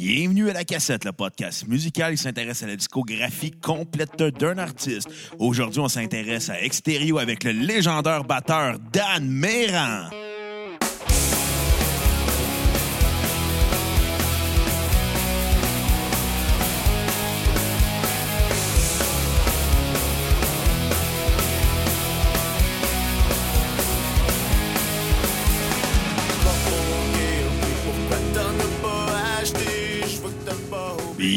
Bienvenue à la cassette, le podcast musical qui s'intéresse à la discographie complète d'un artiste. Aujourd'hui, on s'intéresse à Extérieur avec le légendaire batteur Dan Méran.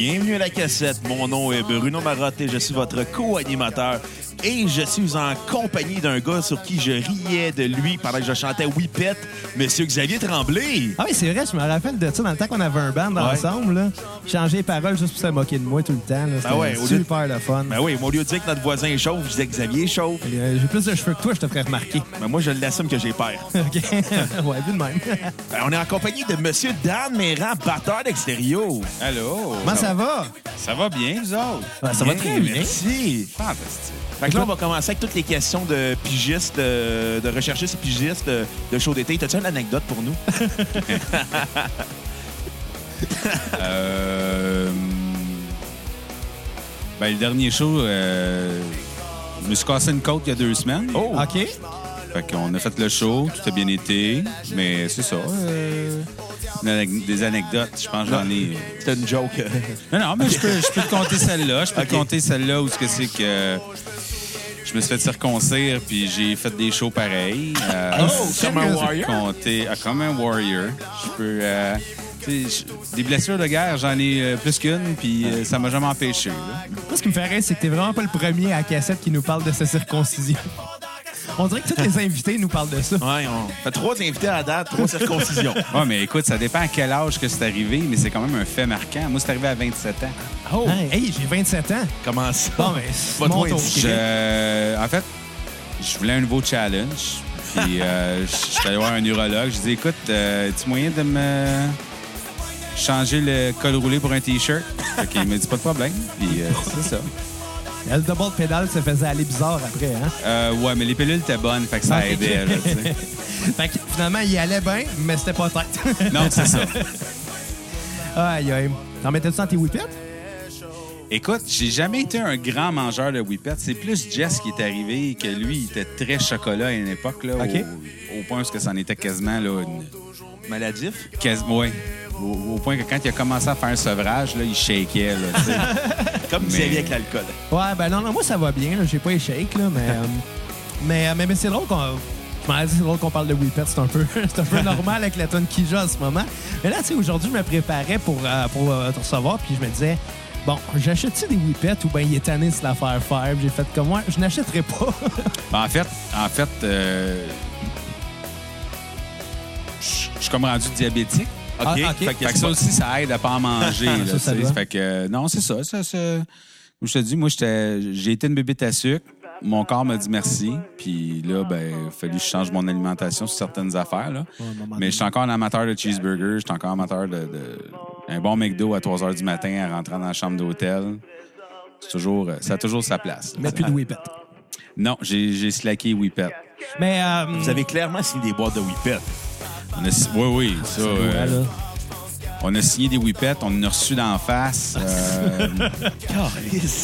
Bienvenue à la cassette. Mon nom est Bruno Marotte et je suis votre co-animateur. Et je suis en compagnie d'un gars sur qui je riais de lui pendant que je chantais Whippet, Monsieur Xavier Tremblay. Ah oui, c'est vrai, je me rappelle de ça dans le temps qu'on avait un band Ouais. ensemble. Là. Changer les paroles juste pour se moquer de moi tout le temps. là. C'était Ah ouais, lieu de- super le fun. Ben oui, au lieu de dire que notre voisin est chauve, je disais que Xavier est chauve. Euh, J'ai plus de cheveux que toi, je te ferais remarquer. Mais moi, je l'assume que j'ai peur. OK? ouais, vu de même. Ben, on est en compagnie de Monsieur Dan Méran, batteur d'extérieur. Allô? Comment ça va? Ça va bien, vous autres? Ouais, ça va très bien. Merci. Fantastique. Fait que là, on va commencer avec toutes les questions de pigistes, euh, de recherchistes et pigistes de show d'été. T'as-tu une anecdote pour nous? Euh, ben, le dernier show, euh, je me suis cassé une côte il y a deux semaines. Oh! OK? Fait qu'on a fait le show, tout a bien été, mais c'est ça. euh, des anecdotes, je pense que j'en ai. C'était une joke. Non, non, mais je peux, je peux te compter celle-là. Je peux te compter celle-là où ce que c'est que je me suis fait circoncire puis j'ai fait des shows pareils. Euh, Oh, je comme un warrior? ah, comme un warrior. Je peux. euh, des blessures de guerre, j'en ai euh, plus qu'une, puis euh, ça m'a jamais empêché. là. Moi, ce qui me fait rire, c'est que t'es vraiment pas le premier à la cassette qui nous parle de sa circoncision. On dirait que tous les invités nous parlent de ça. Ouais, on fait trois invités à date, trois circoncisions. Ouais, mais écoute, ça dépend à quel âge que c'est arrivé, mais c'est quand même un fait marquant. Moi, c'est arrivé à 27 ans. Oh! Hey, hey, j'ai 27 ans. Comment ça? Bon, ben, c'est Pas mon trop. Je- en fait, je voulais un nouveau challenge. Puis euh, je suis allé voir un urologue. Je dis écoute, euh, as-tu moyen de me changer le col roulé pour un T-shirt? Fait qu'il m'a dit pas de problème. Puis euh, c'est ça. Le double pédale se faisait aller bizarre après, hein? Euh, ouais, mais les pilules étaient bonnes, fait que ça Ok. aidait. là, tu sais. Fait que finalement, il allait bien, mais c'était pas tête. non, c'est ça. aïe, aïe. T'en mettais-tu dans tes whippets? Écoute, j'ai jamais été un grand mangeur de Whippet. C'est plus Jess qui est arrivé, que lui, il était très chocolat à une époque, là, Ok. au, au point où ça en était quasiment là, une, Maladif? Ouais. Au, au point que quand il a commencé à faire un sevrage, là, il shakeait. Là. Comme Mais- avec l'alcool. Ouais, ben non, non, moi ça va bien. J'ai pas échec, là, mais, euh, mais, euh, mais, mais c'est drôle qu'on. Je m'en dit, c'est drôle qu'on parle de Whippet, c'est un peu, c'est un peu normal avec la tonne qui joue en ce moment. Mais là, tu sais, aujourd'hui, je me préparais pour, euh, pour euh, te recevoir, puis je me disais, bon, j'achète-tu des Whippets ou ben il est tanné de se la faire faire? Puis J'ai fait comme moi, je n'achèterai pas. Ben, en fait, en fait euh, je suis comme rendu diabétique. OK? Ah, OK. Fait que Fait que ça aussi, ça aide à pas en manger. là, Ça, ça tu sais. doit. fait que, euh, non, c'est ça. ça, ça- Comme je te dis, moi, j'étais- j'ai été une bébête à sucre. Mon corps m'a dit merci. Puis là, ben, il a fallu que je change mon alimentation sur certaines affaires. Là. Mais je suis encore un amateur de cheeseburger. Je suis encore amateur de, de- un bon McDo à 3 h du matin en rentrant dans la chambre d'hôtel. C'est toujours, euh, ça a toujours sa place. là, mais tu plus de Whippet. Non, j'ai j'ai slacké Whippet. Mais. Euh, Vous avez clairement signé des boîtes de Whippet. On a, oui, oui, ça. euh, on a signé des Whippets, on en a reçu d'en face. Euh,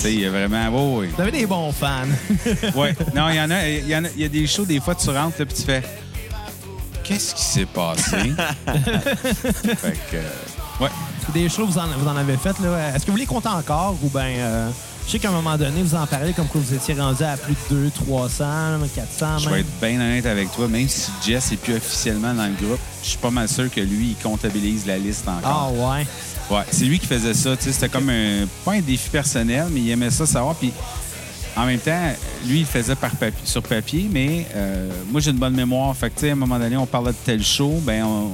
il y a vraiment. Oui, oui. Vous avez des bons fans. Ouais. Non, il y en a, il y en a, il y a des shows, des fois, tu rentres, puis tu fais. Qu'est-ce qui s'est passé? fait que. euh, ouais. des shows, vous en, vous en avez fait. là. Est-ce que vous les comptez encore ou ben euh, je sais qu'à un moment donné, vous en parlez comme que vous étiez rendu à plus de 200, 300, 400 Je même. vais être bien honnête avec toi, même si Jess n'est plus officiellement dans le groupe, je suis pas mal sûr que lui, il comptabilise la liste Ah encore. ouais. Ouais, c'est lui qui faisait ça. C'était comme un. Pas un défi personnel, mais il aimait ça savoir. Puis en même temps, lui, il faisait par papier, sur papier, mais euh, moi, j'ai une bonne mémoire. Fait que, tu sais, à un moment donné, on parlait de tel show. Ben, on-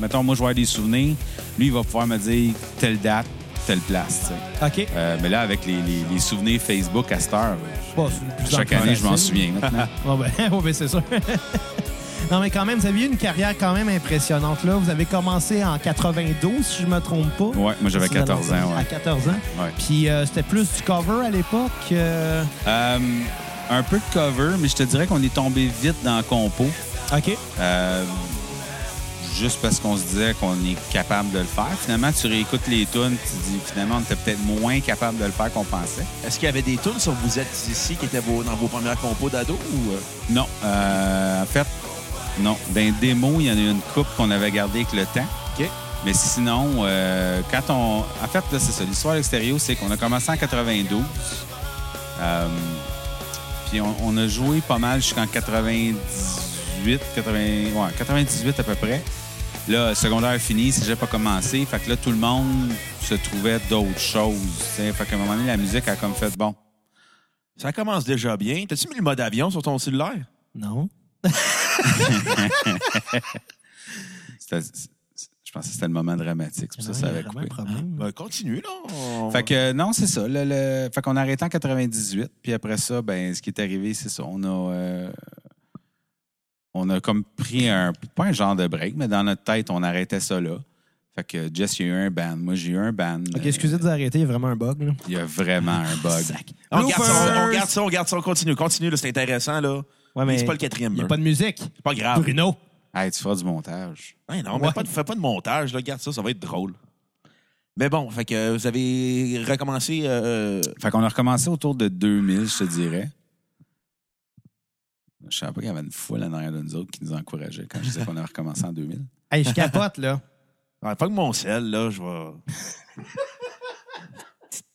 mettons, moi, je vais avoir des souvenirs. Lui, il va pouvoir me dire telle date, telle place. OK. Euh, mais là, avec les, les- les souvenirs Facebook à cette heure, Bon, chaque année, je m'en souviens maintenant. Bon, ben, ouais, ben, c'est sûr. non, mais quand même, vous aviez eu une carrière quand même impressionnante. Là. Vous avez commencé en 92, si je me trompe pas. Ouais, moi, j'avais Si 14 ans. À Ouais. 14 ans. Ouais. Puis euh, c'était plus du cover à l'époque. euh, Euh, un peu de cover, mais je te dirais qu'on est tombé vite dans le compo. OK. Euh, juste parce qu'on se disait qu'on est capable de le faire. Finalement, tu réécoutes les tunes, tu dis finalement, on était peut-être moins capable de le faire qu'on pensait. Est-ce qu'il y avait des tunes sur Vous êtes ici qui étaient vos- dans vos premières compos d'ado ou. euh? Non. Euh, en fait, non. Dans les démos, il y en a une coupe qu'on avait gardée avec le temps. OK. Mais sinon, euh, quand on. En fait, là, c'est ça. L'histoire de l'extérieur, c'est qu'on a commencé en 92. Euh, puis on, on a joué pas mal jusqu'en 98, 80, ouais, 98 à peu près. Là, secondaire fini, si j'ai pas commencé. Fait que là, tout le monde se trouvait d'autres choses. t'sais. Fait qu'à un moment donné, la musique a comme fait bon. Ça commence déjà bien. T'as-tu mis le mode avion sur ton cellulaire? Non. Je pensais que c'était le moment dramatique. C'est pour ça que ça avait coupé. problème. Ben, continue, là. On- Fait que euh, non, c'est ça. Le, le- Fait qu'on a arrêté en 98. Puis après ça, ben, ce qui est arrivé, c'est ça. On a. euh, On a comme pris un. Pas un genre de break, mais dans notre tête, on arrêtait ça là. Fait que Jess, il y a eu un ban. Moi, j'ai eu un ban. OK, excusez de vous arrêter, il y a vraiment un bug. Là. Il y a vraiment un bug. on, garde ça, on, garde ça, on garde ça, on continue. Continue, là, c'est intéressant, là. Ouais, mais C'est pas le quatrième. il n'y a pas de musique. C'est pas grave. Bruno. Hey, tu feras du montage. Ouais, non, mais Ouais. pas de- fais pas de montage, là. Garde ça, ça va être drôle. Mais bon, fait que vous avez recommencé. euh, Fait qu'on a recommencé autour de 2000, je te dirais. Je savais pas qu'il y avait une foule en arrière de nous autres qui nous encourageait quand je disais qu'on a recommencé en 2000. Hey, je capote, là. Ouais, pas que mon sel, là, je vais.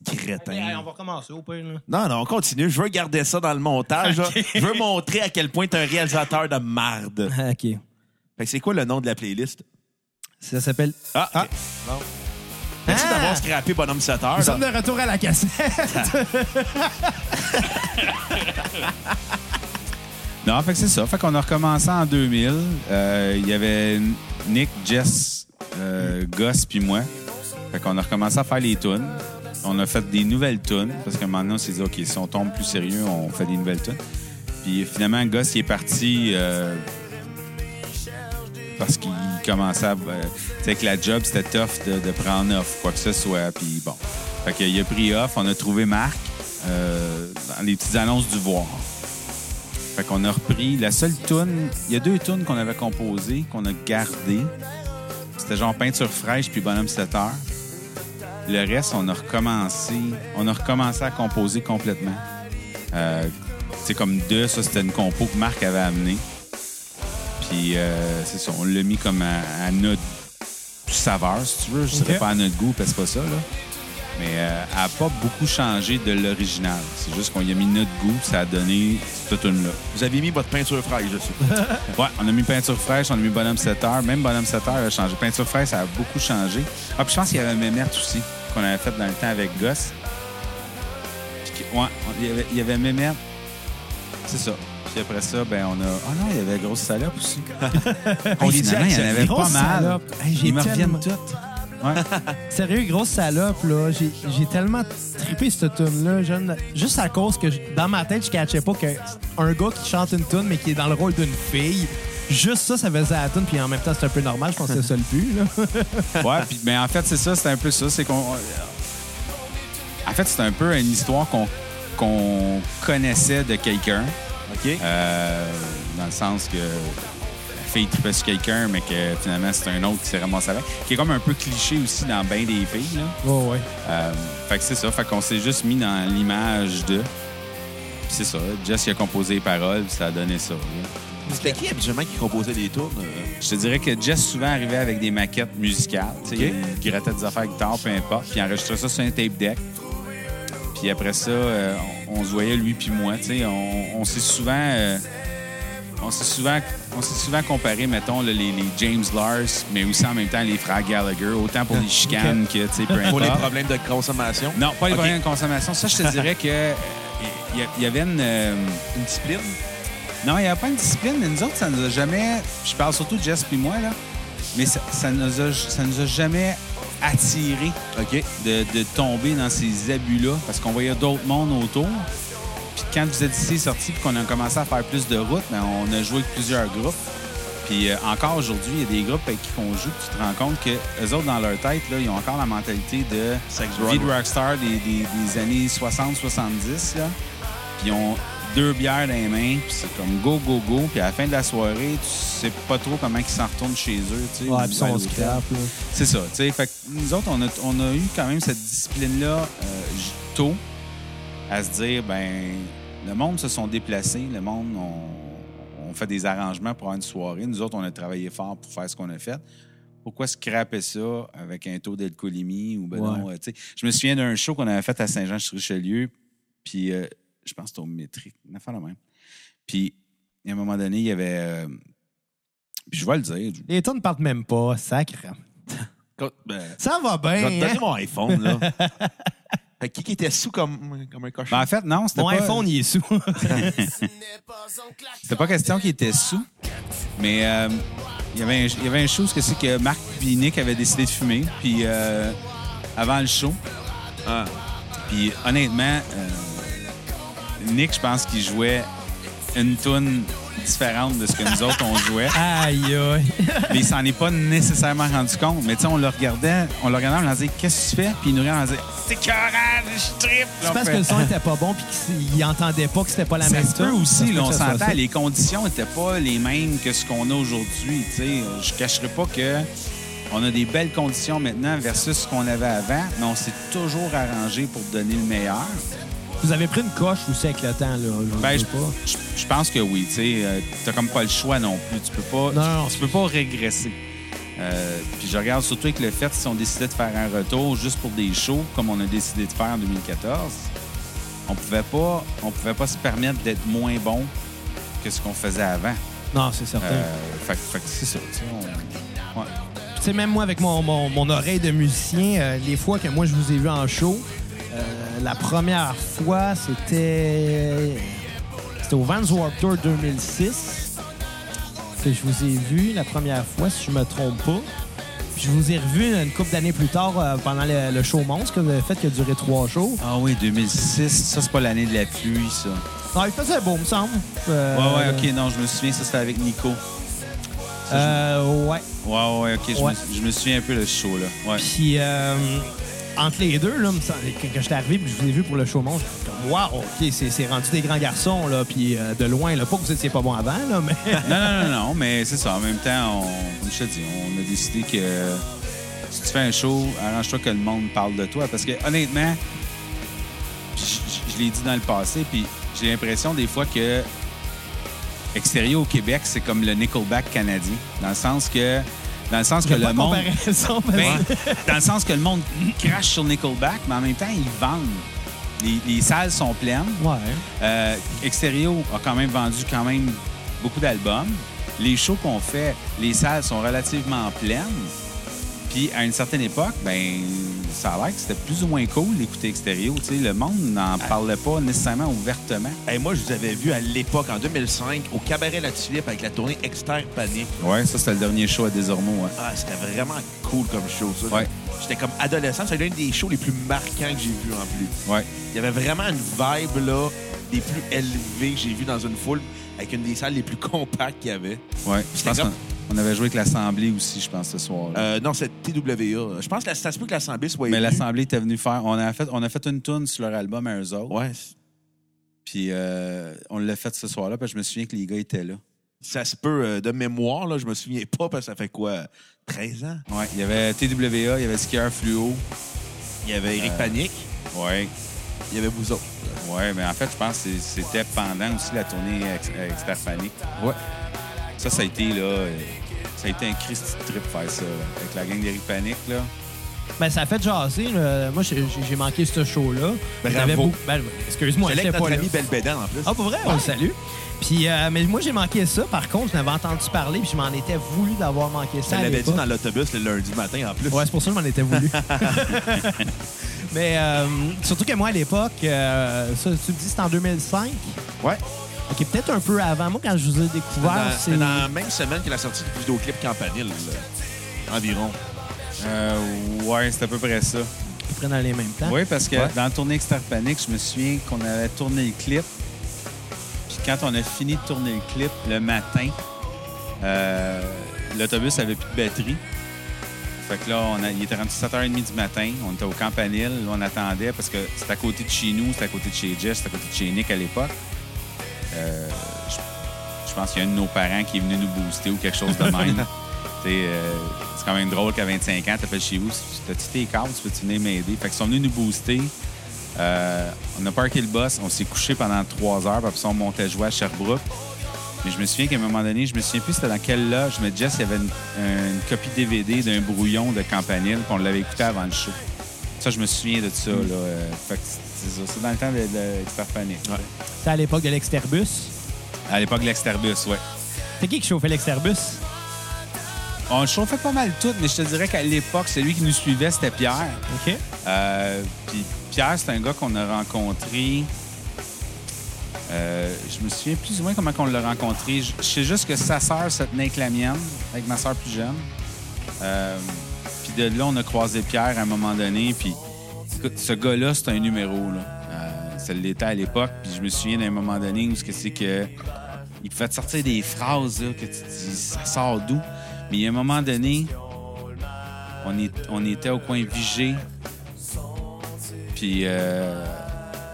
Petit crétin. Hey, on va recommencer au pire. Là. Non, non, on continue. Je veux garder ça dans le montage. là. Je veux montrer à quel point t'es un réalisateur de marde. OK. Fait que c'est quoi le nom de la playlist? Ça s'appelle... Ah, Ah. Bon. Merci Ah. d'avoir scrappé Bonhomme 7 heures. Nous sommes de retour à la cassette. Non, fait que c'est ça. Fait qu'on a recommencé en 2000. Euh, Il y avait Nick, Jess, euh, Gus puis moi. Fait qu'on a recommencé à faire les tunes. On a fait des nouvelles tunes parce moment donné, on s'est dit, OK, si on tombe plus sérieux, on fait des nouvelles tunes. Puis finalement, Gus, il est parti euh, parce qu'il commençait à... euh, tu sais, que la job, c'était tough de, de prendre off, quoi que ce soit. Puis bon. Fait qu'il a pris off. On a trouvé Marc euh, dans les petites annonces du voir. Fait qu'on a repris la seule tune. Il y a deux tunes qu'on avait composées, qu'on a gardées. C'était genre peinture fraîche puis bonhomme 7 heures. Le reste, on a recommencé. On a recommencé à composer complètement. Euh, c'est comme deux, ça c'était une compo que Marc avait amenée. Puis euh, c'est ça, on l'a mis comme à, à notre saveur, si tu veux. Je dirais Ok. pas à notre goût, parce que c'est pas ça, là. Mais euh, elle n'a pas beaucoup changé de l'original. C'est juste qu'on y a mis notre goût, ça a donné cette tune-là. Vous avez mis votre peinture fraîche dessus. Ouais, on a mis peinture fraîche, on a mis bonhomme 7 heures. Même bonhomme 7 heures a changé. Peinture fraîche, ça a beaucoup changé. Ah, puis je pense qu'il y avait Mémette aussi, qu'on avait fait dans le temps avec Goss. Ouais, il y avait, il y avait Mémette. C'est ça. Puis après ça, ben on a. Ah non, il y avait Grosse Salope aussi. On dit il y en avait pas mal. Hey, Ils me reviennent toutes. Ouais. Sérieux, grosse salope, là. J'ai tellement trippé cette tune-là. jeune- Juste à cause que, je- dans ma tête, je catchais pas qu'un gars qui chante une tune, mais qui est dans le rôle d'une fille, juste ça, ça faisait la tune, puis en même temps, c'est un peu normal. Je pense que c'est ça le but, là. Ouais, puis mais en fait, c'est ça, c'est un peu ça. C'est qu'on. En fait, c'est un peu une histoire qu'on connaissait de quelqu'un. OK? Euh, dans le sens que fille tripait sur quelqu'un, mais que finalement, c'est un autre qui s'est ramassé avec. Qui est comme un peu cliché aussi dans bien des filles. Là. Ouais, ouais. Euh, fait que c'est ça. Fait qu'on s'est juste mis dans l'image de. Puis c'est ça. Jess, il a composé les paroles, puis ça a donné ça. là. C'était qui habituellement qui composait les tours? Je te dirais que Jess souvent arrivait avec des maquettes musicales. tu sais. Il grattait des affaires guitare, peu importe. Puis il enregistrait ça sur un tape deck. Puis après ça, euh, on, on se voyait lui puis moi. tu sais, On, on s'est souvent, euh, on s'est souvent, on souvent comparé, mettons, là, les, les James Lars, mais aussi en même temps les frères Gallagher, autant pour les chicanes que, tu sais, peu Pour les problèmes de consommation? Non, pas les problèmes de consommation. Ça, je te dirais que euh, il y, il y avait une. euh, Une discipline? non, il n'y a pas une discipline, mais nous autres, ça nous a jamais. Je parle surtout de Jess puis moi, là. Mais ça, ça nous, a, ça nous a jamais attiré de tomber dans ces abus-là parce qu'on voyait d'autres mondes autour. Puis quand vous êtes ici sorti puis qu'on a commencé à faire plus de routes, ben, on a joué avec plusieurs groupes. Puis euh, encore aujourd'hui, il y a des groupes avec qui on joue, puis tu te rends compte que eux autres, dans leur tête, là, ils ont encore la mentalité de vie de rockstar des, des- des années 60-70. là. Puis ils ont deux bières dans les mains, puis c'est comme go, go, go. Puis à la fin de la soirée, tu sais pas trop comment ils s'en retournent chez eux. tu sais, Ouais, ou puis là. C'est ça. tu sais. Fait que nous autres, on a, on a eu quand même cette discipline-là euh, tôt à se dire, ben, le monde se sont déplacés, le monde, on, on fait des arrangements pour avoir une soirée. Nous autres, on a travaillé fort pour faire ce qu'on a fait. Pourquoi scraper ça avec un taux d'alcoolémie ou ben Ouais. non, euh, tu sais. Je me souviens d'un show qu'on avait fait à Saint-Jean-sur-Richelieu, puis euh, je pense que c'était au métrique, une affaire de même. Puis, à un moment donné, il y avait... euh, puis je vais le dire, Les tunes ne partent même pas, sacre. Ben, Ça va je vais bien. te donner hein? mon iPhone, là. Qui qui était sous comme, comme un cochon? Ben, en fait, non, c'était Mon pas... iPhone, il est sous. C'était pas question qu'il était sous, mais euh, il y avait un, il y avait un show, ce que c'est que Marc et Nick avaient décidé de fumer, puis euh, avant le show. Ah. Puis honnêtement, euh, Nick, je pense qu'il jouait une tune différente de ce que nous autres on jouait, Aïe, aïe. mais il s'en est pas nécessairement rendu compte. Mais tu sais, on le regardait, on le regardait, on leur disait qu'est-ce que tu fais, puis il nous regardait, on disait c'est carré, je trippe. C'est parce que le son était pas bon puis qu'il entendait pas que c'était pas la Ça même se peut tune. Ça aussi, là, on s'entend, les conditions n'étaient pas les mêmes que ce qu'on a aujourd'hui. tu sais. Je cacherai pas que on a des belles conditions maintenant versus ce qu'on avait avant, mais on s'est toujours arrangé pour donner le meilleur. Vous avez pris une coche aussi avec le temps, là. je Ben, je, pas. je- je pense que oui. Tu sais, euh, t'as comme pas le choix non plus. Tu peux pas, Non, non, tu, peux pas régresser. Euh, puis je regarde surtout avec le fait si on décidait de faire un retour juste pour des shows, comme on a décidé de faire en 2014, on pouvait pas, on pouvait pas se permettre d'être moins bon que ce qu'on faisait avant. Non, c'est certain. Euh, fait, c'est ça. tu sais, on- ouais. Tu sais, même moi, avec mon, mon, mon oreille de musicien, euh, les fois que moi, je vous ai vu en show, la première fois, c'était... C'était au Vans Warped Tour 2006 que je vous ai vu la première fois, si je me trompe pas. Puis je vous ai revu une couple d'années plus tard euh, pendant le, le show Monstre que vous avez fait, qui a duré trois shows. Ah oui, 2006, ça, c'est pas l'année de la pluie, ça. Non, il faisait beau, me semble. Euh, Ouais, ouais, OK, non, je me souviens, ça, c'était avec Nico. Ça, Euh, ouais. je- Ouais, ouais, OK, je. Me, je me souviens un peu de ce show-là. Ouais. Puis, euh, entre les deux, là, quand j'étais arrivé et je vous ai vu pour le show j'étais comme, wow, OK, c'est rendu des grands garçons, là, puis euh, de loin, là, pas que vous étiez pas bon avant, là, mais... Non, non, non, non, mais c'est ça. En même temps, comme je te dis, on a décidé que si tu fais un show, arrange-toi que le monde parle de toi. Parce que, honnêtement, puis je, je l'ai dit dans le passé, puis j'ai l'impression des fois que Extérieur au Québec, c'est comme le Nickelback canadien. Dans le sens que, dans le sens que le de monde. Ben, dans le sens que le monde crache sur Nickelback, mais en même temps, ils vendent. Les, les salles sont pleines. Ouais. Euh, Extérieur a quand même vendu quand même beaucoup d'albums. Les shows qu'on fait, les salles sont relativement pleines. Puis à une certaine époque, ben ça a l'air que c'était plus ou moins cool d'écouter Extérieur. Tu sais, le monde n'en parlait pas nécessairement ouvertement. Hey, moi, je vous avais vu à l'époque, en 2005, au Cabaret La Tulipe avec la tournée Exter Panique. Ouais, ça c'était le dernier show à Desormeaux. Ouais. Ah, c'était vraiment cool comme show, ça. Ouais. J'étais comme adolescent. C'est l'un des shows les plus marquants que j'ai vu en plus. Ouais. Il y avait vraiment une vibe, là, des plus élevées que j'ai vu dans une foule, avec une des salles les plus compactes qu'il y avait. Ouais. C'était comme- on avait joué avec l'Assemblée aussi, je pense, ce soir. Euh, non, c'est TWA. Je pense que ça se peut que l'Assemblée soit Mais l'Assemblée était venue faire. On a fait, on a fait une tune sur leur album à eux autres. Ouais, Puis euh, on l'a fait ce soir-là, parce que je me souviens que les gars étaient là. ça se peut. euh, de mémoire, là, je me souviens pas, parce que ça fait quoi, 13 ans? Ouais. Il y avait TWA, il y avait Skier Fluo. Il y avait Eric Euh, Panique, Ouais. il y avait vous autres. Ouais, mais en fait, je pense que c'était pendant aussi la tournée Ex- Expert Panic. Ouais. Ça, ça a été, là, ça a été un Christy trip faire ça, là, avec la gang d'Eric Panic, là. Ben, ça a fait jaser. là. Moi, j'ai manqué ce show-là. Bravo. Beaucoup- Ben, excuse-moi, j'étais pas là. ami Belbédan, en plus. Ah, pour vrai? On le salue. Puis, euh, mais moi, j'ai manqué ça. Par contre, je n'avais entendu parler, puis je m'en étais voulu d'avoir manqué ça. à l'avait dit dans l'autobus le lundi matin, en plus. Ouais, c'est pour ça que je m'en étais voulu. Mais euh, surtout que moi, à l'époque, euh, ça, tu me dis, c'était en 2005. Ouais. OK, peut-être un peu avant. Moi, quand je vous ai découvert, c'est... c'était dans la même semaine que la sortie du vidéoclip Campanile, là. environ. Euh, ouais, c'est à peu près ça. Ils prennent dans les mêmes temps. Oui, parce que Ouais. dans la tournée Expert Panic, je me souviens qu'on avait tourné le clip. Puis quand on a fini de tourner le clip, le matin, euh, l'autobus avait plus de batterie. Fait que là, on a, il était rendu 7h30 du matin. On était au Campanile. Là, on attendait parce que c'était à côté de chez nous, c'était à côté de chez Jess, c'était à côté de chez Nick à l'époque. Euh, je, je pense qu'il y a un de nos parents qui est venu nous booster ou quelque chose de même. Tu euh, c'est quand même drôle qu'à 25 ans, t'appelles chez vous. T'as-tu tes cartes? Tu peux-tu venir m'aider? Fait qu'ils sont venus nous booster. Euh, on a parké le bus, on s'est couché pendant trois heures, puis on montait jouer à Sherbrooke. Mais je me souviens qu'à un moment donné, je me souviens plus c'était dans quelle loge, mais Jess, il y avait une, une copie DVD d'un brouillon de Campanile, puis on l'avait écouté avant le show. Ça, je me souviens de ça. Là. Fait que c'est ça. C'est dans le temps de, de Expert Panic. C'est à l'époque de l'Exterbus. À l'époque de l'Exterbus, ouais. C'est qui qui chauffait l'Exterbus? On le chauffait pas mal tout, mais je te dirais qu'à l'époque, celui qui nous suivait, c'était Pierre. OK. Euh, Puis Pierre, c'est un gars qu'on a rencontré. euh, je me souviens plus ou moins comment on l'a rencontré. Je, je sais juste que sa sœur se tenait avec la mienne, avec ma sœur plus jeune. Euh, puis de là, on a croisé Pierre à un moment donné. Puis écoute, ce gars-là, c'est un numéro. Là. Euh, ça l'était à l'époque. Puis je me souviens d'un moment donné où c'est que il te sortir des phrases que tu dis ça sort d'où? Mais il y a un moment donné, on, est, on était au coin Vigée. Puis, euh,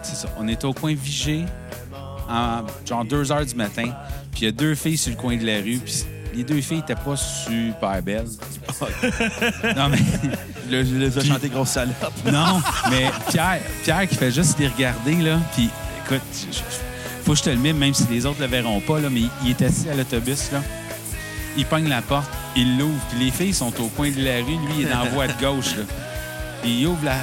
c'est ça. On était au coin Vigée, en genre 2 heures du matin. Puis, il y a deux filles sur le coin de la rue. Puis, les deux filles n'étaient pas super belles. non, mais. Je les ai chanté grosse salope. Non, mais Pierre, Pierre qui fait juste les regarder, là. Puis, écoute, je- faut que je te le mime, même si les autres le verront pas, là, mais il, il est assis à l'autobus, là. Il pogne la porte, il l'ouvre, puis les filles sont au coin de la rue, lui, il est dans la voie de gauche, là. Puis il ouvre la.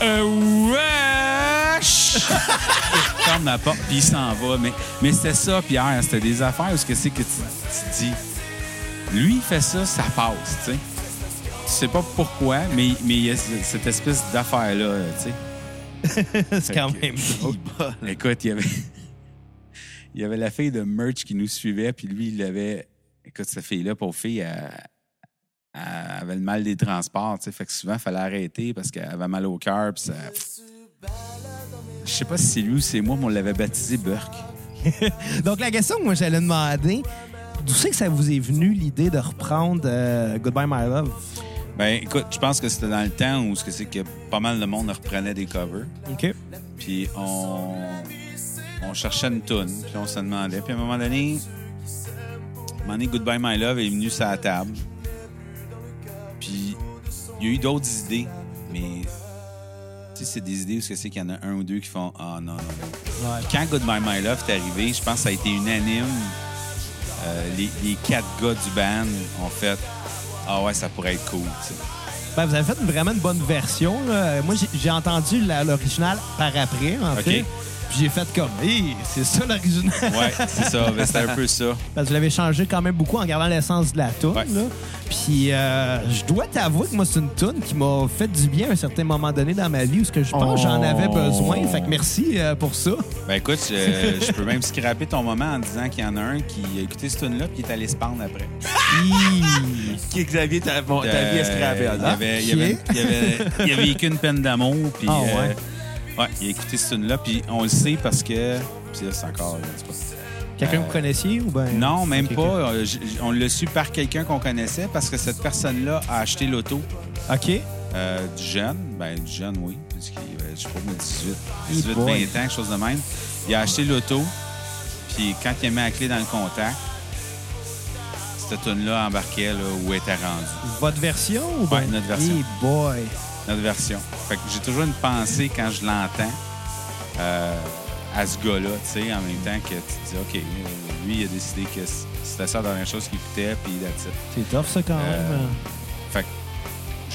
Euh, wesh! il ferme la porte, puis il s'en va. Mais, mais c'était ça, Pierre, c'était des affaires où ce que c'est que tu, tu dis. Lui, il fait ça, ça passe, tu sais. Tu sais pas pourquoi, mais, mais il y a cette espèce d'affaire-là, tu sais. c'est quand que- même drôle. Écoute, il y avait. Il y avait la fille de Merch qui nous suivait, puis lui, il avait. Écoute, cette fille-là, pauvre fille, elle, elle avait le mal des transports, tu sais. Fait que souvent, il fallait arrêter parce qu'elle avait mal au cœur, puis ça. Je sais pas si c'est lui ou c'est moi, mais on l'avait baptisé Burke. Donc, la question que moi, j'allais demander, d'où c'est que ça vous est venu l'idée de reprendre euh, Goodbye My Love? Ben, écoute, je pense que c'était dans le temps où ce que c'est que pas mal de monde reprenait des covers. OK. Puis on, on cherchait une toune, puis on se demandait. Puis à un moment donné, à un moment donné, Goodbye My Love est venu sur la table. Puis il y a eu d'autres idées, mais tu sais, c'est des idées où c'est qu'il y en a un ou deux qui font Ah non, non, non. Ouais. Quand Goodbye My Love est arrivé, je pense que ça a été unanime. Euh, les, les quatre gars du band ont fait Ah ouais, ça pourrait être cool. Ben, vous avez fait une- vraiment une bonne version. là. Moi, j'ai- entendu l'original par après, en fait. Puis j'ai fait comme, hey, c'est ça l'original. Ouais, c'est ça. Ben, C'était un peu ça. Parce que vous l'avez changé quand même beaucoup en gardant l'essence de la toune. Ouais. là. Puis euh, je dois t'avouer que moi, c'est une toune qui m'a fait du bien à un certain moment donné dans ma vie où ce que je pense que j'en avais Oh. besoin. Fait que merci euh, pour ça. Ben écoute, je, je peux même scraper ton moment en disant qu'il y en a un qui a écouté ce tune-là puis qui est allé se pendre après. Qui Xavier, ta, bon, ta Euh, vie est scrapée, il, hein? avait, il, avait, il, avait, il avait vécu une peine d'amour puis Ah, ouais. euh, ouais, il a écouté ce tune-là puis on le sait parce que puis là c'est encore Quelqu'un Euh, que vous connaissiez ou ben Non, même pas. Euh, On l'a su par quelqu'un qu'on connaissait parce que cette personne-là a acheté l'auto OK. euh, du jeune. Ben, du jeune, oui. Puisqu'il avait, je sais pas, moi, 18, Hey 18 20 ans, quelque chose de même. Il a acheté l'auto. Puis quand il a mis la clé dans le contact, cette tune-là embarquait là, où elle était rendue. Votre version ou Ouais, ben- notre version. Hey boy. Notre version. Fait que j'ai toujours une pensée quand je l'entends euh, à ce gars-là, tu sais, en même temps que tu te dis, OK, euh, lui, il a décidé que c'était ça la dernière chose qu'il écoutait, puis it. C'est tough, ça, quand Euh, même. Fait que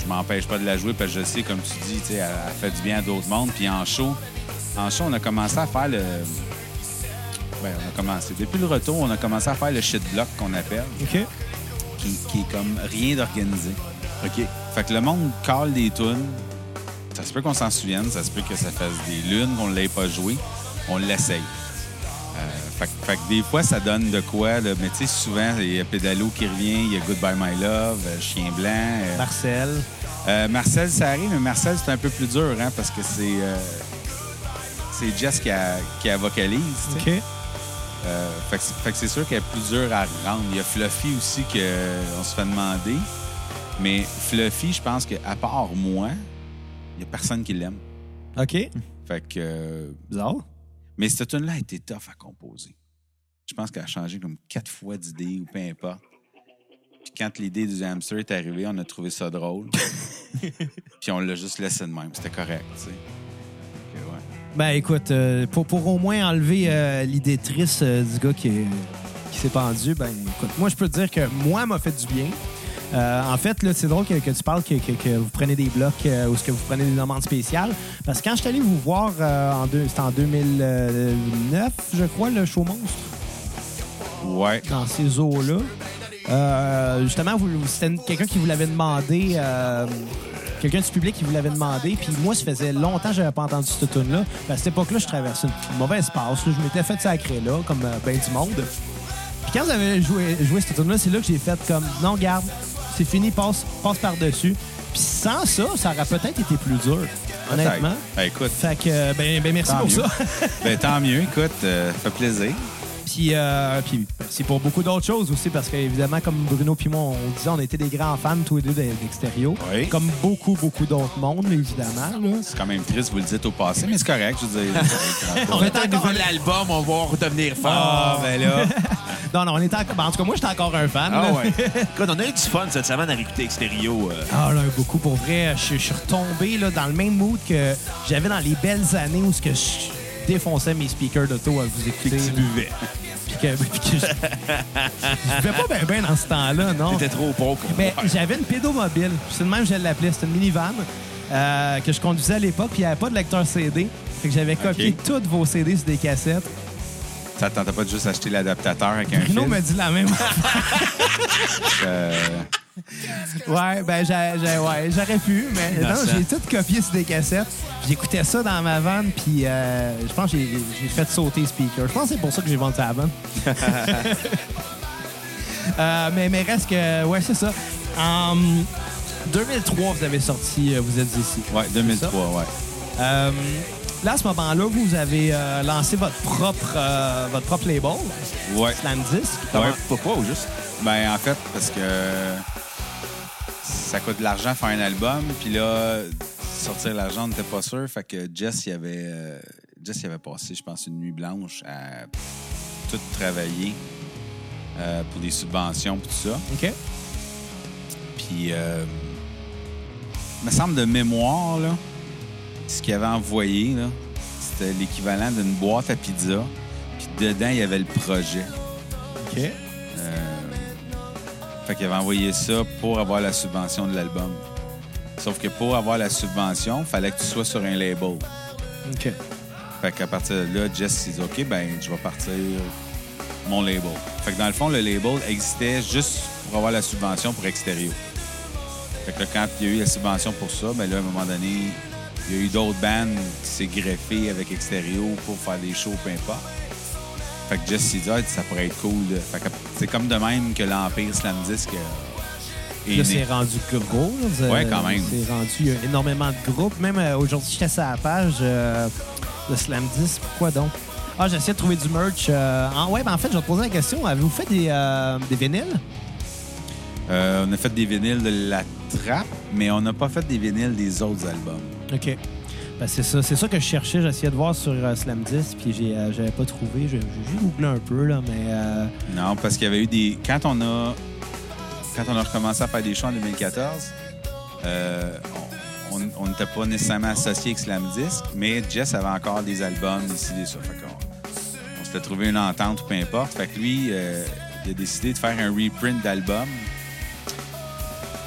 je m'empêche pas de la jouer parce que je sais, comme tu dis, tu sais, elle, elle fait du bien à d'autres mondes. Puis en show, en show, on a commencé à faire le. Ben, on a commencé. Depuis le retour, on a commencé à faire le shit block qu'on appelle, OK. qui, qui est comme rien d'organisé. OK. Fait que le monde cale des tunes. Ça se peut qu'on s'en souvienne, ça se peut que ça fasse des lunes qu'on ne l'ait pas joué. On l'essaye. Euh, fait, que- fait que des fois, ça donne de quoi. là. Mais tu sais, souvent, il y a Pédalo qui revient, il y a Goodbye My Love, euh, Chien Blanc. euh, Marcel. euh, Marcel, ça arrive, mais Marcel, c'est un peu plus dur, hein, parce que c'est c'est Jess qui, a, qui a vocalise. tu sais. OK. Fait que c'est- fait que c'est sûr qu'elle est plus dure à rendre. Il y a Fluffy aussi qu'on se fait demander. Mais Fluffy, je pense qu'à part moi, il n'y a personne qui l'aime. OK. Fait que. euh, Bizarre. Mais cette tune-là a été tough à composer. Je pense qu'elle a changé comme quatre fois d'idée ou peu importe. Puis quand l'idée du hamster est arrivée, on a trouvé ça drôle. Puis on l'a juste laissé de même. C'était correct, tu sais. Fait que, ouais. Ben écoute, euh, pour, pour au moins enlever euh, l'idée triste euh, du gars qui, est- qui s'est pendu, ben écoute, moi je peux te dire que moi m'a fait du bien. Euh, en fait, c'est drôle que, que tu parles que, que- que vous prenez des blocs euh, ou ce que vous prenez des demandes spéciales. Parce que quand je suis allé vous voir, euh, en c'était en 2009, je crois, le show monstre, Ouais. dans ces eaux-là. Euh, justement, c'était quelqu'un qui vous l'avait demandé. euh, Quelqu'un du public qui vous l'avait demandé. Puis moi, ça faisait longtemps que j'avais pas entendu cette tune là À cette époque-là, je traversais une mauvaise passe. Je m'étais fait sacré là, comme ben du monde. Puis quand vous avez joué, joué cette tune là c'est là que j'ai fait comme non, garde, c'est fini, passe, passe par-dessus. Puis sans ça, ça aurait peut-être été plus dur, honnêtement. Ben, écoute, Fait que, ben, ben merci Tant pour mieux. ça. ben, tant mieux. Écoute, euh, ça fait plaisir. Puis, euh, puis c'est pour beaucoup d'autres choses aussi, parce qu'évidemment, comme Bruno puis moi, on disait, on était des grands fans tous les deux d'Extérieur. Oui. Comme beaucoup, beaucoup d'autres mondes, évidemment. Là. C'est quand même triste, vous le dites au passé, mais c'est correct, je veux dire. On est encore- nouvel album, on va redevenir fan. Ah, ben là. Non, non, on était encore... ben, en tout cas, moi, j'étais encore un fan. Ah là. ouais. Écoute, on a eu du fun cette semaine à réécouter Extérieur. euh. Ah là, beaucoup pour vrai. Je, je suis retombé là, dans le même mood que j'avais dans les belles années où ce que je défonçais mes speakers d'auto à vous écouter. Puis que tu buvais. Puis que, puis que je... je vivais pas bien ben dans ce temps-là, non. T'étais trop pauvre pour Mais j'avais une pédomobile. C'est de même que je l'appelais. C'était une minivan euh, que je conduisais à l'époque. Puis il n'y avait pas de lecteur CD. Fait que j'avais copié tous vos CD sur des cassettes. Ça tentait pas de juste acheter l'adaptateur avec un Bruno me dit la même. Euh, ouais, ben j'ai, j'ai- ouais, j'aurais pu, mais non, j'ai tout copié sur des cassettes. J'écoutais ça dans ma vanne, puis euh, je pense que j'ai, j'ai fait sauter le speaker. Je pense que c'est pour ça que j'ai vendu la vanne. Euh, mais, mais reste que, ouais, c'est ça. En 2003, vous avez sorti euh, Vous êtes ici. ouais, 2003, ouais. Euh, là, à ce moment-là, vous avez euh, lancé votre propre, euh, votre propre label, Ouais. Slam Disc. Ouais. Pourquoi au juste? Ben, en fait, parce que ça coûte de l'argent faire un album, puis là, sortir l'argent, on n'était pas sûr. Fait que Jess, il avait, euh, Jess, il avait passé, je pense, une nuit blanche à tout travailler euh, pour des subventions, puis tout ça. OK. Puis, euh, me semble de mémoire, là, ce qu'il avait envoyé, là, c'était l'équivalent d'une boîte à pizza. Puis dedans, il y avait le projet. OK. Euh, fait qu'il avait envoyé ça pour avoir la subvention de l'album. Sauf que pour avoir la subvention, il fallait que tu sois sur un label. OK. Fait qu'à partir de là, Jess s'est dit OK, ben je vais partir mon label. Fait que dans le fond, le label existait juste pour avoir la subvention pour extérieur. Fait que là, quand il y a eu la subvention pour ça, ben là, à un moment donné, il y a eu d'autres bandes qui s'est greffé avec extérieur pour faire des shows, peu importe. Fait que Jess s'est dit, Ah, ça pourrait être cool. de- Fait que c'est comme de même que l'Empire Slam Disc euh, est Là, c'est rendu gros. Là. Ouais, quand même. C'est rendu il y a énormément de groupes. Même euh, aujourd'hui, j'étais sur la page euh, de Slam 10. Pourquoi donc? Ah, j'essaie de trouver du merch. euh, en, ouais, ben, en fait, je vais te poser la question. Avez-vous fait des, euh, des vinyles? Euh, on a fait des vinyles de la trappe, mais on n'a pas fait des vinyles des autres albums. OK. Ben, c'est ça, c'est ça que je cherchais. J'essayais de voir sur euh, Slam 10, puis j'ai, euh, j'avais pas trouvé. J'ai, j'ai googlé un peu, là, mais... euh, Non, parce qu'il y avait eu des. Quand on a. Quand on a recommencé à faire des shows en 2014, euh, on n'était pas nécessairement associé avec Slam Disc, mais Jess avait encore des albums, des CD, ça. On s'était trouvé une entente ou peu importe. Fait que lui, euh, il a décidé de faire un reprint d'album.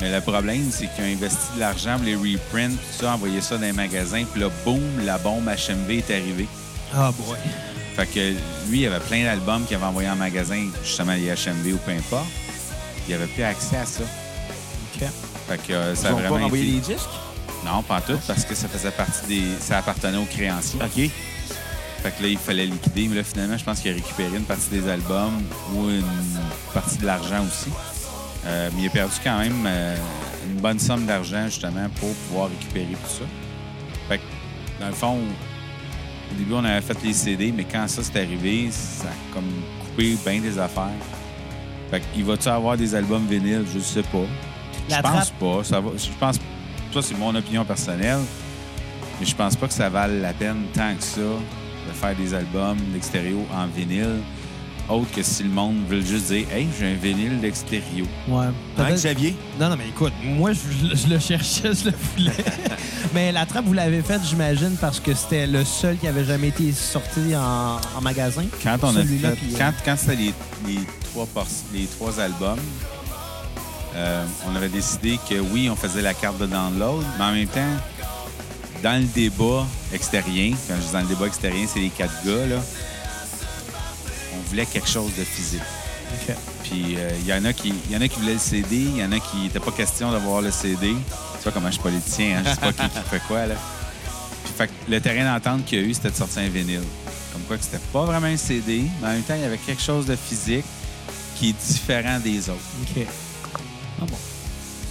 Mais le problème, c'est qu'il a investi de l'argent pour les reprints, tout ça, envoyé ça dans les magasins, puis là, boum, la bombe HMV est arrivée. Ah, boy. Fait que lui, il avait plein d'albums qu'il avait envoyés en magasin, justement les HMV ou peu importe. Il avait plus accès à ça. OK. Fait que euh, ça Ils a ont pas vraiment envoyé été- les disques? Non, pas en tout, parce que ça faisait partie des... Ça appartenait aux créanciers. OK. Fait que là, il fallait liquider. Mais là, finalement, je pense qu'il a récupéré une partie des albums ou une partie de l'argent aussi. Euh, mais il a perdu quand même euh, une bonne somme d'argent, justement, pour pouvoir récupérer tout ça. Fait que, dans le fond, au début, on avait fait les CD, mais quand ça s'est arrivé, ça a comme coupé bien des affaires. Fait qu'il va-tu avoir des albums vinyles? Je sais pas. La je pense trappe- pas. Ça va, je pense, ça, c'est mon opinion personnelle. Mais je pense pas que ça vale la peine tant que ça de faire des albums d'extérieur en vinyle, autre que si le monde veut juste dire Hey, j'ai un vinyle d'extérieur. Ouais. Hein, Xavier? Non, non, mais écoute, moi, je, je le cherchais, je le voulais. mais la trappe, vous l'avez faite, j'imagine, parce que c'était le seul qui avait jamais été sorti en, en magasin. Quand on a fait, puis, euh, quand, quand c'était les, les trois les trois albums, euh, on avait décidé que oui, on faisait la carte de download, mais en même temps, dans le débat extérieur, quand je dis dans le débat extérieur, c'est les quatre gars, là, on voulait quelque chose de physique. Ok. Puis euh, il y en a qui y en a qui voulaient le CD, il y en a qui n'était pas question d'avoir le CD. Tu vois comment je suis politicien, hein? je sais pas qui, qui fait quoi là. Puis fait le terrain d'entente qu'il y a eu, c'était de sortir un vinyle. Comme quoi que c'était pas vraiment un CD, mais en même temps, il y avait quelque chose de physique qui est différent des autres. OK. Ah bon.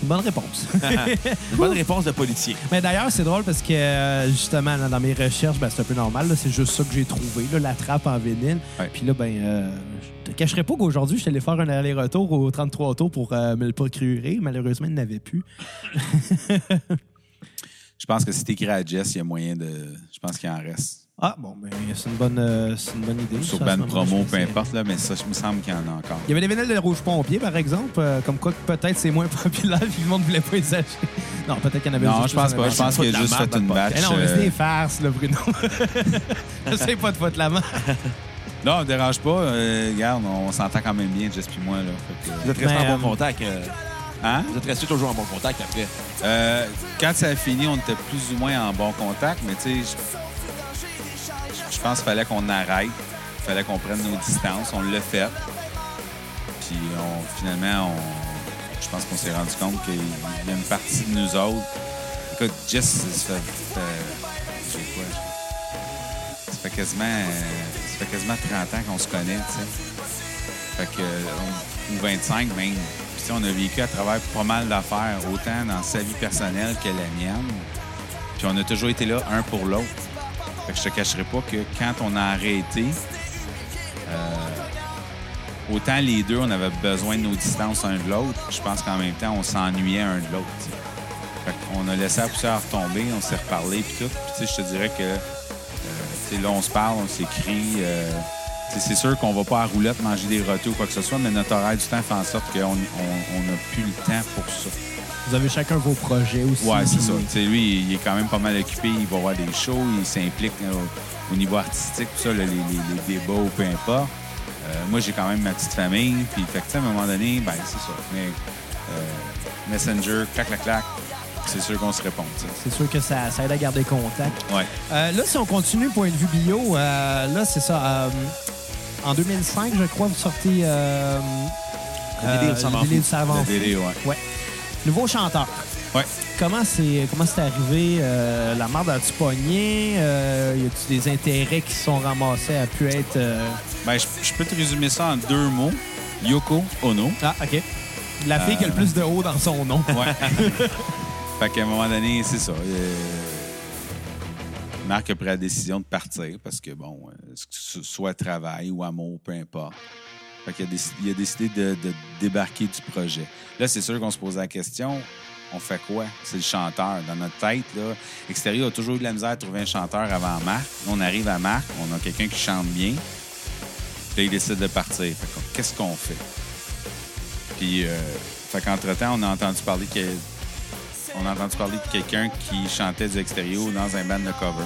Une bonne réponse. Une bonne réponse de politicien. mais d'ailleurs, c'est drôle parce que, euh, justement, là, dans mes recherches, ben, c'est un peu normal. là, C'est juste ça que j'ai trouvé, là, la trappe en vinyle. Ouais. Puis là, ben, euh, je te cacherai pas qu'aujourd'hui, je suis allé faire un aller-retour au 33 tours pour euh, me le procurer. Malheureusement, il n'avait plus. Je pense que si t'écris à Jess, il y a moyen de. Je pense qu'il en reste. Ah, bon, ben, c'est une bonne, euh, c'est une bonne idée. Sur Ça, Band Promo, je peu importe, là, mais ça, il me semble qu'il y en a encore. Il y avait des vinyles de Rouge Pompier, par exemple, euh, comme quoi que peut-être c'est moins populaire puis le monde ne voulait pas les acheter. Non, peut-être qu'il y en avait Non, je pense pas. Je pense qu'il a juste fait une batch. Eh non, mais c'est euh, des farces, là, Bruno. Je sais pas de foutre la main. Non, ne dérange pas. euh, regarde, on s'entend quand même bien, Jess puis moi. Là, Fait que, Vous êtes restés Mais, en bon euh, contact. euh, Hein? vous êtes restés toujours en bon contact après. Euh, quand ça a fini, on était plus ou moins en bon contact, mais tu sais, je- pense qu'il fallait qu'on arrête. Il fallait qu'on prenne nos distances. On l'a fait. Puis on, finalement, je pense qu'on s'est rendu compte qu'il y a une partie de nous autres. Écoute, Jess, ça fait. fait- j'ai quoi? Ça fait quasiment, ça fait quasiment 30 ans qu'on se connaît, tu sais. Fait que, ou 25 même. Puis, on a vécu à travers pas mal d'affaires, autant dans sa vie personnelle que la mienne. Puis on a toujours été là, un pour l'autre. Fait que je te cacherai pas que quand on a arrêté, euh, autant les deux, on avait besoin de nos distances un de l'autre. Je pense qu'en même temps, on s'ennuyait un de l'autre. Fait qu'on a laissé la poussière retomber, on s'est reparlé puis tout. Puis je te dirais que euh, là, on se parle, on s'écrit. euh, c'est sûr qu'on va pas à roulette manger des rôtis ou quoi que ce soit, mais notre horaire du temps fait en sorte qu'on on, on a plus le temps pour ça. Vous avez chacun vos projets aussi. Ouais, c'est ça. Lui, il est quand même pas mal occupé. Il va voir des shows, il s'implique au, au niveau artistique, tout ça, là, les, les- les débats ou peu importe. Euh, moi, j'ai quand même ma petite famille. Puis, fait que, à un moment donné, ben, c'est ça. Mais euh, Messenger, clac, clac, clac, c'est sûr qu'on se répond. C'est sûr que ça, ça aide à garder contact. Ouais. Euh, là, si on continue, point de vue bio, euh, là, c'est ça. euh, en 2005, je crois, vous sortez. Le délire le délire ouais. Ouais. Nouveau chanteur. Ouais. Comment c'est comment c'est arrivé? euh, la marde a-tu pogné? Euh, y a-tu des intérêts qui sont ramassés à pu être. euh, Ben, je, je peux te résumer ça en deux mots. Yoko Ono. Ah, OK. La fille qui a le plus de haut dans son nom. Ouais. fait qu'à un moment donné, c'est ça. euh, Marc a pris la décision de partir parce que, bon, soit travail ou amour, peu importe. Fait il a décidé de, débarquer du projet. Là, c'est sûr qu'on se pose la question on fait quoi? C'est le chanteur. Dans notre tête, là, Extérieur a toujours eu de la misère à trouver un chanteur avant Marc. On arrive à Marc, on a quelqu'un qui chante bien. Puis là, il décide de partir. Qu'est-ce qu'on fait? Puis, euh, fait qu'entre-temps, on a entendu parler parler de quelqu'un qui chantait du extérieur dans un band de cover.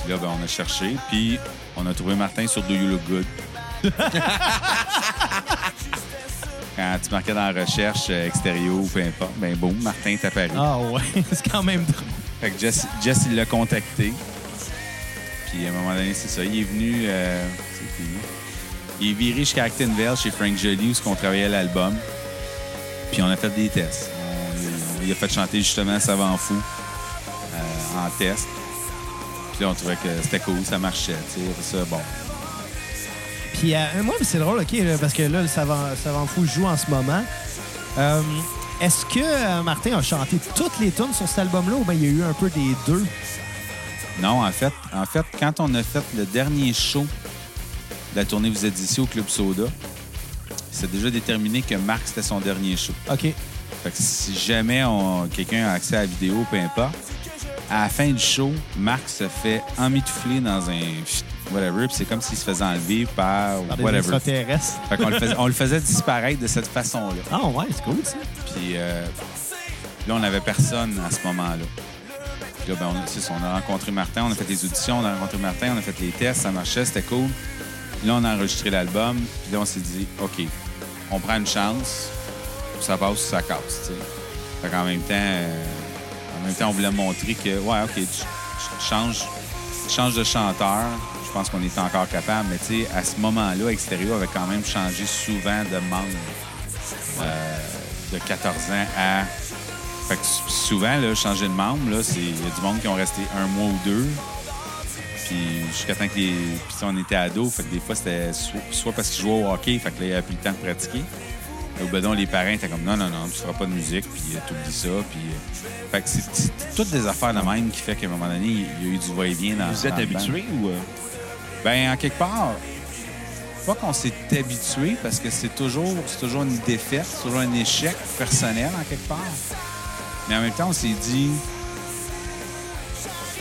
Puis là, ben, on a cherché, puis on a trouvé Martin sur Do You Look Good. Quand tu marquais dans la recherche euh, extérieur ou peu importe, ben boum, Martin est apparu. Ah ouais, c'est quand même drôle. Fait que Jess, Jess, il l'a contacté. Puis à un moment donné, c'est ça. Il est venu. euh? Il est viré jusqu'à Actonville chez Frank Jolie où on travaillait à l'album. Puis on a fait des tests. On, il a fait chanter justement Savant Fou euh, en test. Puis là, on trouvait que c'était cool, ça marchait. Après ça, bon. Puis euh, moi, c'est drôle, OK, là, parce que là, le Savant, Savant Fou joue en ce moment. Euh, Est-ce que euh, Martin a chanté toutes les tunes sur cet album-là ou bien il y a eu un peu des deux? Non, en fait, en fait, quand on a fait le dernier show de la tournée Vous êtes ici au Club Soda, c'est déjà déterminé que Marc, c'était son dernier show. OK. Fait que si jamais quelqu'un a accès à la vidéo, peu importe, à la fin du show, Marc se fait emmitoufler dans un whatever, puis c'est comme s'il se faisait enlever par, Par des whatever. extraterrestres. Fait qu'on le faisait, on le faisait disparaître de cette façon-là. Ah ouais, c'est cool ça. Puis euh, là, on n'avait personne à ce moment-là. Puis là, ben, on, c'est ça, on a rencontré Martin, on a fait des auditions, on a rencontré Martin, on a fait les tests, ça marchait, c'était cool. Puis là, on a enregistré l'album, puis là, on s'est dit, OK, on prend une chance, ça passe ou ça casse, tu sais. Fait qu'en même temps, euh, en même temps, on voulait montrer que, ouais, OK, tu, tu changes, tu changes de chanteur. Je pense qu'on était encore capable, mais tu sais, à ce moment-là, Extérieur avait quand même changé souvent de membre euh, de 14 ans à. Fait que souvent, là, changer de membre, là, c'est. Il y a du monde qui ont resté un mois ou deux. Puis jusqu'à temps que les. Puis on était ados, fait que des fois, c'était soit, parce qu'ils jouaient au hockey, fait que là, il n'y avait plus le temps de pratiquer. Au bedon, les parents étaient comme non, non, non, tu feras pas de musique, puis euh, t'oublies ça. Puis. euh, fait que c'est c'est toutes des affaires de même qui fait qu'à un moment donné, il y a eu du va-et-vient dans Vous êtes habitué ou. Ben, en quelque part, pas qu'on s'est habitué parce que c'est toujours, toujours une défaite, c'est toujours un échec personnel en quelque part. Mais en même temps, on s'est dit,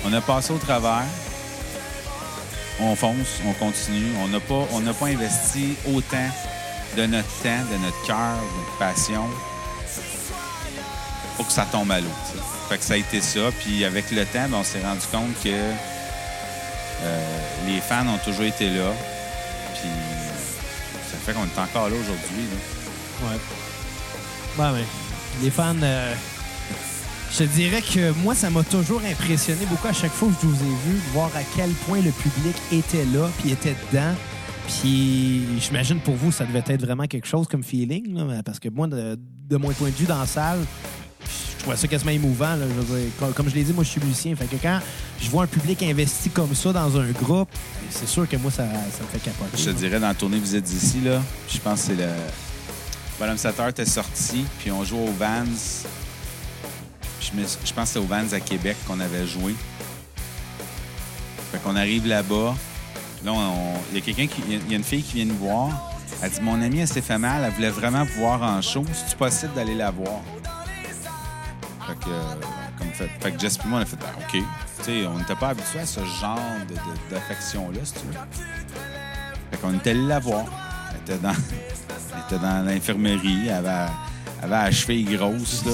on a passé au travers, on fonce, on continue. On n'a pas, on pas investi autant de notre temps, de notre cœur, de notre passion pour que ça tombe à l'eau. Fait que ça a été ça. Puis avec le temps, ben, on s'est rendu compte que les fans ont toujours été là. Puis ça fait qu'on est encore là aujourd'hui. Ouais. Ouais, mais les fans, euh, je dirais que moi, ça m'a toujours impressionné beaucoup à chaque fois que je vous ai vu, voir à quel point le public était là, puis était dedans. Puis j'imagine pour vous, ça devait être vraiment quelque chose comme feeling, parce que moi, de mon point de vue dans la salle, je trouvais ça quasiment émouvant. là. Je veux dire, comme, comme je l'ai dit, moi, je suis musicien. Fait que quand je vois un public investi comme ça dans un groupe, c'est sûr que moi, ça, ça me fait capoter. Je te là. dirais, dans la tournée Visite d'ici, là, je pense que c'est le. Bonhomme Sateur était sorti, puis on jouait au Vans. Je, me- je pense que c'était au Vans à Québec qu'on avait joué. Fait qu'on arrive là-bas. Là, il y a quelqu'un qui. Il y a une fille qui vient nous voir. Elle dit Mon amie, elle s'est fait mal. Elle voulait vraiment vous voir en show. C'est-tu possible d'aller la voir? Fait que, euh, comme fait, fait que Jess et moi, on a fait Ben, OK. Tu sais, on n'était pas habitué à ce genre d'affection-là, si tu veux. Fait qu'on était allé la voir. Elle était dans, elle était dans l'infirmerie. Elle avait, elle avait la cheville grosse, là.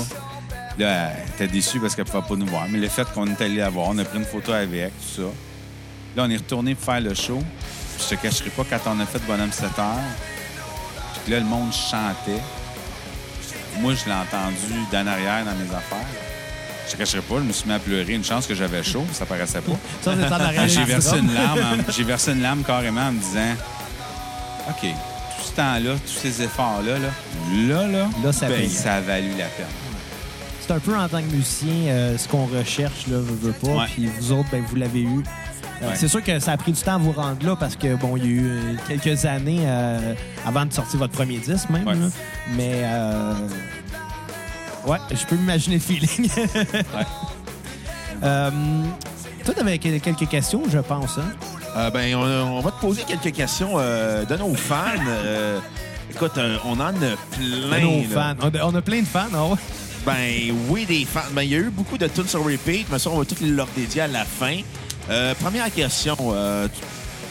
Là, elle était déçue parce qu'elle ne pouvait pas nous voir. Mais le fait qu'on est allé la voir, on a pris une photo avec, tout ça. Là, on est retourné pour faire le show. Je te cacherai pas, quand on a fait Bonhomme 7 heures, puis là, le monde chantait. Moi, je l'ai entendu d'en arrière dans mes affaires. Je te cacherai pas, je me suis mis à pleurer. Une chance que j'avais chaud, ça paraissait pas. Ça, c'est en arrière J'ai versé une larme, en- j'ai versé une larme carrément en me disant OK, tout ce temps-là, tous ces efforts-là, là, là, là, Là, ça ben, paye. ça a valu la peine. C'est un peu en tant que musicien euh, ce qu'on recherche, là, veut, veut pas. Ouais. Puis vous autres, ben, vous l'avez eu. Ouais. C'est sûr que ça a pris du temps à vous rendre là parce que, bon, il y a eu euh, quelques années euh, avant de sortir votre premier disque, même. Ouais. là. Mais, euh, ouais, je peux m'imaginer le feeling. Euh, toi, t'avais quel- quelques questions, je pense. Hein? Euh, ben, on, on va te poser quelques questions de nos fans. Écoute, on en a plein. Nos là. fans. On a, plein de fans, ouais? Ben oui, des fans. Ben, il y a eu beaucoup de tunes sur repeat, mais ça, on va toutes les leur dédier à la fin. Euh, première question. euh, tu,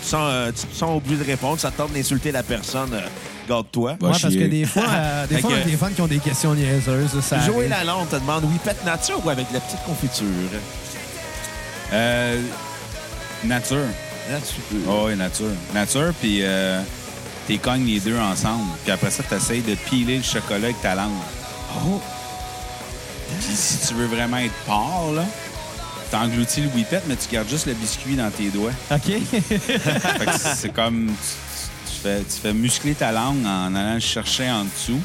tu sens, euh, tu sens obligé de répondre. Ça te tente d'insulter la personne. euh, Garde-toi. Ouais, parce que des fois, euh, des fois, on a des fans qui ont des questions niaiseuses. Ça Joey. Lalonde te demande oui, pète nature ou avec la petite confiture? Euh, nature. Nature. Oh, oui, nature. Nature, puis euh, t'es cognes les deux ensemble. Puis après ça, t'essayes de piler le chocolat avec ta langue. Oh. Puis si tu veux vraiment être porc, là, t'engloutis le whippet, mais tu gardes juste le biscuit dans tes doigts. OK. Fait que c'est comme tu, tu fais, tu fais muscler ta langue en allant le chercher en dessous.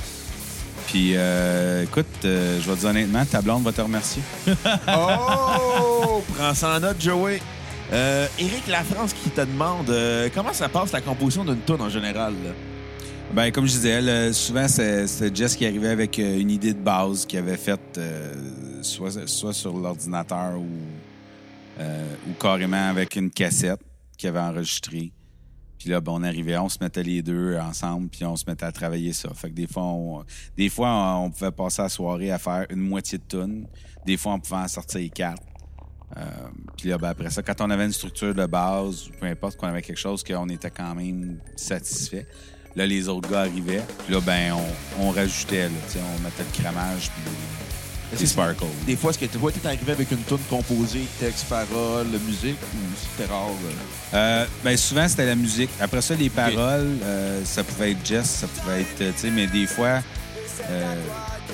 Puis euh, écoute, euh, je vais te dire honnêtement, ta blonde va te remercier. Oh! Prends ça en note, Joey. Euh, Éric Lafrance qui te demande euh, comment ça passe la composition d'une tune en général. là? Ben, comme je disais, là, souvent, c'est- c'était Jess qui arrivait avec euh, une idée de base qu'il avait faite euh, soit, sur l'ordinateur ou, euh, ou carrément avec une cassette qu'il avait enregistrée. Puis là, ben, on arrivait, on se mettait les deux ensemble, puis on se mettait à travailler ça. Fait que des fois, on, des fois, on pouvait passer la soirée à faire une moitié de tune. Des fois, on pouvait en sortir quatre. Euh, puis là, ben, après ça, quand on avait une structure de base, peu importe, qu'on avait quelque chose qu'on était quand même satisfait, là, les autres gars arrivaient. Puis là, ben, on, rajoutait, là, on mettait le cramage, puis les sparkles. Des fois, est-ce que tu vois, t'es arrivé avec une tune composée, texte, parole, musique, ou c'était rare? euh? Euh, ben, souvent, c'était la musique. Après ça, les paroles, euh, ça pouvait être Jess, ça pouvait être, tu sais, mais des fois, euh,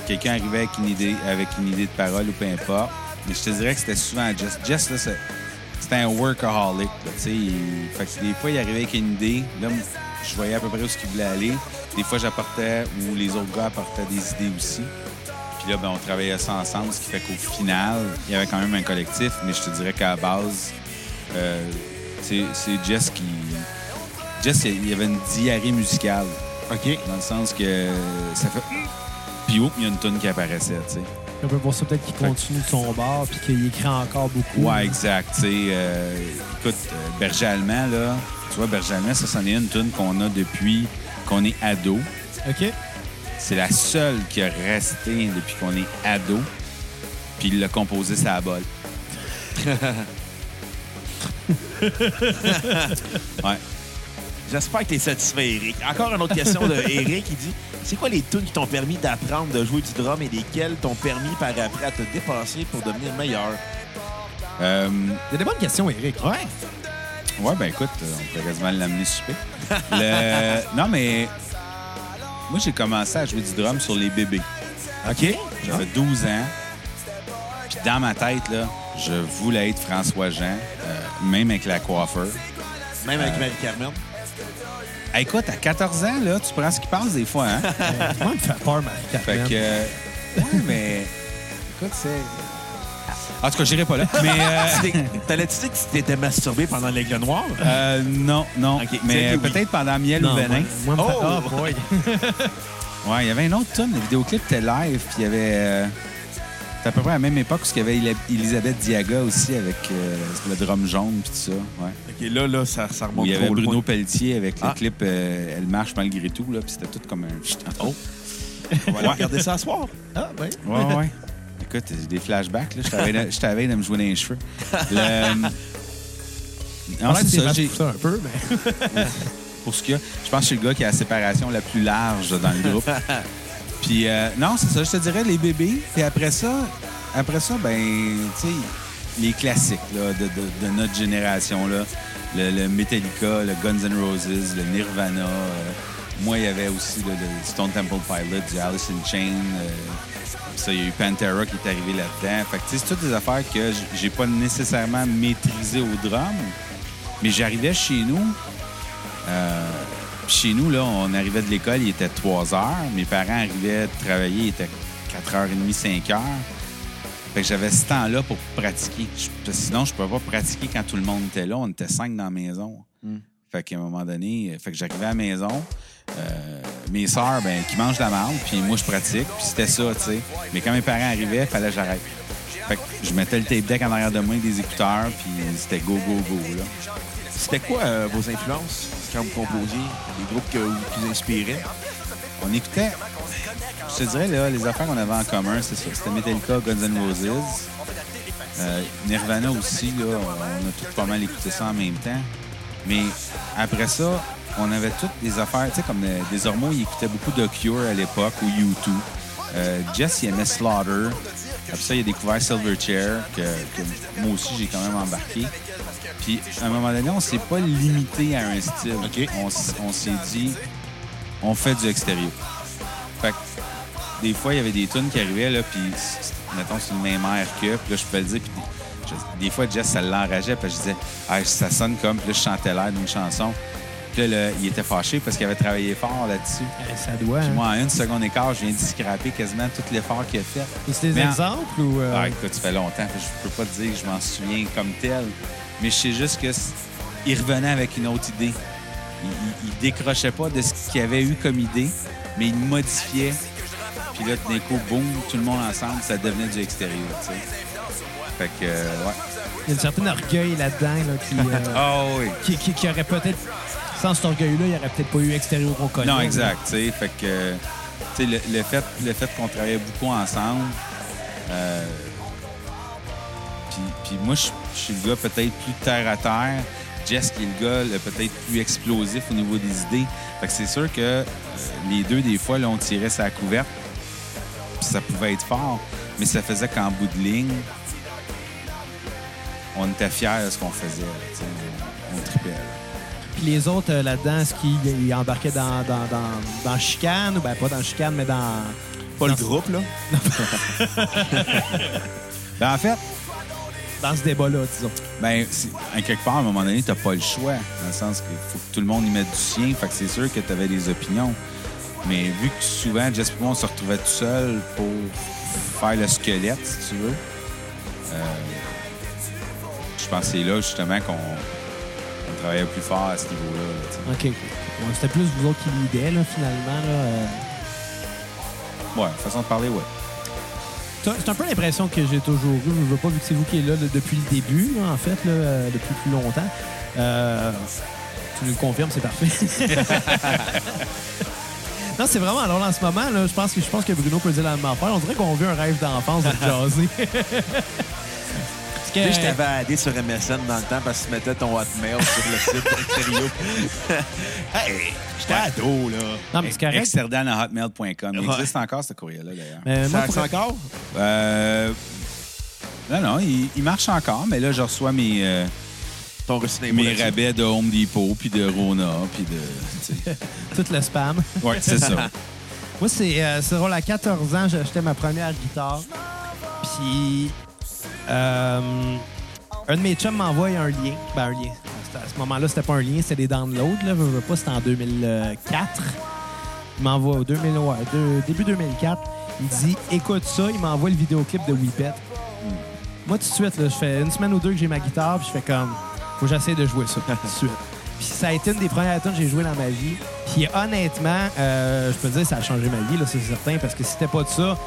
quelqu'un arrivait avec une idée, avec une idée de parole ou peu importe. Mais je te dirais que c'était souvent Jess. Jess, là, c'est- c'était un workaholic, là, tu sais. il- Fait que des fois, il arrivait avec une idée. Là, je voyais à peu près où ce qu'il voulait aller. Des fois, j'apportais, ou les autres gars apportaient des idées aussi. Puis là, ben, on travaillait ça ensemble, ce qui fait qu'au final, il y avait quand même un collectif, mais je te dirais qu'à la base, euh, c'est Jess qui. Jess, il y avait une diarrhée musicale, OK. dans le sens que ça fait. Puis oups, il y a une tune qui apparaissait, tu sais. On peut pour ça peut-être qu'il continue son bar puis qu'il écrit encore beaucoup. Ouais, exact. Tu sais, euh, écoute, euh, Berger Allemand, là, tu vois, Berger Allemand, ça, c'en est une tune qu'on a depuis qu'on est ado. OK. C'est la seule qui a resté depuis qu'on est ado. Puis il l'a composé sa bol. ouais. J'espère que tu es satisfait, Eric. Encore une autre question de Eric. Il dit C'est quoi les tunes qui t'ont permis d'apprendre de jouer du drum et lesquelles t'ont permis par après à te dépasser pour devenir meilleur? Euh, Il y a des bonnes questions, Eric. Ouais. ouais, ben écoute, on peut quasiment l'amener souper. Le- Non, mais moi, j'ai commencé à jouer du drum sur les bébés. OK. J'avais 12 ans. Puis dans ma tête, là, je voulais être François Jean, euh, même avec la coiffeur. Même avec Marie-Carmen. Hey, écoute, à 14 ans, là, tu prends ce qui passe des fois, hein? Moi, me fait peur, marie fait que. euh, ouais, mais. Écoute, c'est. En tout cas, j'irai pas là. Mais. euh, T'allais-tu dire que tu t'étais masturbé pendant l'aigle noir? Euh, non, non. Ok, mais oui. peut-être pendant Miel Non, ou Venin. Moi, moi. Oh! Boy. Ouais, il y avait une autre tune. Le vidéoclip était live, puis il y avait. euh, C'était à peu près à la même époque, parce qu'il y avait Elisabeth Diaga aussi avec euh, le drum jaune, puis tout ça. Ouais. OK, là, là, ça, ça Où remonte il y avait trop Bruno loin. Pelletier avec le Ah. clip euh, Elle marche malgré tout, là, puis c'était tout comme un. Oh. On va aller regarder ça ce soir. Ah, oui. Ouais, ouais. Écoute, des flashbacks, là. Je t'avais de, me jouer dans les cheveux. Le- c'est c'est ça. vache j'ai- ça un peu, mais... Pour ce qu'il y a, je pense que je suis le gars qui a la séparation la plus large dans le groupe. Puis, euh, non, c'est ça, je te dirais, les bébés. Puis après ça, après ça, ben, tu sais, les classiques là, de, de- de notre génération, là. Le, le Metallica, le Guns N' Roses, le Nirvana. euh, moi, il y avait aussi le, le Stone Temple Pilot, du Alice in Chain. euh, ça, il y a eu Pantera qui est arrivé là-dedans. Fait que, tu sais, c'est toutes des affaires que j'ai pas nécessairement maîtrisées au drum. Mais j'arrivais chez nous. euh, chez nous, là, on arrivait de l'école, il était 3 heures. Mes parents arrivaient de travailler, il était 4h30, 5 heures. Fait que j'avais ce temps-là pour pratiquer. Je- sinon, je pouvais pas pratiquer quand tout le monde était là. On était cinq dans la maison. Fait qu'à un moment donné, fait que j'arrivais à la maison. Euh, mes sœurs, ben, qui mangent de la marde, puis moi, je pratique. Puis c'était ça, tu sais. Mais quand mes parents arrivaient, il fallait que j'arrête. Fait que je mettais le tape deck en arrière de moi des écouteurs, puis c'était go, go, go, là. C'était quoi euh, vos influences quand vous composiez? Les groupes que vous qui vous inspiraient? On écoutait, je te dirais, là, les affaires qu'on avait en commun, c'est ça. C'était Metallica, Guns N' Roses. Euh, Nirvana aussi, là, on a tous pas mal écouté ça en même temps. Mais après ça, on avait toutes des affaires, tu sais, comme euh, des hormones, il écoutait beaucoup de Cure à l'époque ou U2. Euh, Jess, il aimait Slaughter. Après ça, il a découvert Silverchair, que, que moi aussi, j'ai quand même embarqué. Puis, à un moment donné, on s'est pas limité à un style. On, s'est dit, on fait du extérieur. Fait que, des fois, il y avait des tunes qui arrivaient, là, puis, mettons, c'est le même air que, puis là, je peux le dire, puis des fois, Jess, ça l'enrageait, puis je disais, ah, ça sonne comme, puis là, je chantais l'air d'une chanson. Puis là, il était fâché parce qu'il avait travaillé fort là-dessus. Eh, Ça doit. Puis hein. moi, en une seconde et quart, je viens de scraper quasiment tout l'effort qu'il a fait. C'est des Mais en- exemples ou. euh, Ah, écoute, ça fait longtemps, je peux pas te dire que je m'en souviens comme tel. Mais je sais juste que il revenait avec une autre idée. Il, il- il décrochait pas de ce qu'il avait eu comme idée, mais il modifiait. Puis là, d'un coup, boum, tout le monde ensemble, ça devenait du extérieur, tu sais. Fait que, euh, ouais. Il y a une certaine orgueil là-dedans là, qui, euh, Ah oui. qui, qui- qui aurait peut-être. Sans cet orgueil-là, il n'y aurait peut-être pas eu extérieur qu'on connaît. Non, exact. Fait que, le, le fait, le fait qu'on travaillait beaucoup ensemble, euh, Puis, moi, je suis le gars peut-être plus terre à terre. Jess, qui est le gars peut-être plus explosif au niveau des idées. Fait que c'est sûr que euh, les deux, des fois, là, on tirait sa couverte. Ça pouvait être fort. Mais ça faisait qu'en bout de ligne, on était fiers de ce qu'on faisait. là, on tripait. Puis les autres euh, là-dedans, est-ce qu'ils ils embarquaient dans, dans, dans, dans Chicane? ou Ben, pas dans Chicane, mais dans. Pas le groupe, là. Ben, en fait, Dans ce débat-là, disons. Ben, à quelque part, à un moment donné, t'as pas le choix. Dans le sens qu'il faut que tout le monde y mette du sien. Fait que c'est sûr que t'avais des opinions. Mais vu que souvent, Jess et moi, on se retrouvait tout seul pour faire le squelette, si tu veux, euh, je pense que c'est là, justement, qu'on on travaillait plus fort à ce niveau-là. OK. Ouais, C'était plus vous autres qui là, finalement. Là, euh. Ouais, façon de parler, ouais. C'est un peu l'impression que j'ai toujours eue. Je veux pas, vu que c'est vous qui êtes là de- depuis le début, en fait, là, euh, depuis plus longtemps. Euh, tu nous le confirmes, c'est parfait. non, c'est vraiment drôle en ce moment. Là, je, pense que, je pense que Bruno peut dire la même affaire. On dirait qu'on vit un rêve d'enfance de jaser. Tu sais, je que, t'avais aidé sur MSN dans le temps parce que tu mettais ton hotmail sur le site d'Ontario. hey, j'étais ado, là. non, mais c'est correct. Exterdan.hotmail.com. Il Ouais. existe encore, ce courrier-là, d'ailleurs. Mais moi, Ça pour- encore? Euh, non, non, il, il marche encore, mais là, je reçois mes, euh, Ton mes rabais de Home Depot, puis de Rona, puis de... tout le spam. Ouais, c'est ça. Moi, c'est euh, drôle. À 14 ans, j'ai acheté ma première guitare. Puis, euh, un de mes chums m'envoie un lien. Ben, un lien. À ce moment-là, c'était pas un lien, c'était des downloads. Là. Je veux pas, c'était en 2004. Il m'envoie au 2000, ouais, deux- début 2004. Il dit Écoute ça. Il m'envoie le vidéoclip de Whippet. Moi, tout de suite, là, je fais une semaine ou deux que j'ai ma guitare, puis je fais comme Faut que j'essaie de jouer ça tout de suite. Puis ça a été une des premières tunes que j'ai joué dans ma vie. Puis honnêtement, euh, je peux te dire, ça a changé ma vie, là, c'est certain, parce que si c'était pas de ça,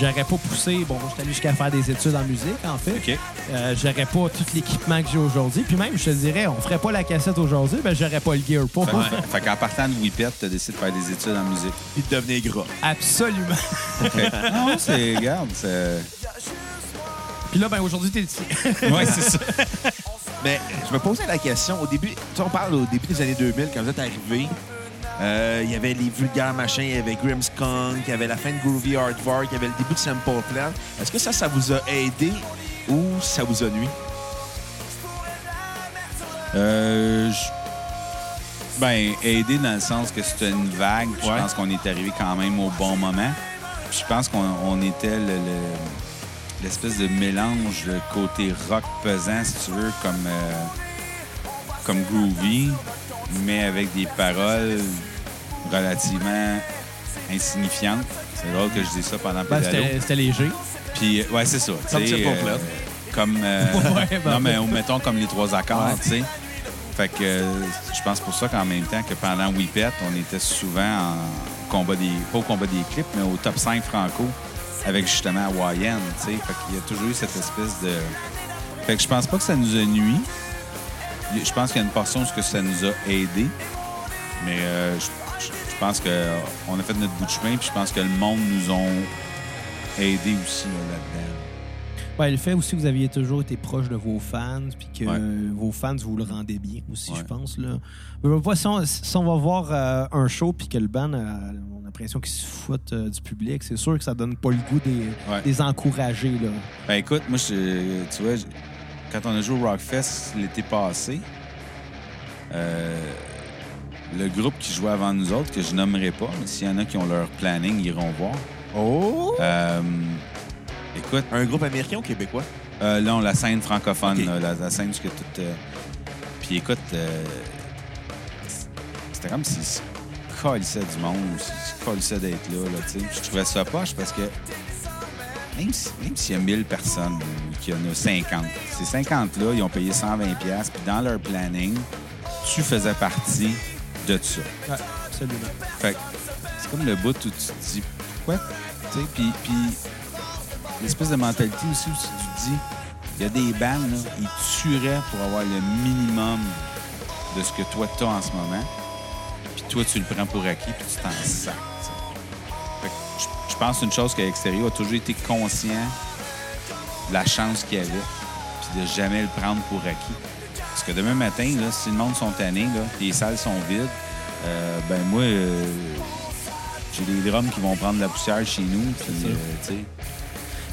j'aurais pas poussé. Bon, j'étais allé jusqu'à faire des études en musique, en fait. OK. Euh, j'aurais pas tout l'équipement que j'ai aujourd'hui. Puis même, je te dirais, on ferait pas la cassette aujourd'hui, ben j'aurais pas le gear pour. Fait, fait qu'en partant de Whippet, t'as décidé de faire des études en musique. Puis de devenir gras. Absolument. Non, c'est... Regarde, c'est... Puis là, ben aujourd'hui, t'es ici. Ouais, c'est ça. Mais je me posais la question, au début, tu sais, on parle au début des années 2000, quand vous êtes arrivé, euh, il y avait les vulgaires machins, il y avait Grimmskunk, il y avait la fin de Groovy Hardvark, il y avait le début de Simple Plan. Est-ce que ça, ça vous a aidé ou ça vous a nuit? Euh, je- Ben, aider dans le sens que c'était une vague. Ouais. Je pense qu'on est arrivé quand même au bon moment. Puis Je pense qu'on on était le- le- l'espèce de mélange côté rock pesant, si tu veux, comme, euh, comme groovy, mais avec des paroles relativement insignifiantes. C'est drôle que je dise ça pendant Ben, c'était c'était léger. Puis, euh, ouais, c'est ça. Comme Simple Plan. Comme. euh, Ouais, ben, non, mais mettons comme les trois accords, Ouais. tu sais. Fait que euh, je pense pour ça qu'en même temps que pendant Whippet, on était souvent en combat des. Pas au combat des clips, mais au top 5 franco avec justement Hawaïen, tu sais. Fait qu'il y a toujours eu cette espèce de. Fait que je pense pas que ça nous a nuit. Je pense qu'il y a une portion où ce que ça nous a aidé. Mais euh, je, je- pense qu'on a fait notre bout de chemin, puis je pense que le monde nous ont aidé aussi là, là-dedans. Ouais, le fait aussi que vous aviez toujours été proche de vos fans, puis que Ouais. euh, vos fans vous le rendaient bien aussi, Ouais. je pense. Là. Si, on, si on va voir euh, un show, puis que le band a, on a l'impression qu'ils se foutent euh, du public, c'est sûr que ça donne pas le goût des, Ouais. des encourager. Là. Ben écoute, moi, je- tu vois, quand on a joué au Rockfest l'été passé, euh, le groupe qui jouait avant nous autres, que je nommerai pas, mais s'il y en a qui ont leur planning, ils iront voir. Oh! Euh, écoute, Un groupe américain ou québécois? euh, là, on la scène francophone, là, la, la scène que tout. euh, Puis écoute, euh, c'était comme s'ils se colissaient du monde, s'ils se colissaient d'être là, là tu sais. Je trouvais ça poche parce que même si- même s'il y a 1000 personnes, ou qu'il y en a 50, ces 50-là, ils ont payé 120$, puis dans leur planning, tu faisais partie de ça. Ouais, absolument. Fait c'est comme le bout où tu te dis pourquoi, tu sais, puis, puis l'espèce de mentalité aussi où tu te dis, il y a des bandes, là, ils tueraient pour avoir le minimum de ce que toi t'as en ce moment, puis toi tu le prends pour acquis, puis tu t'en sacs. Je- pense une chose que l'extérieur a toujours été conscient de la chance qu'il y avait. puis de jamais le prendre pour acquis. Parce que demain matin, là, si le monde sont tannés, là, les salles sont vides, euh, ben moi, euh, j'ai des drums qui vont prendre la poussière chez nous. Puis, euh,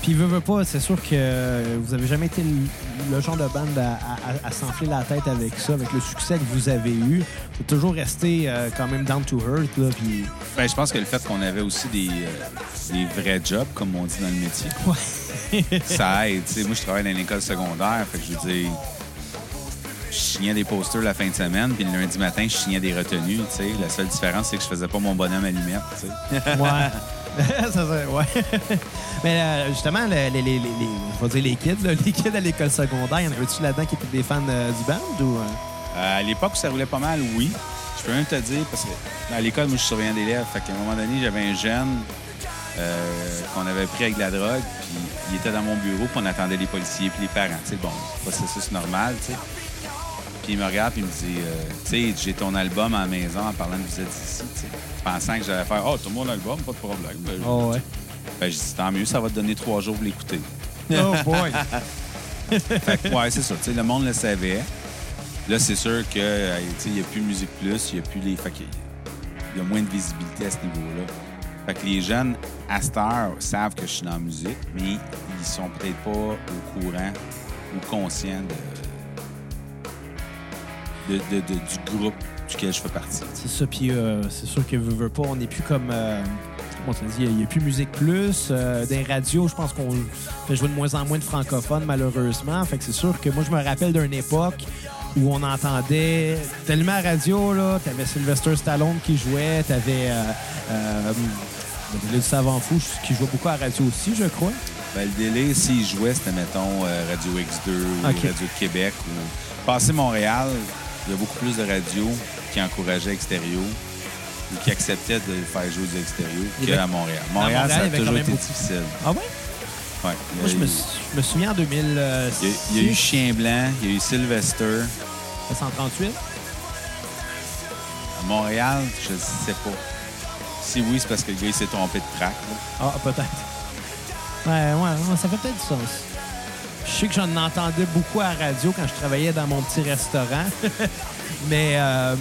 Puis, veut, veut pas, c'est sûr que euh, vous avez jamais été le, le genre de bande à, à- à s'enfler la tête avec ça, avec le succès que vous avez eu. Vous êtes toujours resté euh, quand même down to earth, là, puis... ben, je pense que le fait qu'on avait aussi des, euh, des vrais jobs, comme on dit dans le métier, Ouais. ça aide. tu sais. moi, je travaille dans une école secondaire, fait que je veux dire, je signais des posters la fin de semaine, puis le lundi matin, je signais des retenues. tu sais. La seule différence, c'est que je faisais pas mon bonhomme à sais. Ouais. ouais. Mais euh, justement, le- les, les, les, dire les kids, les kids à l'école secondaire, y en avait-tu là-dedans qui étaient des fans euh, du band ou... euh? À l'époque où ça roulait pas mal, oui. Je peux même te dire, parce que à l'école, moi, je suis surveillant d'élèves. Fait qu'à un moment donné, j'avais un jeune qu'on avait pris avec de la drogue, puis il était dans mon bureau, puis on attendait les policiers puis les parents. Sais, bon, processus normal, tu sais. Puis il me regarde, puis il me dit, euh, tu sais, j'ai ton album à la maison en parlant de vous êtes ici, tu sais. Pensant que j'allais faire, oh, tout mon album, pas de problème. Ben, Oh, ouais. ben, je dis, tant mieux, ça va te donner trois jours pour l'écouter. Oh boy! Fait que, ouais, c'est ça. Tu sais, le monde le savait. Là, c'est sûr que euh, tu sais, il n'y a plus Musique Plus, il n'y a plus les. Fait il y a moins de visibilité à ce niveau-là. Fait que les jeunes, à cette heure, savent que je suis dans la musique, mais ils sont peut-être pas au courant ou conscients de, de- de- de- du groupe duquel je fais partie. C'est ça, puis euh, c'est sûr que veut pas, on n'est plus comme. euh, comment on dit, il n'y a, plus Musique Plus. Euh, les radios, je pense qu'on fait jouer de moins en moins de francophones, malheureusement. Fait que c'est sûr que moi, je me rappelle d'une époque où on entendait tellement à la radio, là, t'avais Sylvester Stallone qui jouait, t'avais euh, euh, le Savant Fou qui jouait beaucoup à la radio aussi, je crois. Ben, le délai, s'ils jouaient, c'était, mettons, euh, Radio X2 ou. Radio de Québec. Ou... Passé Montréal, il y a beaucoup plus de radios qui encourageaient Extérieur ou qui acceptaient de faire jouer du Extérieur qu'à Montréal. À Montréal, Montréal, ça a toujours été beaucoup. difficile. Ah ouais? Ouais. Moi, je me, sou- je me souviens en 2006. il, y a, il y a eu Chien Blanc, il y a eu Sylvester. 138. À Montréal, je ne sais pas. Si oui, c'est parce que le gars, il s'est trompé de track. là. Ah, peut-être. Ouais, ouais, ouais, ça fait peut-être du sens. Je sais que j'en entendais beaucoup à la radio quand je travaillais dans mon petit restaurant. mais, euh,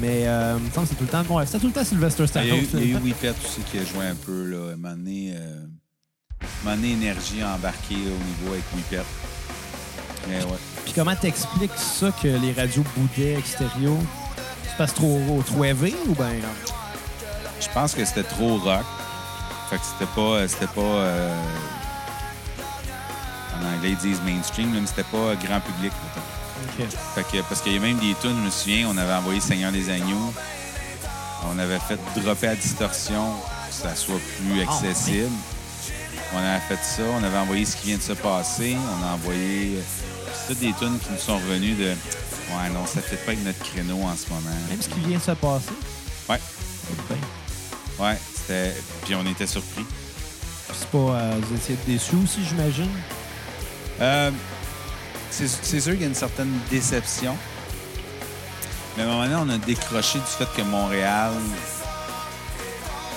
mais, euh, il me semble que c'est tout le temps. Ouais, c'était tout le temps Sylvester Stallone. eu, il y a eu Whippet aussi qui a joué un peu. Là, donné, euh, énergie embarquée là, au niveau avec Whippet. Mais ouais. Puis comment t'expliques ça que les radios boudaient extérieur? C'est parce trop, trop élevé ou bien? Je pense que c'était trop rock. Fait que c'était pas. C'était pas. euh, en anglais, ils disent mainstream, là, mais c'était pas grand public. Fait que, parce qu'il y a même des tunes, je me souviens, on avait envoyé Seigneur des Agneaux. On avait fait dropper à distorsion pour que ça soit plus Ah, accessible. On avait fait ça. On avait envoyé ce qui vient de se passer. On a envoyé. C'est toutes des tunes qui nous sont revenues de. Ouais, non, ça fait pas avec notre créneau en ce moment. Même ce qui vient de se passer. Ouais, ouais. C'était. Puis on était surpris. c'est pas. euh, vous étiez déçus aussi, j'imagine? Euh, c'est sûr qu'il y a une certaine déception. Mais à un moment donné, on a décroché du fait que Montréal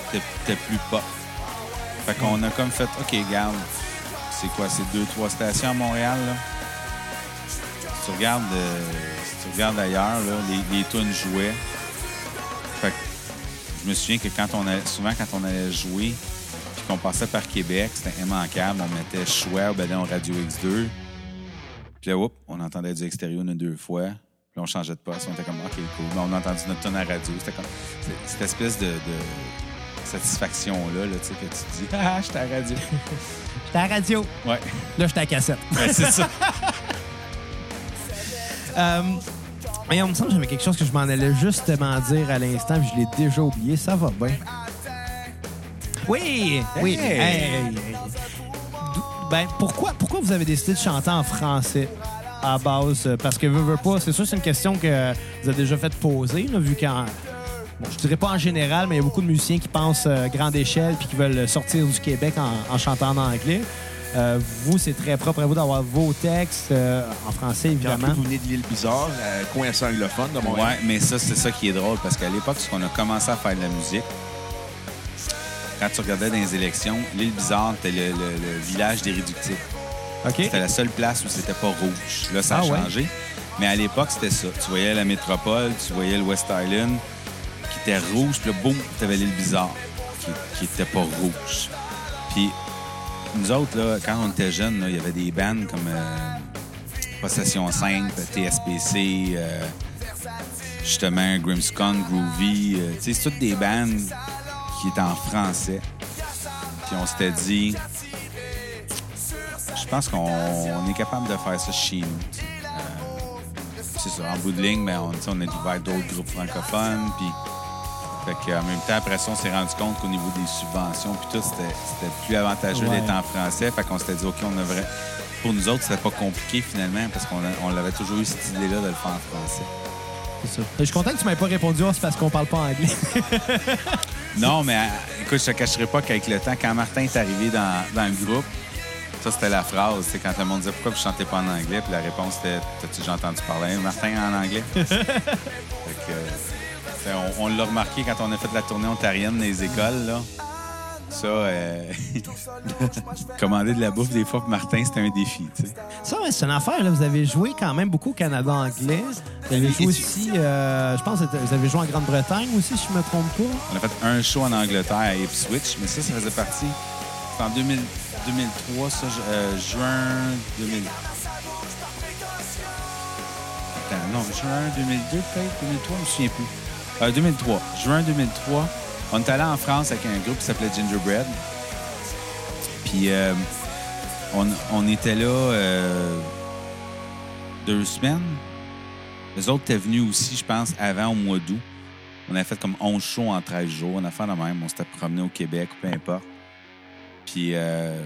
était était plus pop. Fait qu'on a comme fait, OK, garde, c'est quoi, c'est deux, trois stations à Montréal, là? Si tu regardes, euh, si tu regardes ailleurs, les, les tunes jouaient. Fait que je me souviens que quand on souvent quand on allait jouer, qu'on passait par Québec, c'était immanquable. On mettait choix au ballon Radio X2. Puis là, oups, on entendait du extérieur une deux fois. Puis on changeait de poste. On était comme, OK, cool. On a entendu notre tonne à radio. C'était comme cette espèce de, de satisfaction-là, là, tu sais, que tu dis, ah, j'étais à la radio. J'étais à la radio. Ouais, Là, j'étais à cassette. Ouais, c'est ça. Euh, mais on me semble que j'avais quelque chose que je m'en allais justement dire à l'instant, puis je l'ai déjà oublié. Ça va bien. Oui! Oui! Hey! Hey! D'où- Ben, pourquoi, pourquoi vous avez décidé de chanter en français à base? Euh, Parce que veux, veux pas, c'est sûr, c'est une question que vous avez déjà fait poser, là, vu qu'en. Bon, je dirais pas en général, mais il y a beaucoup de musiciens qui pensent euh, grande échelle puis qui veulent sortir du Québec en, en chantant en anglais. Euh, vous, c'est très propre à vous d'avoir vos textes euh, en français, plus, évidemment. vous venez de l'île bizarre, euh, coin anglophone de Montréal. Ouais, mais ça, c'est ça qui est drôle, parce qu'à l'époque, quand on a commencé à faire de la musique, quand tu regardais dans les élections, l'île Bizarre, c'était le, le- le village des réductibles. C'était la seule place où c'était pas rouge. Là, ça a Ah ouais? changé. Mais à l'époque, c'était ça. Tu voyais la métropole, tu voyais le West Island, qui était rouge, puis là, boum, t'avais l'île Bizarre, qui, qui était pas rouge. Puis nous autres, là, quand on était jeunes, il y avait des bands comme euh, Possession 5, TSPC, euh, justement Grimmskong, Groovy. euh, tu sais, c'est toutes des bands qui étaient en français. Puis on s'était dit, je pense qu'on on est capable de faire ça chez nous. Euh, c'est ça, en bout de ligne, mais on, on a découvert d'autres groupes francophones. Puis, fait en même temps, après ça, on s'est rendu compte qu'au niveau des subventions, puis tout, c'était plus avantageux Ouais. d'être en français. Fait qu'on s'était dit, OK, on devrait. Pour nous autres, c'était pas compliqué finalement, parce qu'on on l'avait toujours eu cette idée-là de le faire en français. C'est ça. Je suis content que tu m'aies pas répondu, c'est parce qu'on parle pas anglais. Non, mais euh, écoute, je te cacherai pas qu'avec le temps, quand Martin est arrivé dans, dans le groupe, ça, c'était la phrase. C'est quand le monde disait pourquoi vous chantez pas en anglais, puis la réponse était T'as-tu déjà entendu parler, Martin, en anglais? fait que, euh, on, on l'a remarqué quand on a fait la tournée ontarienne les écoles, là. Ça, euh, commander de la bouffe des fois pour Martin, c'était un défi, tu sais. Ça, ouais, c'est une affaire. Là. Vous avez joué quand même beaucoup au Canada anglais. Vous avez joué aussi, euh, je pense, que vous avez joué en Grande-Bretagne aussi, si je me trompe pas. On a fait un show en Angleterre à Ipswich, mais ça, ça faisait partie. En 2000 2003, ça, euh, juin 2000. Attends, non, juin 2002, peut-être, 2003, je me souviens plus. Euh, 2003, juin 2003, on est allé en France avec un groupe qui s'appelait Gingerbread. Puis euh, on, on était là euh, deux semaines. Les autres étaient venus aussi, je pense, avant au mois d'août. On avait fait comme 11 shows en 13 jours. On a fait la même. On s'était promené au Québec, peu importe. Puis euh,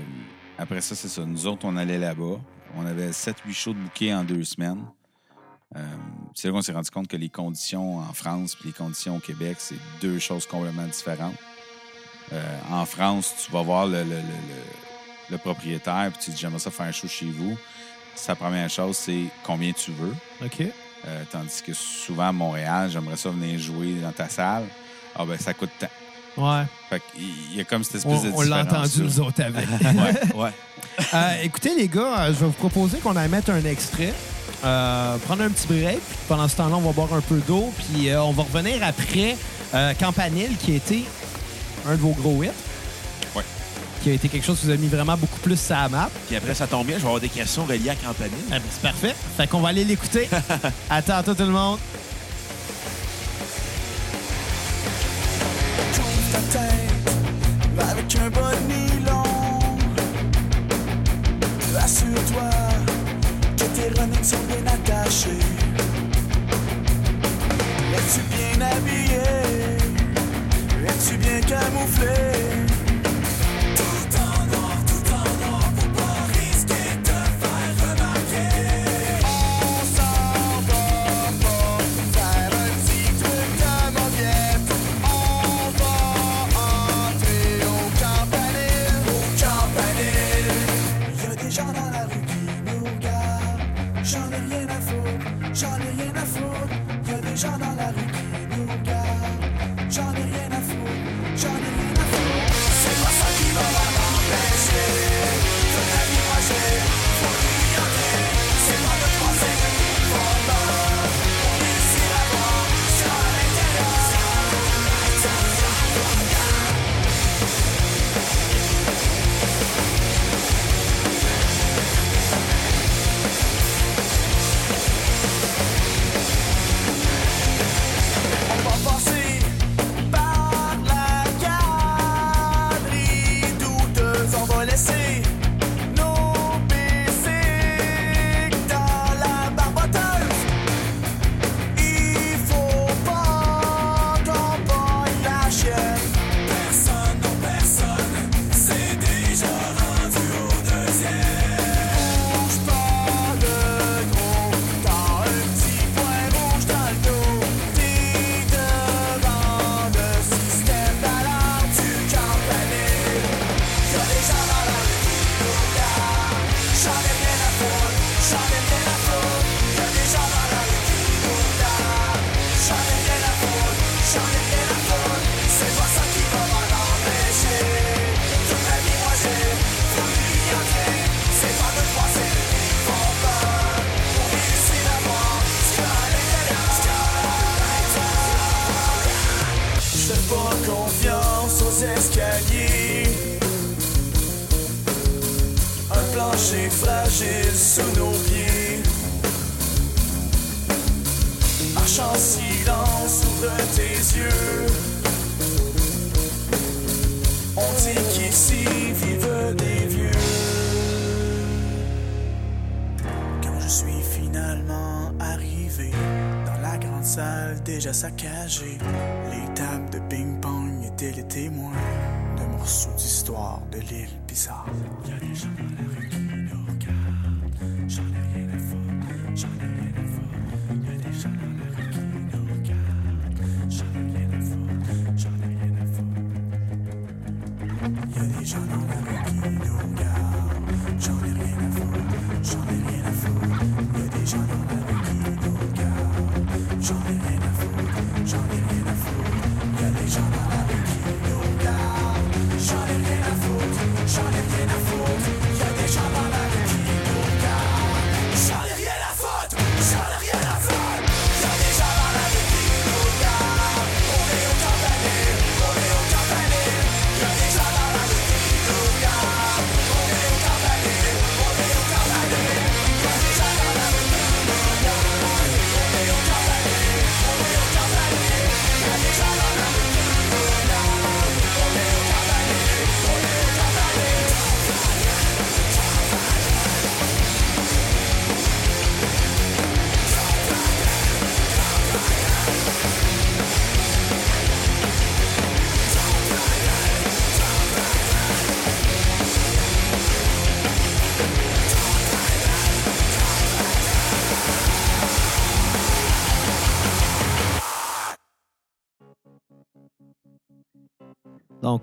après ça, c'est ça. Nous autres, on allait là-bas. On avait 7-8 shows de bouquets en deux semaines. Euh, c'est là qu'on s'est rendu compte que les conditions en France et les conditions au Québec, c'est deux choses complètement différentes. Euh, en France, tu vas voir le, le- le- le- le propriétaire puis tu dis j'aimerais ça faire un show chez vous. Sa première chose, c'est combien tu veux. OK. Euh, tandis que souvent à Montréal, j'aimerais ça venir jouer dans ta salle. Ah ben ça coûte tant. Ouais. Fait qu'il y a comme cette espèce On, de on l'a entendu, nous autres, avec. Ouais, ouais. Écoutez, les gars, je vais vous proposer qu'on aille mettre un extrait, euh, prendre un petit break. Puis pendant ce temps-là, on va boire un peu d'eau. Puis euh, on va revenir après euh, Campanile, qui a été un de vos gros hits. Ouais. Qui a été quelque chose que vous avez mis vraiment beaucoup plus sur la map. Puis après, ça tombe bien, je vais avoir des questions reliées à Campanile. Ah ben, c'est parfait. Fait qu'on va aller l'écouter. Attends, tout le monde. Tourne ta tête avec un bon nylon. Assure-toi tes running sont bien attachés. Es-tu bien habillé?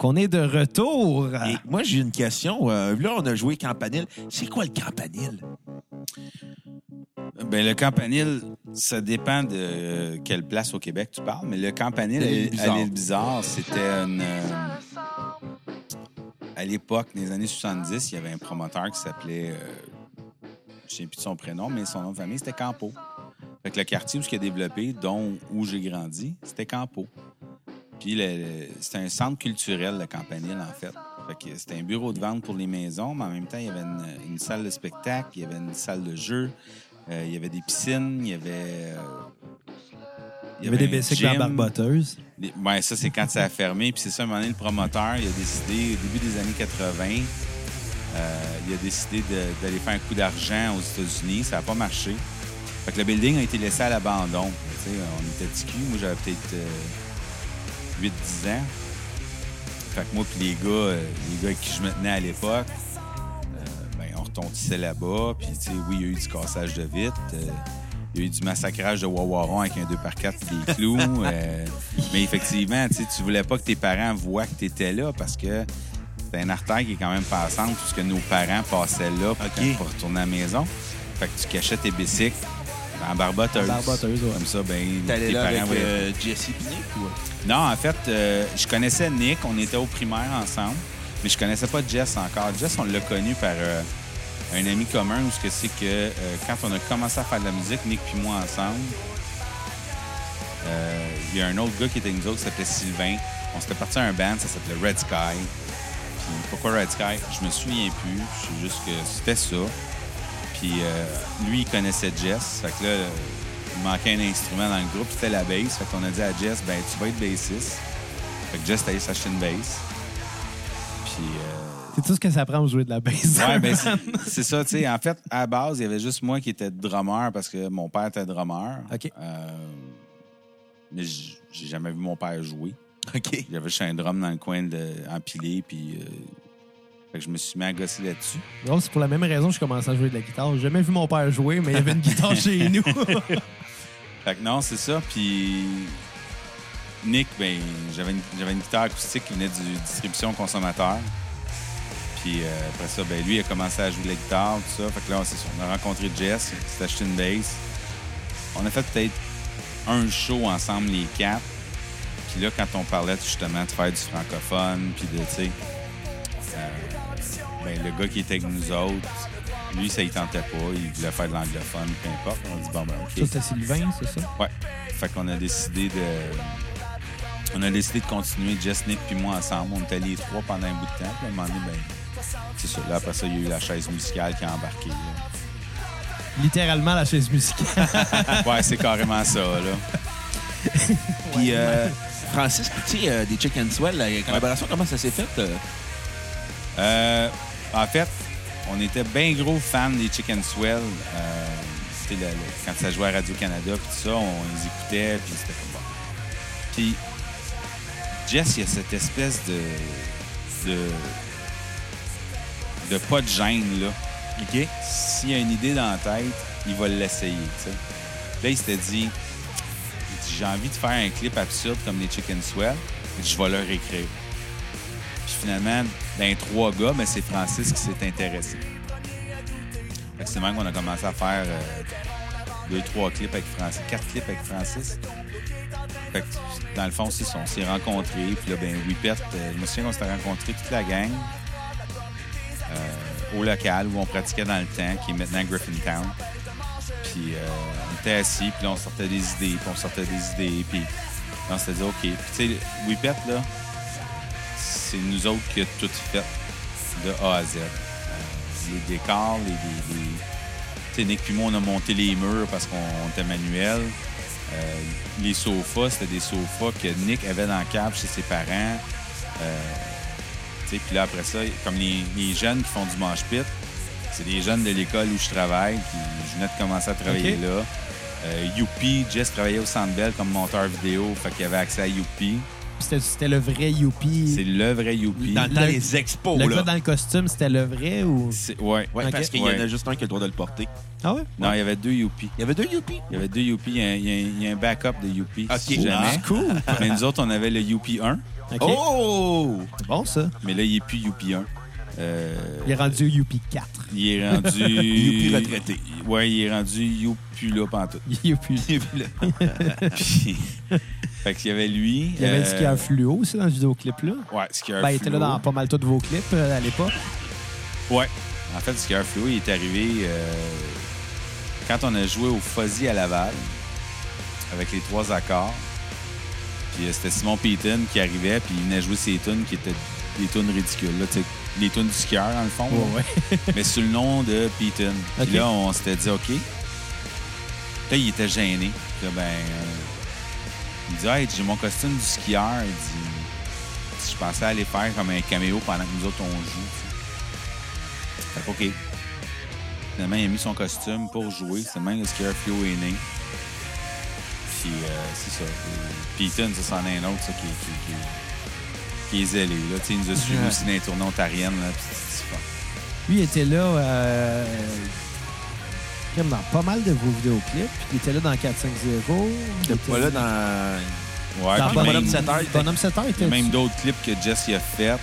Donc, on est de retour. Et moi, j'ai une question. Euh, là, on a joué Campanile. C'est quoi le Campanile? Ben, le campanile, ça dépend de quelle place au Québec tu parles, mais le campanile à Bizarre. l'île Bizarre, c'était une. euh, à l'époque, dans les années 70, il y avait un promoteur qui s'appelait. euh, je ne sais plus de son prénom, mais son nom de famille, c'était Campo. Fait que le quartier où il a développé, dont où j'ai grandi, c'était Campo. Puis c'était un centre culturel, le Campanile, en fait. Fait que c'était un bureau de vente pour les maisons, mais en même temps, il y avait une, une salle de spectacle, il y avait une salle de jeu, euh, il y avait des piscines, il y avait. euh, Il y avait des bicycles à ça, c'est quand ça a fermé. Puis c'est ça, à un moment donné, le promoteur, il a décidé, au début des années 80, euh, il a décidé d'aller faire un coup d'argent aux États-Unis. Ça n'a pas marché. Fait que le building a été laissé à l'abandon. On était petits. Moi, j'avais peut-être 8-10 ans. Fait que moi, puis les gars, euh, les gars avec qui je me tenais à l'époque, euh, ben, on retontissait là-bas. Puis, tu sais, oui, il y a eu du cassage de vitres. euh, il y a eu du massacrage de Wawaron avec un 2x4 et des clous. euh, mais effectivement, tu tu voulais pas que tes parents voient que tu étais là parce que c'était une artère qui est quand même passante puisque nos parents passaient là pour, OK. pour retourner à la maison. Fait que tu cachais tes bicycles en barboteuse. En barboteuse, ouais. Comme ça, ben, T'allais tes là parents avec voyaient euh, Jesse Pinick ou... non, en fait, euh, je connaissais Nick. On était au primaire ensemble. Mais je connaissais pas Jess encore. Jess, on l'a connu par euh, un ami commun où ce que c'est que euh, quand on a commencé à faire de la musique, Nick puis moi ensemble, euh, il y a un autre gars qui était avec nous autres qui s'appelait Sylvain. On s'était parti à un band, ça s'appelait Red Sky. Puis pourquoi Red Sky? Je me souviens plus. Je sais juste que c'était ça. Puis euh, lui, il connaissait Jess. Fait que là, il manquait un instrument dans le groupe, c'était la bass. Fait qu'on a dit à Jess, ben tu vas être bassiste. Fait que Jess est allé s'acheter une bass. Puis, euh, C'est tout ce que ça prend pour jouer de la bass. ouais, ben c'est- ça, tu sais. En fait, à la base, il y avait juste moi qui était drummer parce que mon père était drummer. OK. Euh, mais j'ai jamais vu mon père jouer. OK. J'avais juste un drum dans le coin de, empilé, puis fait que je me suis mis à gosser là-dessus. Non, c'est pour la même raison que je commençais à jouer de la guitare. J'ai jamais vu mon père jouer, mais il y avait une guitare chez nous. Fait que non, c'est ça. Puis Nick, ben, j'avais une, une guitare acoustique qui venait du distribution consommateur. Puis euh, après ça, ben, lui, il a commencé à jouer de la guitare, tout ça. Fait que là, ça, on a rencontré Jess, il s'est acheté une bass. On a fait peut-être un show ensemble, les quatre. Puis là, quand on parlait justement de faire du francophone, puis de, tu sais, euh, ben, le gars qui était avec nous autres, lui, ça il tentait pas. Il voulait faire de l'anglophone, peu importe. On a dit, bon, ben, OK. ça, c'était Sylvain, c'est ça? Ouais. Fait qu'on a décidé de, on a décidé de continuer, Jess, Nick puis moi ensemble. On était les trois pendant un bout de temps. Puis à un moment donné, ben, c'est ça. Là, après ça, il y a eu la chaise musicale qui a embarqué. là. Littéralement la chaise musicale. Ouais, c'est carrément ça, là. Puis, euh, Francis, tu sais, euh, des Chicken Swell, la collaboration, comment ça s'est fait? euh? En fait, on était bien gros fans des Chicken Swell. Euh, c'était le- le- quand ça jouait à Radio-Canada, puis tout ça, on les écoutait, puis c'était comme bon. Puis, Jess, il y a cette espèce de. de. de pas de gêne, là. OK. S'il y a une idée dans la tête, il va l'essayer, tu sais. Là, il s'était dit, dit, j'ai envie de faire un clip absurde comme les Chicken Swell, je vais leur écrire. Puis finalement, d'un trois gars, ben, c'est Francis qui s'est intéressé. C'est même qu'on a commencé à faire euh, deux, trois clips avec Francis, quatre clips avec Francis. Fait que, dans le fond, c'est ça. On s'est rencontrés. Puis là, ben, Whippet, euh, je me souviens qu'on s'était rencontrés toute la gang euh, au local où on pratiquait dans le temps, qui est maintenant Griffintown. Puis euh, on était assis, puis là, on sortait des idées, puis on sortait des idées, puis on s'était dit, OK. Puis tu sais, Whippet, là, c'est nous autres qui a tout fait de A à Z. Les décors, les... Nick puis moi, on a monté les murs parce qu'on on était manuel. Euh, les sofas, c'était des sofas que Nick avait dans le cave chez ses parents. Euh, Puis là, après ça, comme les, les jeunes qui font du manche pit, c'est des jeunes de l'école où je travaille, qui je venais de commencer à travailler là. Euh, Youpi, Jess travaillait au Centre Bell comme monteur vidéo, fait qu'il avait accès à Youpi. C'était c'était le vrai Youpi. C'est le vrai Youpi. Dans le temps Le- des expos, Le là. gars dans le costume, c'était le vrai ou? Ouais. Ouais, parce qu'il y en a juste un qui a le droit de le porter. Ah ouais? Non, il y avait deux Youpi. Il y avait deux Youpi? Il y avait deux Youpi. Il y a, un- il y a un- il y a un backup de Youpi. Ok. si jamais. Ah, cool. Mais nous autres, on avait le Youpi 1, OK. Oh! C'est bon, ça. mais là, il n'est plus Youpi 1. Euh, Il est rendu Youpi 4. il est rendu. Youpi retraité. Ouais, il est rendu Youpi là, pantoute. Youpi. Puis, fait qu'il y avait lui. Il y avait euh, le skieur fluo aussi dans ce vidéoclip-là. Ouais, skieur Ben, il était là fluo. dans pas mal tous vos clips euh, à l'époque. Ouais. En fait, le skieur fluo, il est arrivé euh, quand on a joué au Fuzzy à Laval avec les trois accords. Puis c'était Simon Payton qui arrivait, puis il venait jouer ses tunes qui étaient des tunes ridicules. Là, tu sais, les tunes du skieur, dans le fond. mais sous le nom de Peyton. Puis là, on s'était dit, OK. Là, il était gêné. Là, ben, euh, il dit, hey, j'ai mon costume du skieur. Il dit, je pensais aller faire comme un caméo pendant que nous autres, on joue. Fait OK. Finalement, il a mis son costume pour jouer. C'est même le skieur Flo est né. Puis, euh, c'est ça. Peyton, ça, c'en est un autre, ça, qui, qui, qui, qui est zélé. Là. Il nous a suivi Ouais. aussi dans les tournées ontariennes. Là, puis c'est- c'est fun. Lui, il était là euh, comme dans pas mal de vos vidéoclips. Il était là dans 450. Il était Pas là dans. Ouais, dans Bonhomme même- 7 heures. Bonhomme 7 heures, il y était a même d'autres clips que Jess y a fait.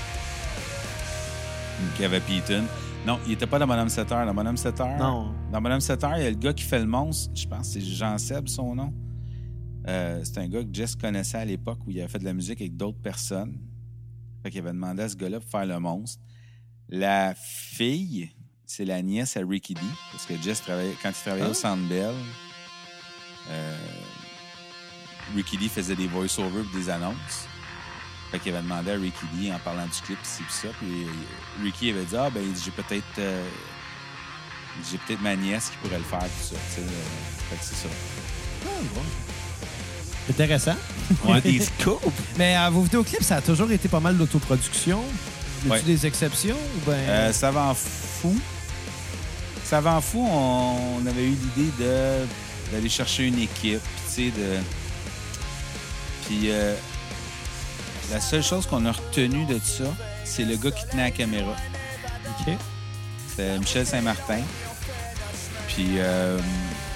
Qu'il y avait Peyton. Non, il était pas dans Bonhomme 7 heures. Dans Bonhomme 7 heures. Non. Dans Bonhomme 7 heures, il y a le gars qui fait le monstre. Je pense que c'est Jean Seb, son nom. Euh, c'est un gars que Jess connaissait à l'époque où il avait fait de la musique avec d'autres personnes. Fait qu'il avait demandé à ce gars-là pour faire le monstre. La fille, c'est la nièce à Ricky D. Parce que Jess travaillait, quand il travaillait Ah. au Centre Bell, euh, Ricky D faisait des voice-overs pour des annonces. Fait qu'il avait demandé à Ricky D en parlant du clip, pis ça. Puis euh, Ricky avait dit Ah, ben, j'ai peut-être. euh, j'ai peut-être ma nièce qui pourrait le faire, tout ça. fait que c'est ça. Intéressant. Ouais, des scoops. Mais à vos vidéoclips, ça a toujours été pas mal d'autoproduction. Y a Ouais. des exceptions ou ben? Euh, Savant Fou. Savant Fou, on, avait eu l'idée de d'aller chercher une équipe, tu sais, de. Puis euh, la seule chose qu'on a retenue de ça, c'est le gars qui tenait la caméra. OK. C'était Michel Saint-Martin. Puis, euh,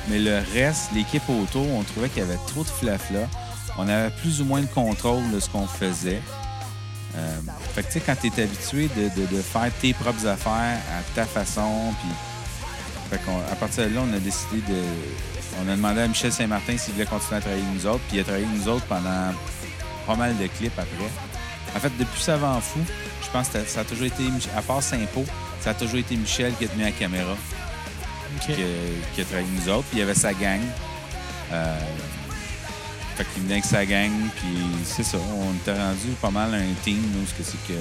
mais le reste, l'équipe autour, on trouvait qu'il y avait trop de flafla. On avait plus ou moins de contrôle de ce qu'on faisait. Euh, fait que, tu sais, quand tu es habitué de, faire tes propres affaires à ta façon, puis. Fait à partir de là, on a décidé de. On a demandé à Michel Saint-Martin s'il voulait continuer à travailler avec nous autres, puis il a travaillé avec nous autres pendant pas mal de clips après. En fait, depuis Savant Fou, je pense que ça a toujours été, à part Saint-Pau, ça a toujours été Michel qui a tenu la caméra, OK. qui, a- qui a travaillé avec nous autres, puis il y avait sa gang. Euh, fait qu'il venait avec sa gang, puis c'est ça. On était rendu pas mal un team, nous, ce que c'est que.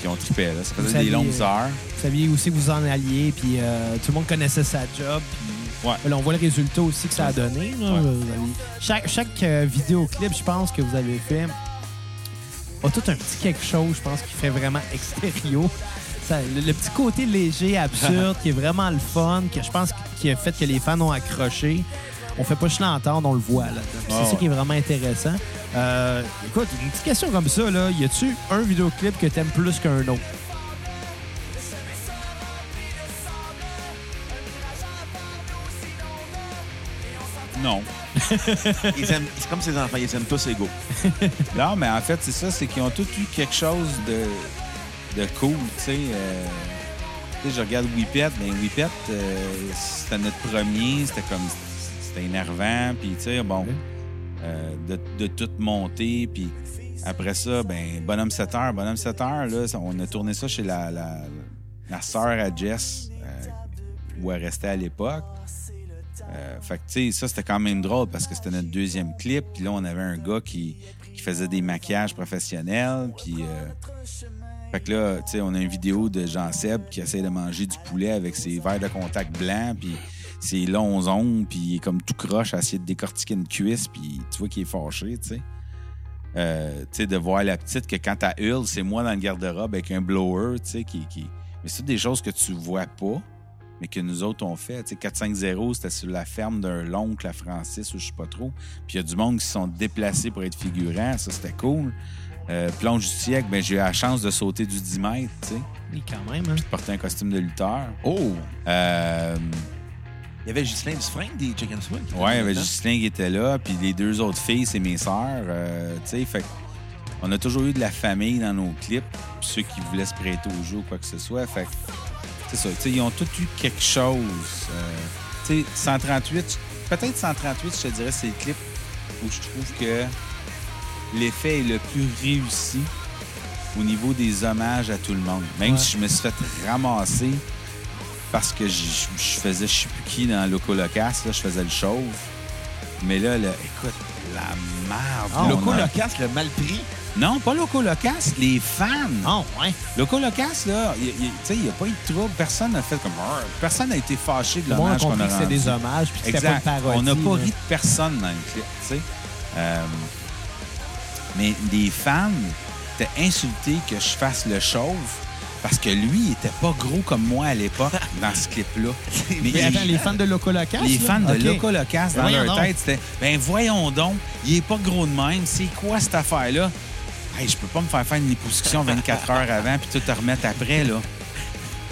qui ont trippé, là. Ça Vous faisait des longues euh, heures. Vous saviez aussi que vous en alliez, puis euh, tout le monde connaissait sa job. Puis Ouais. là, on voit le résultat aussi que ça a donné. là. Ouais. Chaque, chaque euh, vidéoclip, je pense, que vous avez fait a tout un petit quelque chose, je pense, qui fait vraiment extérieur. Ça- le, le petit côté léger, absurde, qui est vraiment le fun, que je pense qui a fait que les fans ont accroché. On fait pas juste l'entendre, on le voit là. C'est Ah ça qui est vraiment intéressant. Euh, écoute, une petite question comme ça, là. Y a-tu un vidéoclip que t'aimes plus qu'un autre? Non. Ils aiment- C'est comme ses enfants, ils aiment tous égaux. Non, mais en fait, c'est ça, c'est qu'ils ont tous eu quelque chose de, de cool, tu sais. euh, tu sais, je regarde Whippet, mais Whippet, euh, c'était notre premier, c'était comme, c'était énervant, puis tu sais, bon, euh, de, de tout monter, puis après ça, ben, Bonhomme 7 heures, Bonhomme 7 heures, là, on a tourné ça chez la, la, la sœur à Jess, euh, où elle restait à l'époque. Euh, fait que, tu sais, ça, c'était quand même drôle parce que c'était notre deuxième clip. Puis là, on avait un gars qui, qui faisait des maquillages professionnels. Puis, euh, fait que là, tu sais, on a une vidéo de Jean-Seb qui essaie de manger du poulet avec ses verres de contact blancs. Puis ses longs ongles. Puis il est comme tout croche à essayer de décortiquer une cuisse. Puis tu vois qu'il est fâché, tu sais. Euh, tu sais, de voir la petite que quand elle hurle, c'est moi dans le garde-robe avec un blower, tu sais, qui, qui... Mais c'est des choses que tu vois pas mais que nous autres on fait. Tu sais, 450, c'était sur la ferme d'un l'oncle à Francis ou je sais pas trop. Puis il y a du monde qui se sont déplacés pour être figurants. Ça, c'était cool. Euh, plonge du siècle, ben, j'ai eu la chance de sauter du 10 mètres, tu sais, Oui, quand même, hein? de porter un costume de lutteur. Oh! Euh, Il y avait Ghislain Dufresne des Chicken Swing. ouais, il y avait. Ghislain qui était là, puis les deux autres filles, c'est mes sœurs. euh, tu sais, fait on a toujours eu de la famille dans nos clips, puis ceux qui voulaient se prêter au jeu ou quoi que ce soit. Fait que c'est ça. tu sais, ils ont tous eu quelque chose. Euh, tu sais, 138, peut-être 138, je te dirais, c'est le clip où je trouve que l'effet est le plus réussi au niveau des hommages à tout le monde. Même Ouais. si je me suis fait ramasser parce que je, je faisais je sais plus qui dans Loco Locas, là, je faisais le chauve. Mais là, là, écoute, la merde. Ah, Loco a- Locas, le mal pris. Non, pas Loco Locas, les fans. Oh, ouais. Loco Locas, là, tu sais, il n'y a pas eu de trouble. Personne n'a fait comme. Arr! Personne n'a été fâché de l'hommage qu'on compris a rendu. des hommages, puis c'était pas une parodie. On n'a pas ri de personne dans le clip, tu sais. Euh, mais les fans étaient insultés que je fasse le chauve parce que lui, il était pas gros comme moi à l'époque dans ce clip-là. Mais Mais il- attends, les fans de Loco Locas? les là? fans de Ok. Loco Locas, dans Voyons leur donc. tête, c'était Ben voyons donc, il est pas gros de même. C'est quoi cette affaire-là? Hey, je peux pas me faire faire une liposuction 24 heures avant puis tout te remettre après, là.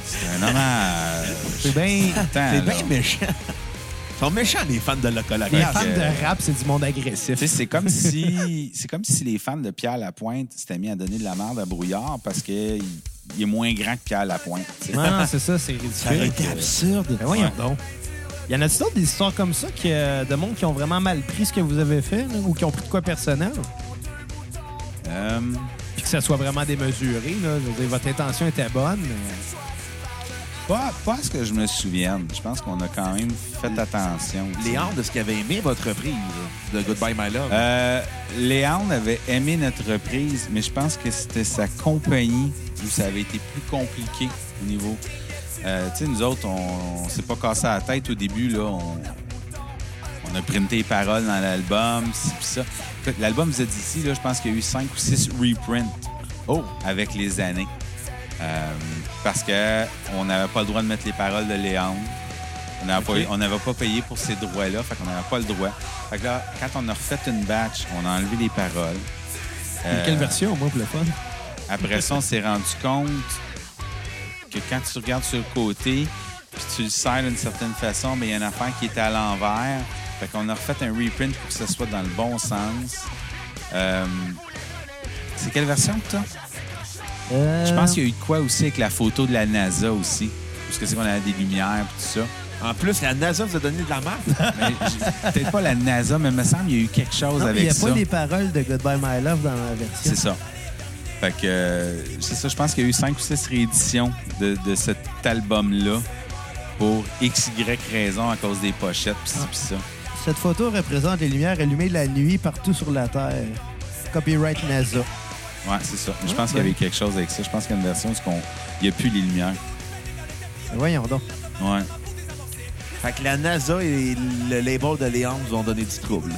C'est un hommage. C'est bien. Bien méchant. Ils sont méchants, les fans de Loco Les fans que- de rap, c'est du monde agressif. C'est comme si c'est comme si les fans de Pierre Lapointe s'étaient mis à donner de la merde à Brouillard parce qu'il il est moins grand que Pierre Lapointe. Non, non, c'est ça, c'est ridicule. Ça aurait été absurde. Ben voyons Ouais. donc. Y en a-tu d'autres des histoires comme ça que, euh, de monde qui ont vraiment mal pris ce que vous avez fait là, ou qui ont pris de quoi personnel? Euh, Puis que ça soit vraiment démesuré. Là. Je veux dire, votre intention était bonne, mais... pas, pas à ce que je me souvienne. Je pense qu'on a quand même fait attention. tu sais. Léon, de ce qu'il avait aimé votre reprise de Goodbye My Love? Euh, Léon avait aimé notre reprise, mais je pense que c'était sa compagnie où ça avait été plus compliqué au niveau. Euh, tu sais, nous autres, on, on s'est pas cassé la tête au début. Là, on, on a printé les paroles dans l'album, ça. L'album Z d'ici, là, je pense qu'il y a eu cinq ou six reprints oh! avec les années. Euh, parce que on n'avait pas le droit de mettre les paroles de Léon. On n'avait pas, payé pour ces droits-là, fait qu'on n'avait pas le droit. Fait que là, quand on a refait une batch, on a enlevé les paroles. Euh, Quelle version, moi, pour le fun? Après ça, on s'est rendu compte que quand tu regardes sur le côté, puis tu le serres d'une certaine façon, mais il y a une affaire qui était à l'envers. Fait qu'on a refait un reprint pour que ce soit dans le bon sens. Euh, c'est quelle version que t'as? Je pense qu'il y a eu de quoi aussi avec la photo de la NASA aussi. Parce que c'est qu'on avait des lumières et tout ça. En plus, la NASA vous a donné de la j'ai- Peut-être pas la NASA, mais il me semble qu'il y a eu quelque chose Non, il avec n'y a ça. pas les paroles de Goodbye My Love dans la version. C'est ça. Fait que, euh, c'est ça, je pense qu'il y a eu cinq ou six rééditions de, de cet album-là pour X, Y raison à cause des pochettes pis ci, pis ça. Cette photo représente les lumières allumées de la nuit partout sur la Terre. Copyright NASA. Ouais, c'est ça. Je pense qu'il y avait quelque chose avec ça. Je pense qu'il y a une version où il n'y a plus les lumières. Voyons donc. Ouais. Fait que la NASA et le label de Léon nous ont donné du trouble.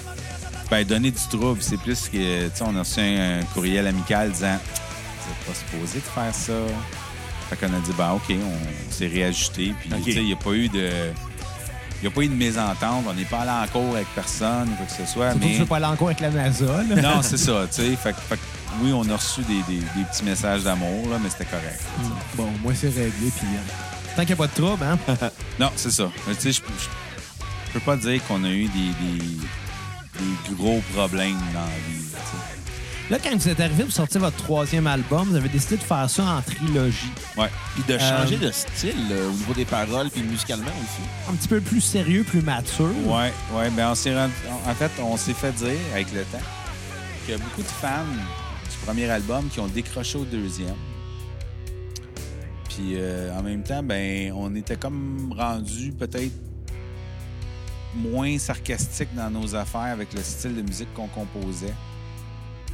Ben, donner du trouble, c'est plus que, tu sais, on a reçu un, courriel amical disant, vous n'êtes pas supposé de faire ça. Fait qu'on a dit, ben, OK, on s'est réajusté. Puis, tu sais, il n'y a pas eu de. Il n'y a pas eu de mésentente. On n'est pas allé en cours avec personne, ou quoi que ce soit. Surtout que mais... je veux pas aller encore avec la NASA. là. Non, c'est ça, tu sais. Fait, fait que oui, on a reçu des, des- des petits messages d'amour, là, mais c'était correct. là, sais. Bon, moi, c'est réglé. Puis, euh, tant qu'il n'y a pas de trouble, hein? Non, c'est ça. Tu sais, je peux pas dire qu'on a eu des, des- des gros problèmes dans la vie. là. Là, quand vous êtes arrivé pour sortir votre troisième album, vous avez décidé de faire ça en trilogie. Ouais. Puis de changer Euh, de style euh, au niveau des paroles, puis musicalement aussi. Un petit peu plus sérieux, plus mature. Ouais, ouais. Ben, on s'est rendu- en fait, on s'est fait dire avec le temps qu'il y a beaucoup de fans premier album qui ont décroché au deuxième. Puis euh, en même temps, ben, on était comme rendu peut-être moins sarcastique dans nos affaires avec le style de musique qu'on composait.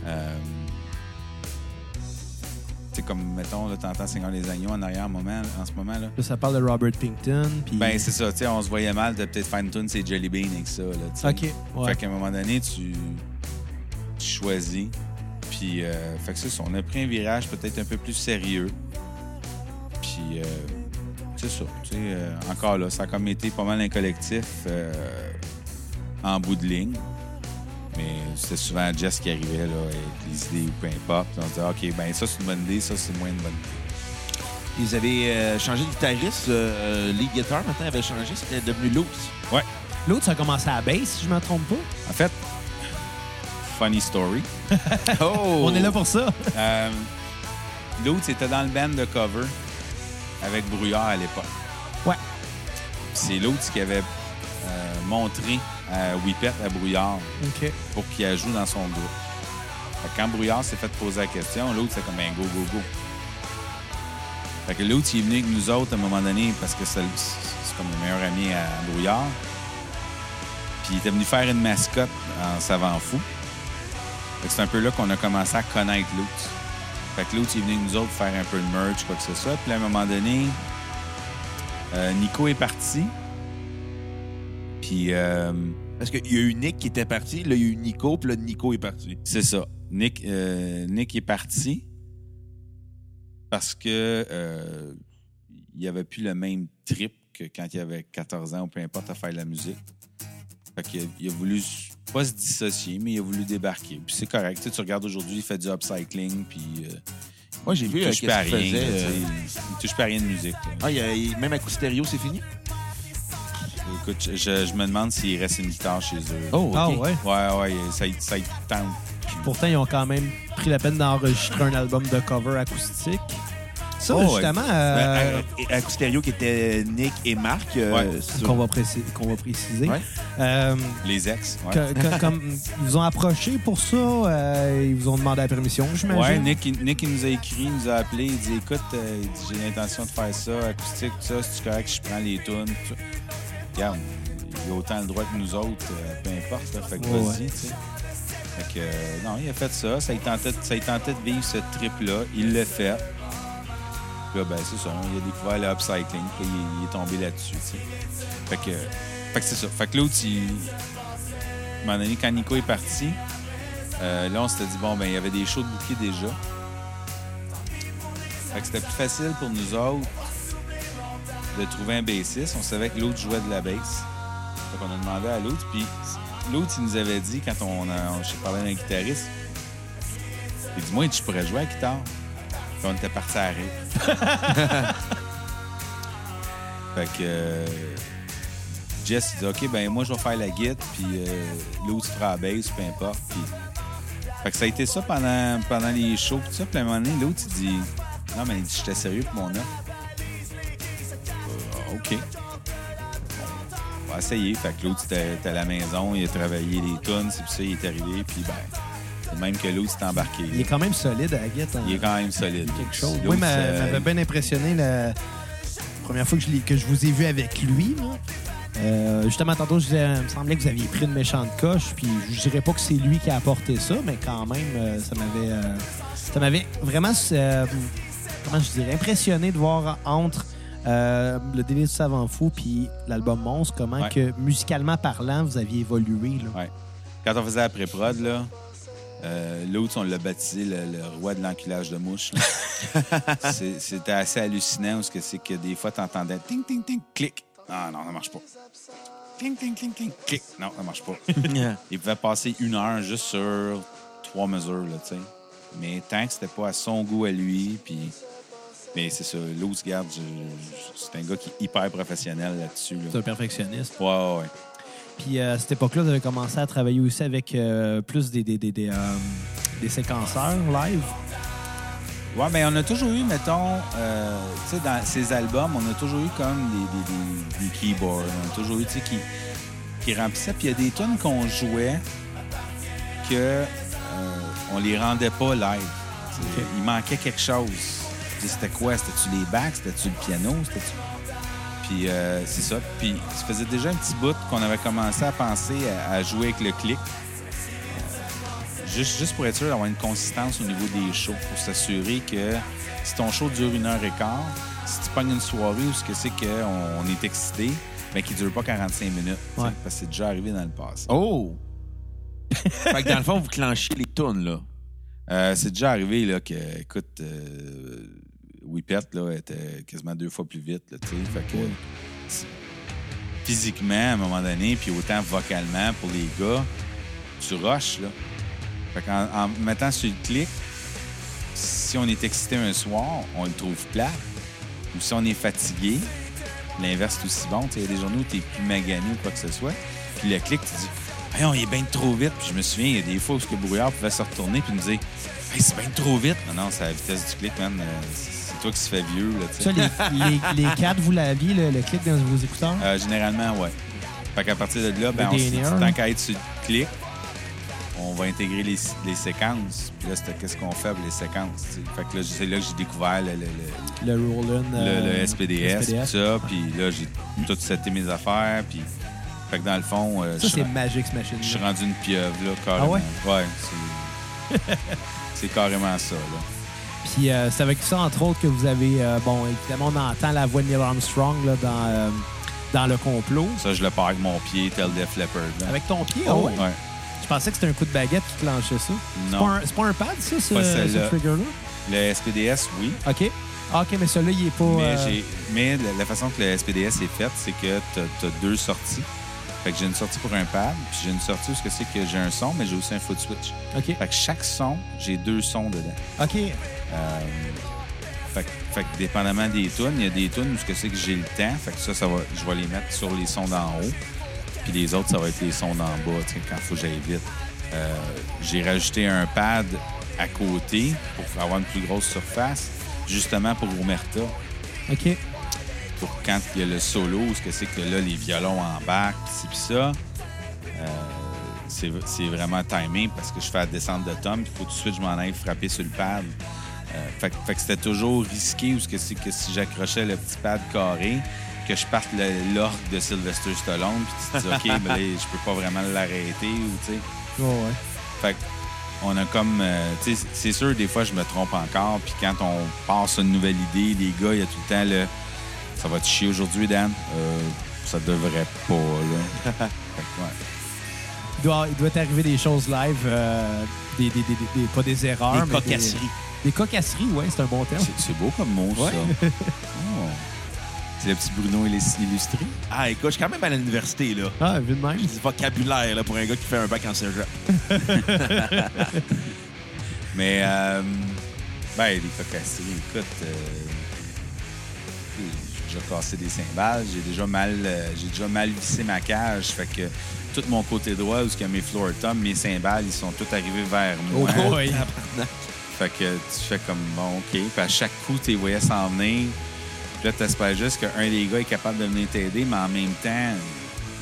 Euh, tu sais, comme, mettons, là, t'entends Seigneur des Agneaux en arrière en, moment, en ce moment, là. Là, ça parle de Robert Pinkton. Puis... Ben, c'est ça, tu sais, on se voyait mal de peut-être faire une tune, c'est Jelly Bean avec ça, là, tu sais. OK. Ouais. Fait qu'à un moment donné, tu, tu choisis. Puis, euh, fait que c'est ça, on a pris un virage peut-être un peu plus sérieux. Puis, euh, c'est ça, tu sais, euh, encore là, ça a comme été pas mal un collectif en bout de ligne. Mais c'était souvent Jess qui arrivait là, avec les idées ou peu importe. Puis on disait, OK, ben ça, c'est une bonne idée, ça, c'est moins une bonne idée. Ils avaient euh, changé de guitariste. euh, guitar, maintenant, avait changé. C'était devenu Loose. Ouais. L'autre, ça a commencé à la bass, si je ne me trompe pas. En fait, funny story. Oh! On est là pour ça. Euh, L'autre, c'était dans le band de cover avec Brouillard à l'époque. Ouais. C'est l'autre qui avait euh, montré à Whippet, à Brouillard, pour qu'il joue dans son groupe. Fait que quand Brouillard s'est fait poser la question, l'autre, c'est comme un go, go, go. Fait que l'autre, il est venu avec nous autres à un moment donné parce que c'est c'est comme le meilleur ami à Brouillard. Puis il était venu faire une mascotte en savant fou. C'est un peu là qu'on a commencé à connaître l'autre. Fait que il est venu nous autres faire un peu de merch, quoi que ce soit. Puis à un moment donné, euh, Nico est parti. Puis euh, Parce qu'il y a eu Nick qui était parti, là, il y a eu Nico, puis là, Nico est parti. c'est ça. Nick, euh, Nick est parti parce que euh, il avait plus le même trip que quand il avait 14 ans ou peu importe à faire de la musique. Fait qu'il a, il a voulu pas se dissocier, mais il a voulu débarquer. Puis c'est correct. Tu, sais, tu regardes aujourd'hui, il fait du upcycling, puis euh, Moi, j'ai il vu euh, touche pas à rien. faisait. euh, il, il touche pas à rien de musique. là. Ah, il y a- il- même à coup stéréo, c'est fini? Écoute, je, me demande s'il reste une guitare chez eux. Oh, Ah ouais? Ouais, ouais, ça, y- ça tente. Pourtant, ils ont quand même pris la peine d'enregistrer un album de cover acoustique. Ça, Oh, ouais. justement, euh, Ben, stéréo qui était Nick et Marc. euh, Ouais. sur- qu'on va, préciser. Ouais. Euh, Les ex. Ouais. que- que- comme, ils vous ont approché pour ça, euh, ils vous ont demandé la permission, j'imagine. Ouais, Nick, Nick, il nous a écrit, il nous a appelé, il dit écoute, euh, j'ai l'intention de faire ça, acoustique, tout ça, si tu correct, je prends les tunes. tout ça. Regarde, il a autant le droit que nous autres, euh, peu importe, fait que Ouais, vas-y, tu sais. Fait que, euh, non, il a fait ça, ça lui tentait, ça tentait de vivre ce trip-là, il l'a fait. Ben, c'est ça, il a découvert le upcycling, puis il, est- tombé là-dessus. Fait que, fait c'est ça. Fait que l'autre, à un donné, quand Nico est parti, euh, là, on s'était dit, bon, ben, il y avait des shows de bouquet déjà. Fait que c'était plus facile pour nous autres de trouver un bassiste. On savait que l'autre jouait de la basse. Fait qu'on a demandé à l'autre. Puis l'autre, il nous avait dit, quand on a, on, j'ai parlé d'un guitariste, il dit, moi, tu pourrais jouer à la guitare. Puis on était parti à rire. fait que euh, Jess, il dit, OK, ben moi, je vais faire la guitare, puis euh, l'autre fera la basse, peu importe. Puis fait que ça a été ça pendant, pendant les shows. Tout ça. Puis à un moment donné, l'autre, il dit Non, mais il dit J'étais sérieux pour mon offre. Euh, OK. On va essayer. Fait que l'autre, était à la maison, il a travaillé les tunes, c'est puis ça, il est arrivé. Puis ben, même que l'autre s'est embarqué. Il est quand même solide à la guitare. Il est quand même solide. quelque chose. L'autre, Oui, euh, m'avait bien impressionné la première fois que je, l'ai- que je vous ai vu avec lui. là. Euh, justement, tantôt, je disais, il me semblait que vous aviez pris une méchante coche, puis je dirais pas que c'est lui qui a apporté ça, mais quand même, euh, ça m'avait euh, ça m'avait vraiment, euh, comment je dirais, impressionné de voir entre euh, le délai du savant fou puis l'album Monstre, comment Ouais. que, musicalement parlant, vous aviez évolué. Là. Ouais. Quand on faisait la pré-prod, là, euh, l'autre, on l'a baptisé le, le roi de l'enculage de. C'est- C'était assez hallucinant parce que c'est que des fois, tu entendais ting, ting, ting, clic. Ah non, ça marche pas. Cling, cling, cling, cling, clic. Non, ça marche pas. Il pouvait passer une heure juste sur trois mesures, là, tu sais. Mais tant que c'était pas à son goût à lui, puis... Mais c'est ça, Luz Garde, c'est un gars qui est hyper professionnel là-dessus. C'est un perfectionniste. Ouais, ouais, ouais. Puis euh, à cette époque-là, vous avez commencé à travailler aussi avec euh, plus des, des, des, des, euh, des séquenceurs live. Ouais, mais on a toujours eu, mettons, euh, tu sais, dans ces albums, on a toujours eu comme des, des, des, des keyboards. On a toujours eu, tu sais, qui, qui remplissaient. Puis il y a des tunes qu'on jouait que euh, on les rendait pas live. Il manquait quelque chose. C'était quoi? C'était-tu les backs? C'était-tu le piano? C'était-tu... Puis euh, c'est ça. Puis ça faisait déjà un petit bout qu'on avait commencé à penser à, à jouer avec le clic. Juste, juste pour être sûr d'avoir une consistance au niveau des shows, pour s'assurer que si ton show dure une heure et quart, si tu pognes une soirée où ce que c'est qu'on on est excité, mais qu'il ne dure pas 45 minutes. Ouais. Parce que c'est déjà arrivé dans le passé. Oh! fait que dans le fond, vous clenchez les tunes, là. Euh, c'est déjà arrivé là, que, écoute, euh, Whippet là, était quasiment deux fois plus vite. Là, physiquement, à un moment donné, puis autant vocalement pour les gars, tu rushes. Là. Fait qu'en, en mettant sur le clic, si on est excité un soir, on le trouve plat. Ou si on est fatigué, l'inverse est aussi bon. Il y a des journées où tu es plus magané ou quoi que ce soit. Puis le clic, tu dis, Hey, on est bien trop vite. Puis je me souviens, il y a des fois où ce que Brouillard pouvait se retourner puis nous dire, hey, c'est bien trop vite. Non, non, c'est la vitesse du clic, man. Toi qui se fait vieux. Là. Ça, les, les, les quatre, vous l'aviez, le, le clic dans vos écouteurs? Euh, généralement, ouais. Fait qu'à partir de là, ben, on se dit, tant qu'à être sur le clic, on va intégrer les, les séquences. Puis là, c'était qu'est-ce qu'on fait avec les séquences. Fait que là, c'est là que j'ai découvert le, le- le- le Roland. le- euh, le SPDS, SPDS. tout ça. Puis là, j'ai tout seté mes affaires. Puis, fait que dans le fond, euh, Ça, c'est magique, ce je suis rendu une pieuvre, là, carrément. Ah ouais? Ouais, c'est... c'est carrément ça, là. Puis euh, c'est avec ça, entre autres, que vous avez... euh, bon, évidemment, on entend la voix de Neil Armstrong là, dans, euh, dans le complot. Ça, je le pars avec mon pied, tel Def Leppard. là. Avec ton pied, ah ouais? Ouais. Je pensais que c'était un coup de baguette qui clenchait ça. C'est Non. pas, un, c'est pas un pad, ça, ce, Pas ce celle-là. trigger-là? Le SPDS, oui. OK. Ah, OK, mais celui-là, il est pas... Mais, euh, j'ai- mais la, la façon que le SPDS est fait, c'est que tu as, deux sorties. Fait que j'ai une sortie pour un pad, puis j'ai une sortie où ce que c'est que j'ai un son, mais j'ai aussi un foot switch. OK. Fait que chaque son, j'ai deux sons dedans. OK. Euh, fait, que- fait que dépendamment des tunes, il y a des tunes où ce que c'est que j'ai le temps. Fait que ça, ça va, je vais les mettre sur les sons d'en haut. Puis les autres, ça va être les sons d'en bas, quand il faut que j'aille vite. Euh, j'ai rajouté un pad à côté pour avoir une plus grosse surface, justement pour Omerta. OK. pour quand il y a le solo, où ce que c'est que là, les violons embarquent, pis pis ça. Euh, c'est c'est vraiment timé parce que je fais la descente de tom, puis faut tout de suite je m'en aille frapper sur le pad. Euh, fait, que- fait que c'était toujours risqué, où ce que que si j'accrochais le petit pad carré, que je parte le- l'orgue de Sylvester Stallone, puis tu te dis, OK, ben là, je peux pas vraiment l'arrêter, ou tu sais. Ouais. Fait que on a comme. euh, tu sais, c'est sûr, des fois, je me trompe encore. Puis quand on passe une nouvelle idée, les gars, il y a tout le temps le. Ça va te chier aujourd'hui, Dan? Euh, ça devrait pas, là. fait que, ouais. Il doit, il doit t'arriver des choses live, euh, des, des, des, des- des- pas des erreurs, Des mais cocasseries. Des, cocasseries, oui, c'est un bon terme. C'est- beau comme mot, Ouais. ça. Oh. C'est le petit Bruno illus- illustré. Ah, écoute, je suis quand même à l'université, là. Ah, vu de même. J'ai du vocabulaire, là, pour un gars qui fait un bac en cégep. Mais, euh, ben, les cocasseries, écoute, euh, j'ai déjà cassé des cymbales, j'ai déjà mal, euh, j'ai déjà mal vissé ma cage, fait que tout mon côté droit, où a mes floor toms, mes cymbales, ils sont tous arrivés vers moi. Oh, boy. Fait que tu fais comme, bon, OK. Puis à chaque coup, tu les voyais s'en venir. Puis là, tu espères juste qu'un des gars est capable de venir t'aider, mais en même temps,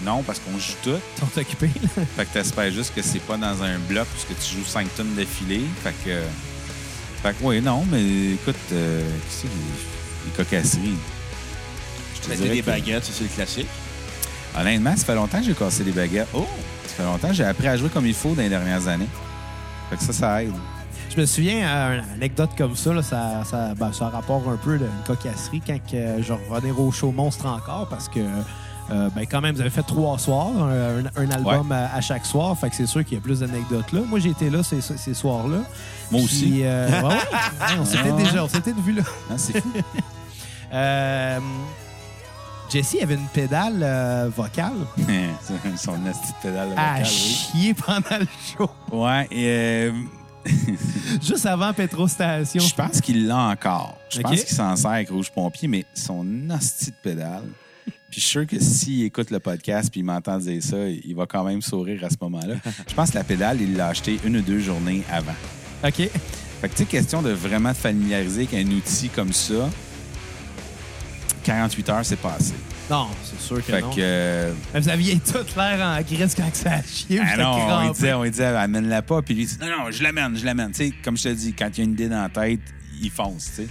non, parce qu'on joue tout. Ils sont occupés. là. Fait que t'espères juste que c'est pas dans un bloc parce que tu joues 5 tonnes d'affilée. Fait que. Fait que, oui, non, mais écoute, euh, qu'est-ce que c'est les, les cocasseries? Je te des que- baguettes, ça, c'est le classique. Honnêtement, ça fait longtemps que j'ai cassé les baguettes. Oh! Ça fait longtemps que j'ai appris à jouer comme il faut dans les dernières années. Fait que ça, ça aide. Je me souviens, à une anecdote comme ça, là, ça, ça, ben, ça rapporte un peu d'une cocasserie quand que je revenais au show Monstre encore parce que, euh, ben, quand même, vous avez fait trois soirs, un, un album à, à chaque soir. Fait que c'est sûr qu'il y a plus d'anecdotes là. Moi, été là ces, ces soirs-là. Moi Puis, aussi. euh, ouais, ouais. Ouais, on s'était Ah. déjà, on s'était vu là. Hein, c'est fou. Euh, Jesse avait une pédale euh, vocale Son de pédale de à oui. chier pendant le show. Ouais, et euh, Juste avant Petro Station. je pense qu'il l'a encore. Je pense qu'il s'en sert avec Rouge Pompier, mais son hostie de pédale. Puis je suis sûr que s'il écoute le podcast puis il m'entend dire ça, il va quand même sourire à ce moment-là. Je pense que la pédale, il l'a acheté une ou deux journées avant. OK. Fait que, tu sais, question de vraiment te familiariser avec un outil comme ça, 48 heures, c'est passé. Non, c'est sûr que Fait non. que. euh, Mais Vous aviez tout l'air en crise quand ça a chié. Ah non, on lui disait, on lui disait, amène-la pas. Puis lui, il dit, non, non, je l'amène, je l'amène. Tu sais, comme je te dis, quand il y a une idée dans la tête, il fonce, tu sais.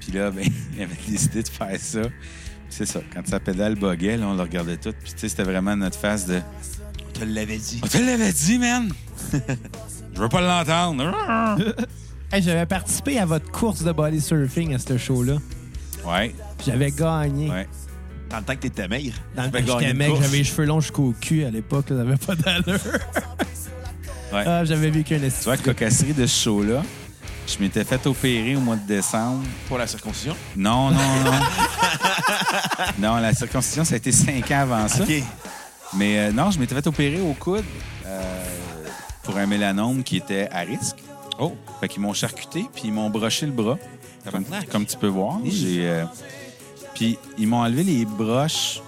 Puis là, ben, il avait décidé de faire ça. Puis C'est ça, quand sa pédale buguait, là, on le regardait tout. Puis tu sais, c'était vraiment notre face de. On te l'avait dit. On te l'avait dit, man! je veux pas l'entendre. Hey, J'avais participé à votre course de body surfing à ce show-là. ouais, J'avais gagné. ouais. Dans le temps que t'étais maigre. Dans le tu temps que j'étais course. j'avais les cheveux longs jusqu'au cul à l'époque. Ça n'avait pas d'allure. Ouais. Ah, j'avais vécu un Tu esti. vois, cocasserie de ce show-là, je m'étais fait opérer au mois de décembre. Pour la circoncision? Non, non, non. non, la circoncision, ça a été cinq ans avant ça. OK. Mais euh, non, je m'étais fait opérer au coude euh, pour un mélanome qui était à risque. Oh! Fait qu'ils m'ont charcuté, puis ils m'ont broché le bras. Comme tu peux voir. J'ai, euh, puis ils m'ont enlevé les broches,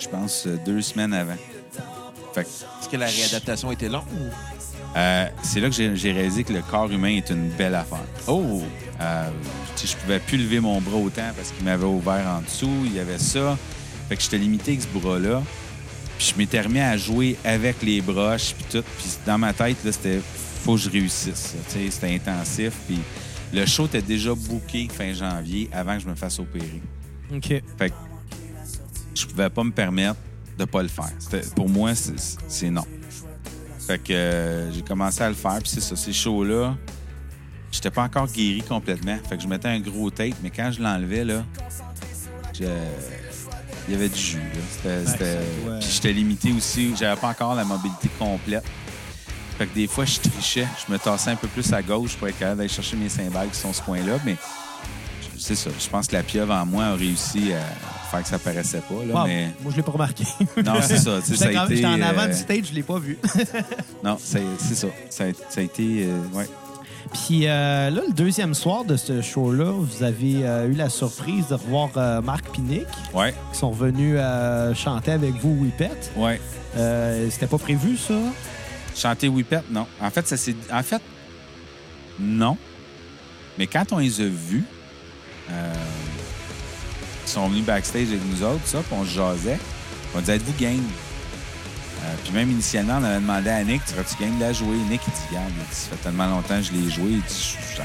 je pense, euh, deux semaines avant. Fait que Est-ce que la réadaptation était longue? ou- euh, c'est là que j'ai réalisé que le corps humain est une belle affaire. Oh! Euh, je pouvais plus lever mon bras autant parce qu'il m'avait ouvert en dessous. Il y avait ça. Fait que j'étais limité avec ce bras-là. Puis je m'étais remis à jouer avec les broches puis tout. Puis dans ma tête, là, c'était faut que je réussisse. C'était intensif. Puis le show était déjà booké fin janvier avant que je me fasse opérer. OK. Fait que je pouvais pas me permettre de pas le faire. Pour moi, c'est- non. Fait que euh, j'ai commencé à le faire. Puis c'est ça, ces shows-là, j'étais pas encore guéri complètement. Fait que je mettais un gros tape, mais quand je l'enlevais, là, je- il y avait du jus. C'était- Puis j'étais limité aussi. J'avais pas encore la mobilité complète. Fait que des fois, je trichais. Je me tassais un peu plus à gauche pour être capable d'aller chercher mes cymbales qui sont ce coin-là. Mais c'est ça. Je pense que la pieuvre en moi a réussi à faire que ça paraissait pas. Là, Wow, mais Moi, je l'ai pas remarqué. non, c'est ça. ça J'étais a été. en avant euh, du stage, je l'ai pas vu. Non, c'est ça. Ça a, ça a été. euh, ouais. Puis euh, là, le deuxième soir de ce show-là, vous avez euh, eu la surprise de revoir euh, Marc Pinick, Ouais, qui sont venus chanter avec vous Whippet. ouais. C'était pas prévu, ça? Chanter Whippet, non. En fait, ça s'est. En fait, non. Mais quand on les a vus, euh, ils sont venus backstage avec nous autres, ça, puis on se jasait. On disait, êtes-vous game? Euh, puis même initialement, on avait demandé à Nick, serais-tu game de la jouer? Nick, il dit, dit, ça fait tellement longtemps que je l'ai joué, je,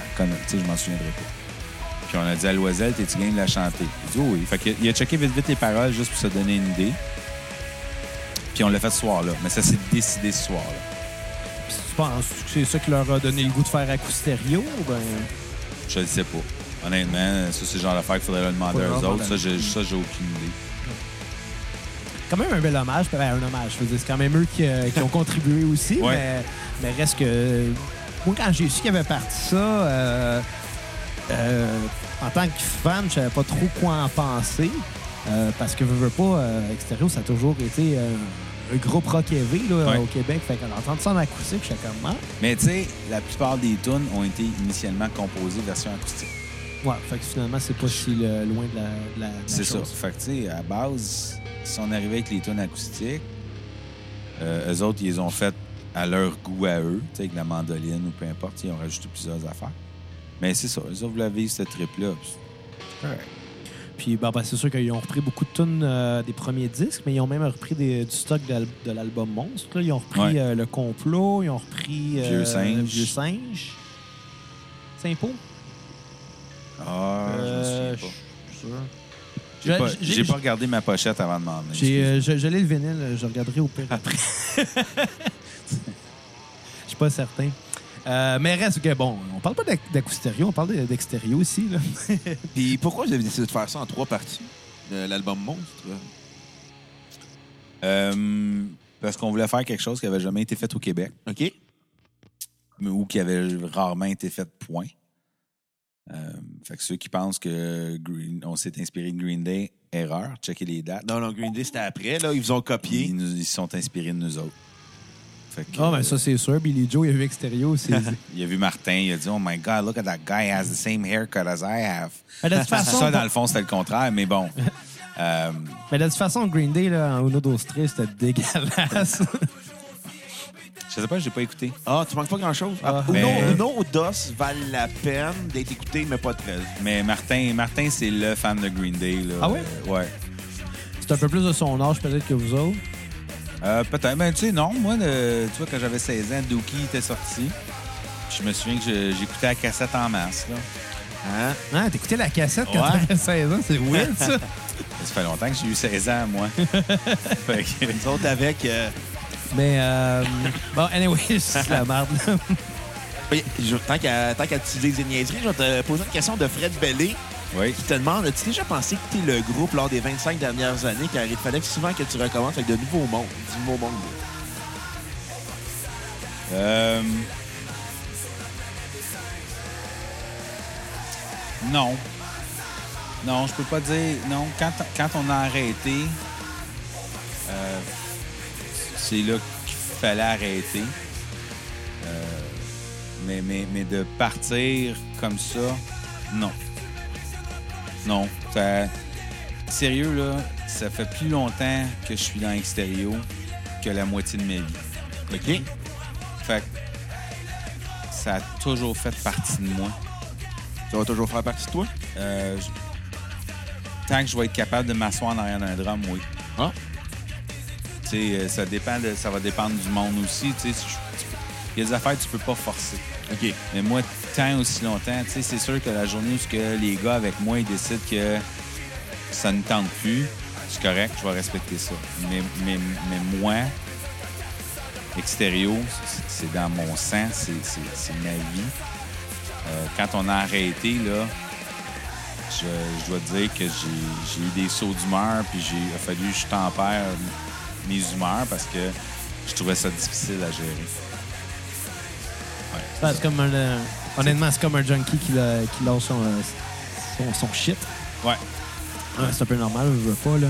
tu je m'en souviendrai pas. Puis on a dit à Loisel, t'es-tu game de la chanter? Il dit, oui. Fait qu'il il a checké vite vite les paroles juste pour se donner une idée. Puis on l'a fait ce soir-là. Mais ça s'est décidé ce soir-là. Tu penses que c'est ça qui leur a donné le goût de faire Acousterio? ou Ben... Je ne sais pas. Honnêtement, ça, c'est le genre d'affaire qu'il faudrait le demander aux leur autres. Ça, j'ai, aucune idée. quand même un bel hommage. Ben, un hommage, je veux dire, c'est quand même eux qui, euh, qui ont contribué aussi, Ouais. mais, mais reste que... Moi, quand j'ai su qu'il avait parti ça, euh, euh, en tant que fan, je savais pas trop quoi en penser, parce que, veux, veux pas, Extérieur, ça a toujours été groupe rock heavy là, Ouais. au Québec. Fait qu'on entend ça en acoustique, j'étais comme... Ah. Mais tu sais, la plupart des tunes ont été initialement composées version acoustique. Ouais, fait que finalement, c'est pas si loin de la, de la- de la C'est ça. Fait que, tu sais, à base, si on arrivait avec les tunes acoustiques, euh, eux autres, ils les ont faites à leur goût à eux, tu sais, avec la mandoline ou peu importe. Ils ont rajouté plusieurs affaires. Mais c'est ça. Eux autres voulaient vivre ce trip-là. correct. Puis ben, ben, c'est sûr qu'ils ont repris beaucoup de tunes euh, des premiers disques, mais ils ont même repris des- du stock de, l'al- de l'album Monstre. là. Ils ont repris Ouais. euh, Le Complot, ils ont repris euh, Vieux Singe. Vieux Singe. Saint-Pau? Ah, Euh, je je suis sûr. J'ai Je- pas, j'ai- pas regardé ma pochette avant de. J'ai, euh, je, je l'ai le vinyle, je regarderai au pire après. Je suis pas certain. Euh, mais reste que, bon, on parle pas d'ac- d'acoustério, on parle de- d'extério aussi. Là. Puis pourquoi vous avez décidé de faire ça en trois parties, de l'album Monstre? Euh, parce qu'on voulait faire quelque chose qui avait jamais été fait au Québec, OK? mais- ou qui avait rarement été fait, point. Euh, fait que ceux qui pensent que Green- on s'est inspiré de Green Day, erreur, checker les dates. Non, non, Green Day, c'était après. Là, ils vous ont copié. Ils nous- ils se sont inspirés de nous autres. Ah, ben ça, c'est sûr. Billy Joe, il a vu extério. C'est... Il a vu Martin, il a dit Oh my God, look at that guy, he has the same haircut as I have. Mais de toute façon, ça, dans le fond, c'était le contraire, mais bon. Euh, mais de toute façon, Green Day, là, en Uno Dos Tres, c'était dégueulasse. je sais pas, j'ai pas écouté. Ah, tu manques pas grand-chose? Ah, Uno, mais- Uno ou DOS valent la peine d'être écouté, mais pas très. Mais Martin, Martin c'est le fan de Green Day. Là. Ah ouais? Euh, ouais. c'est un peu plus de son âge, peut-être, que vous autres. Euh, Peut-être. Ben, tu sais, non. Moi, le- tu vois, quand j'avais 16 ans, Dookie était sorti. Je me souviens que j'écoutais la cassette en masse. Là. Hein? Ah, t'écoutais la cassette quand Ouais. t'avais 16 ans, c'est weird, ça. Ça fait longtemps que j'ai eu 16 ans, moi. fait que, Les autres avec. euh, Mais, euh, bon, anyway, c'est la merde. là. tant qu'à qu'à utiliser des niaiseries, je vais te poser une question de Fred Bellé oui. qui te demande As-tu déjà pensé quitter le groupe lors des 25 dernières années? Car il fallait souvent que tu recommences avec de nouveaux mondes, du nouveau monde? Euh, Non. Non, je peux pas dire. Non, quand, quand on a arrêté, euh, c'est là qu'il fallait arrêter. Euh, mais, mais, mais de partir comme ça, non. Non. Ça- sérieux, là, ça fait plus longtemps que je suis dans l'extérieur que la moitié de ma vie. OK? Fait que ça a toujours fait partie de moi. Ça va toujours faire partie de toi? Euh, je- Tant que je vais être capable de m'asseoir en arrière d'un drum, oui. Ah. Tu sais, euh, ça, dépend de- ça va dépendre du monde aussi. Il y a des affaires que tu peux pas forcer. OK. Mais moi, tant aussi longtemps, tu sais, c'est sûr que la journée où que les gars avec moi ils décident que ça ne tente plus, c'est correct, je vais respecter ça. Mais, mais, mais moi, extérieur, c'est- dans mon sang, c'est ma vie. Euh, quand on a arrêté, là, je, je dois te dire que j'ai eu des sauts d'humeur, puis j'ai il a fallu que je tempère mes humeurs parce que je trouvais ça difficile à gérer. Ouais, c'est comme un, honnêtement, c'est comme un junkie qui, l'a- qui lance son, son, son shit. Ouais. Ouais, c'est un peu normal, je veux pas, là.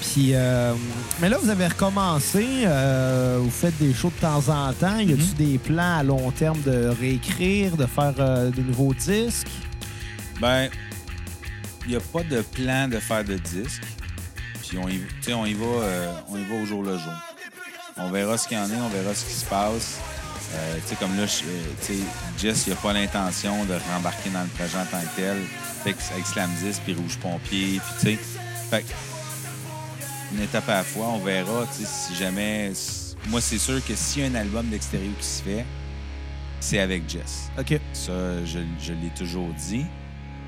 Puis, euh, mais là, vous avez recommencé, euh, vous faites des shows de temps en temps. Y a-tu Mhm. des plans à long terme de réécrire, de faire euh, des nouveaux disques? Ben, il n'y a pas de plan de faire de disque. Puis on y, tu sais, on y va, euh, on y va au jour le jour. On verra ce qu'il y en est, on verra ce qui se passe. Euh, tu sais, comme là, je- euh, Jess, il n'a pas l'intention de rembarquer dans le projet en tant que tel. Fait que avec Slam 10, puis Rouge Pompier, puis tu sais. Fait que, une étape à la fois, on verra, tu sais, si jamais... Moi, c'est sûr que s'il y a un album d'extérieur qui se fait, c'est avec Jess. OK. Ça, je, je l'ai toujours dit.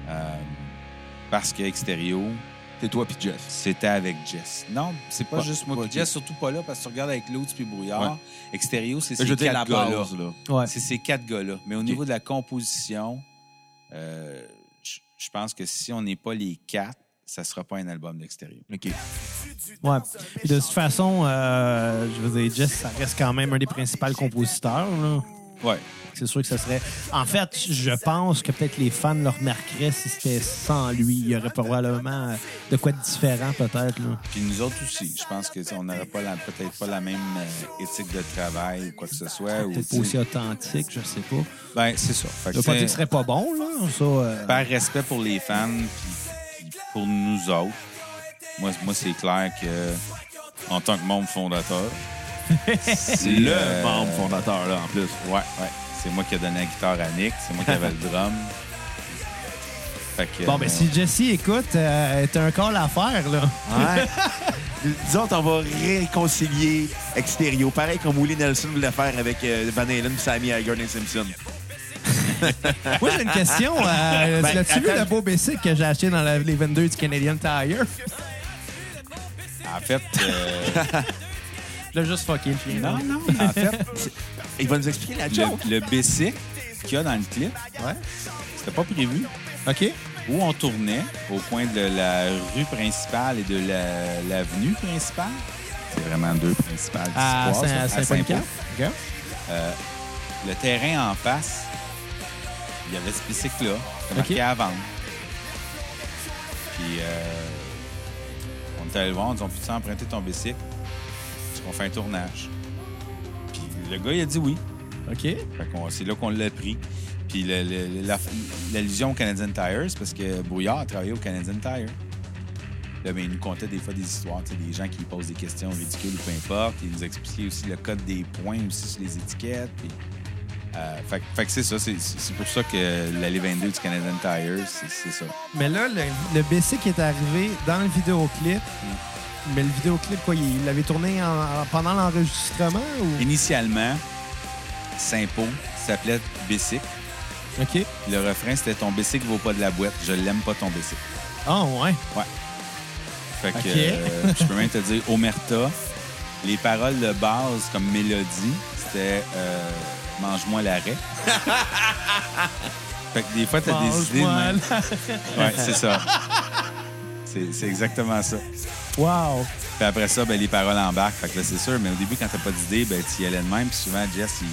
Euh, parce que Extérieur, C'est toi puis Jess. c'était avec Jess. Non, c'est pas Pas- juste moi puis Jess, surtout pas là, parce que tu regardes avec l'autre puis Brouillard. Ouais. Extérieur, c'est ces quatre gars-là. Ouais. C'est ces quatre gars-là. Mais au niveau de la composition, euh, je pense que si on n'est pas les quatre, ça sera pas un album d'extérieur. OK. Ouais. De toute façon, euh, je veux dire, Jess, ça reste quand même un des principaux compositeurs. là. Ouais. C'est sûr que ça serait. En fait, je pense que peut-être les fans le remarqueraient si c'était sans lui. Il y aurait probablement euh, de quoi de différent, peut-être. Puis nous autres aussi. Je pense que tu sais, on n'aurait pas peut-être pas la même euh, éthique de travail ou quoi que ce soit. ou, Peut-être pas aussi authentique, je sais pas. Ben, c'est ça. Fait que, pas dire que ce serait pas bon, là. Ça, euh, par respect pour les fans, puis pour nous autres, moi, moi c'est clair que, en tant que membre fondateur, c'est Le euh, membre fondateur, là, en plus. Ouais, ouais. C'est moi qui ai donné la guitare à Nick, c'est moi qui avais le drum. Fait que, Bon, ben, euh, si Jessie écoute, euh, t'as un call à faire, là. Ouais. Disons qu'on va réconcilier extérieur. Pareil comme Willie Nelson voulait faire avec euh, Van Halen, Sammy Hagar et Simpson. Moi, j'ai une question. Euh, Ben, L'as-tu vu le beau basic que j'ai acheté dans la- les 22 du Canadian Tire? En fait, euh, Je l'ai juste fucké le chien. non, non, en fait, Il va nous expliquer la le, joke. le basic qu'il y a dans le clip, Ouais. c'était pas prévu. OK. Où on tournait, au coin de la rue principale et de la- l'avenue principale. C'est vraiment deux principales qui À se croisent, là, Saint- à Saint-Paul-Cap. Saint-Paul. Euh, le terrain en face, il y avait ce bicycle-là. Marqué OK. à vendre. Puis, euh, on est allé le voir, on dit on peut emprunter ton bicycle? Parce qu'on fait un tournage. Puis, le gars, il a dit oui. OK. C'est là qu'on l'a pris. Puis l'allusion au Canadian Tire, c'est parce que Brouillard a travaillé au Canadian Tire. Là, ben, il nous contait des fois des histoires, des gens qui lui posent des questions ridicules ou peu importe. Il nous expliquait aussi le code des points aussi sur les étiquettes. Puis, euh, fait, fait que c'est ça. C'est pour ça que l'allée 22 du Canadian Tire, c'est ça. Mais là, le, le basic est arrivé dans le vidéoclip. Mais le vidéoclip, quoi, il l'avait tourné en- en- pendant l'enregistrement ou... Initialement, Saint-Pau s'appelait Bicycle. OK. Le refrain, c'était Ton bicycle vaut pas de la boîte. Je l'aime pas ton bicycle. Ah, ouais. Fait que euh, je peux même te dire Omerta. Les paroles de base comme mélodie, c'était euh, Mange-moi l'arrêt. fait que des fois, t'as des idées de même. Ouais, c'est ça. C'est exactement ça. Wow. Puis après ça, ben, les paroles embarquent. Fait que là, c'est sûr. Mais au début, quand t'as pas d'idée, ben, tu y allais de même. Puis souvent, Jess, il,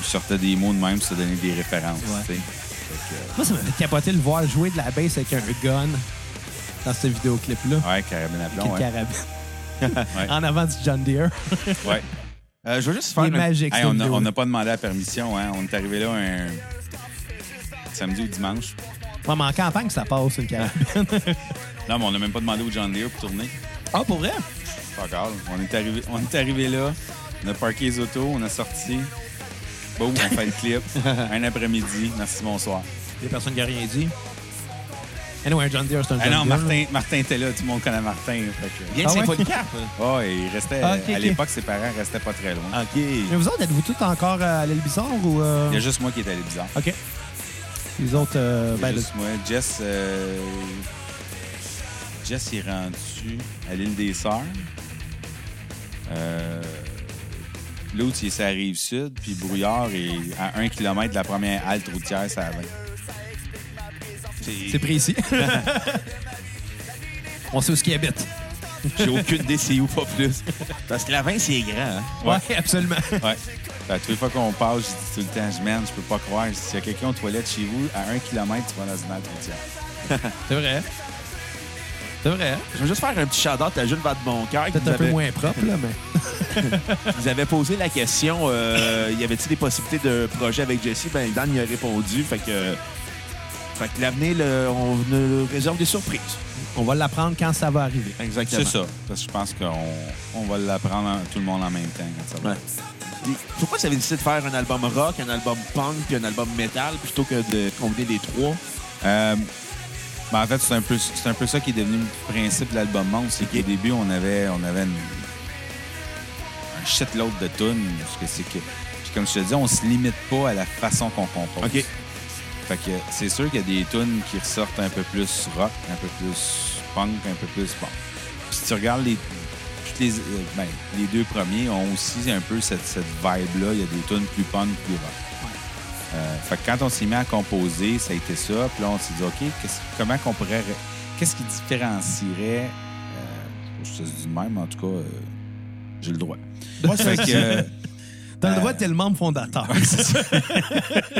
il sortait des mots de même pour se donner des références. Ouais. que, Moi, ça m'a fait capoter le voir jouer de la bass avec un gun dans ce vidéoclip-là. ouais, carabine à plomb, ouais. carabine. Ouais. En avant du John Deere. ouais. Euh, je veux juste faire est un- magique, Hey, on n'a pas demandé la permission. Hein. On est arrivé là un samedi ou dimanche. Ouais, mais en campagne, ça passe, une carabine. Non, mais on n'a même pas demandé au John Deere pour tourner. ah, pour vrai? Pas grave. On est arrivé, on est arrivé là. On a parqué les autos. On a sorti. Boum, on fait le clip. un après-midi. Merci, bonsoir. Il y a personne qui a rien dit. Anyway, John Deere, c'est un Ah John non, Deere. Martin, Martin était là. Tout le monde connaît Martin. Fait que... Bien de Ah ouais? Saint-Polycarpe. Oh, il restait. Ah, à l'époque, ses parents restaient pas très loin. OK. Mais vous autres, êtes-vous tous encore euh, à l'île Bizarre ou... euh, Il y a juste moi qui est allé bizarre. OK. Les autres, euh, ben, juste moi. Jess, euh, Jess est rendu à l'île des Sœurs. Euh, L'autre, il est sur la rive sud, puis Brouillard est à un kilomètre de la première halte routière, ça va. c'est précis. On sait où ce qui habite. J'ai aucune idée c'est où, pas plus. Parce que la 20, c'est grand. Hein? Ouais, absolument. Ouais. Fait, toutes les fois qu'on passe, je dis tout le temps, je mène, je peux pas croire. S'il y a quelqu'un aux toilettes chez vous, à un kilomètre, tu vas dans une halte routière. C'est vrai. C'est vrai. Je veux juste faire un petit shout-out à Jules Vadeboncoeur qui Peut-être un peu moins propre, là, mais... nous avait posé la question euh, y avait-il des possibilités de projet avec Jesse? Ben, Dan y a répondu. Fait que, fait que l'avenir, on nous réserve des surprises. On va l'apprendre quand ça va arriver. Exactement. C'est ça. Parce que je pense qu'on on va l'apprendre en- tout le monde en même temps. quand ça va. Ouais. Pourquoi avais décidé de faire un album rock, un album punk puis un album metal plutôt que de combiner les trois? Euh, ben, en fait, c'est un, peu, c'est un peu ça qui est devenu le principe de l'album Monde. C'est qu'au début, on avait, on avait une- un shitload de tunes. Parce que c'est que, puis comme je te dis, on se limite pas à la façon qu'on compose. OK. Fait que c'est sûr qu'il y a des tunes qui ressortent un peu plus rock, un peu plus punk, un peu plus bon. Puis si tu regardes les, toutes les, euh, ben, les deux premiers ont aussi un peu cette, cette vibe-là. Il y a des tunes plus punk, plus rock. Euh, fait que quand on s'est mis à composer, ça a été ça. Puis là, on s'est dit, OK, qu'est-ce- comment qu'on pourrait. Qu'est-ce qui différencierait. euh, je te dis de même, en tout cas, euh, j'ai le droit. fait que. T'as le droit de le membre fondateur.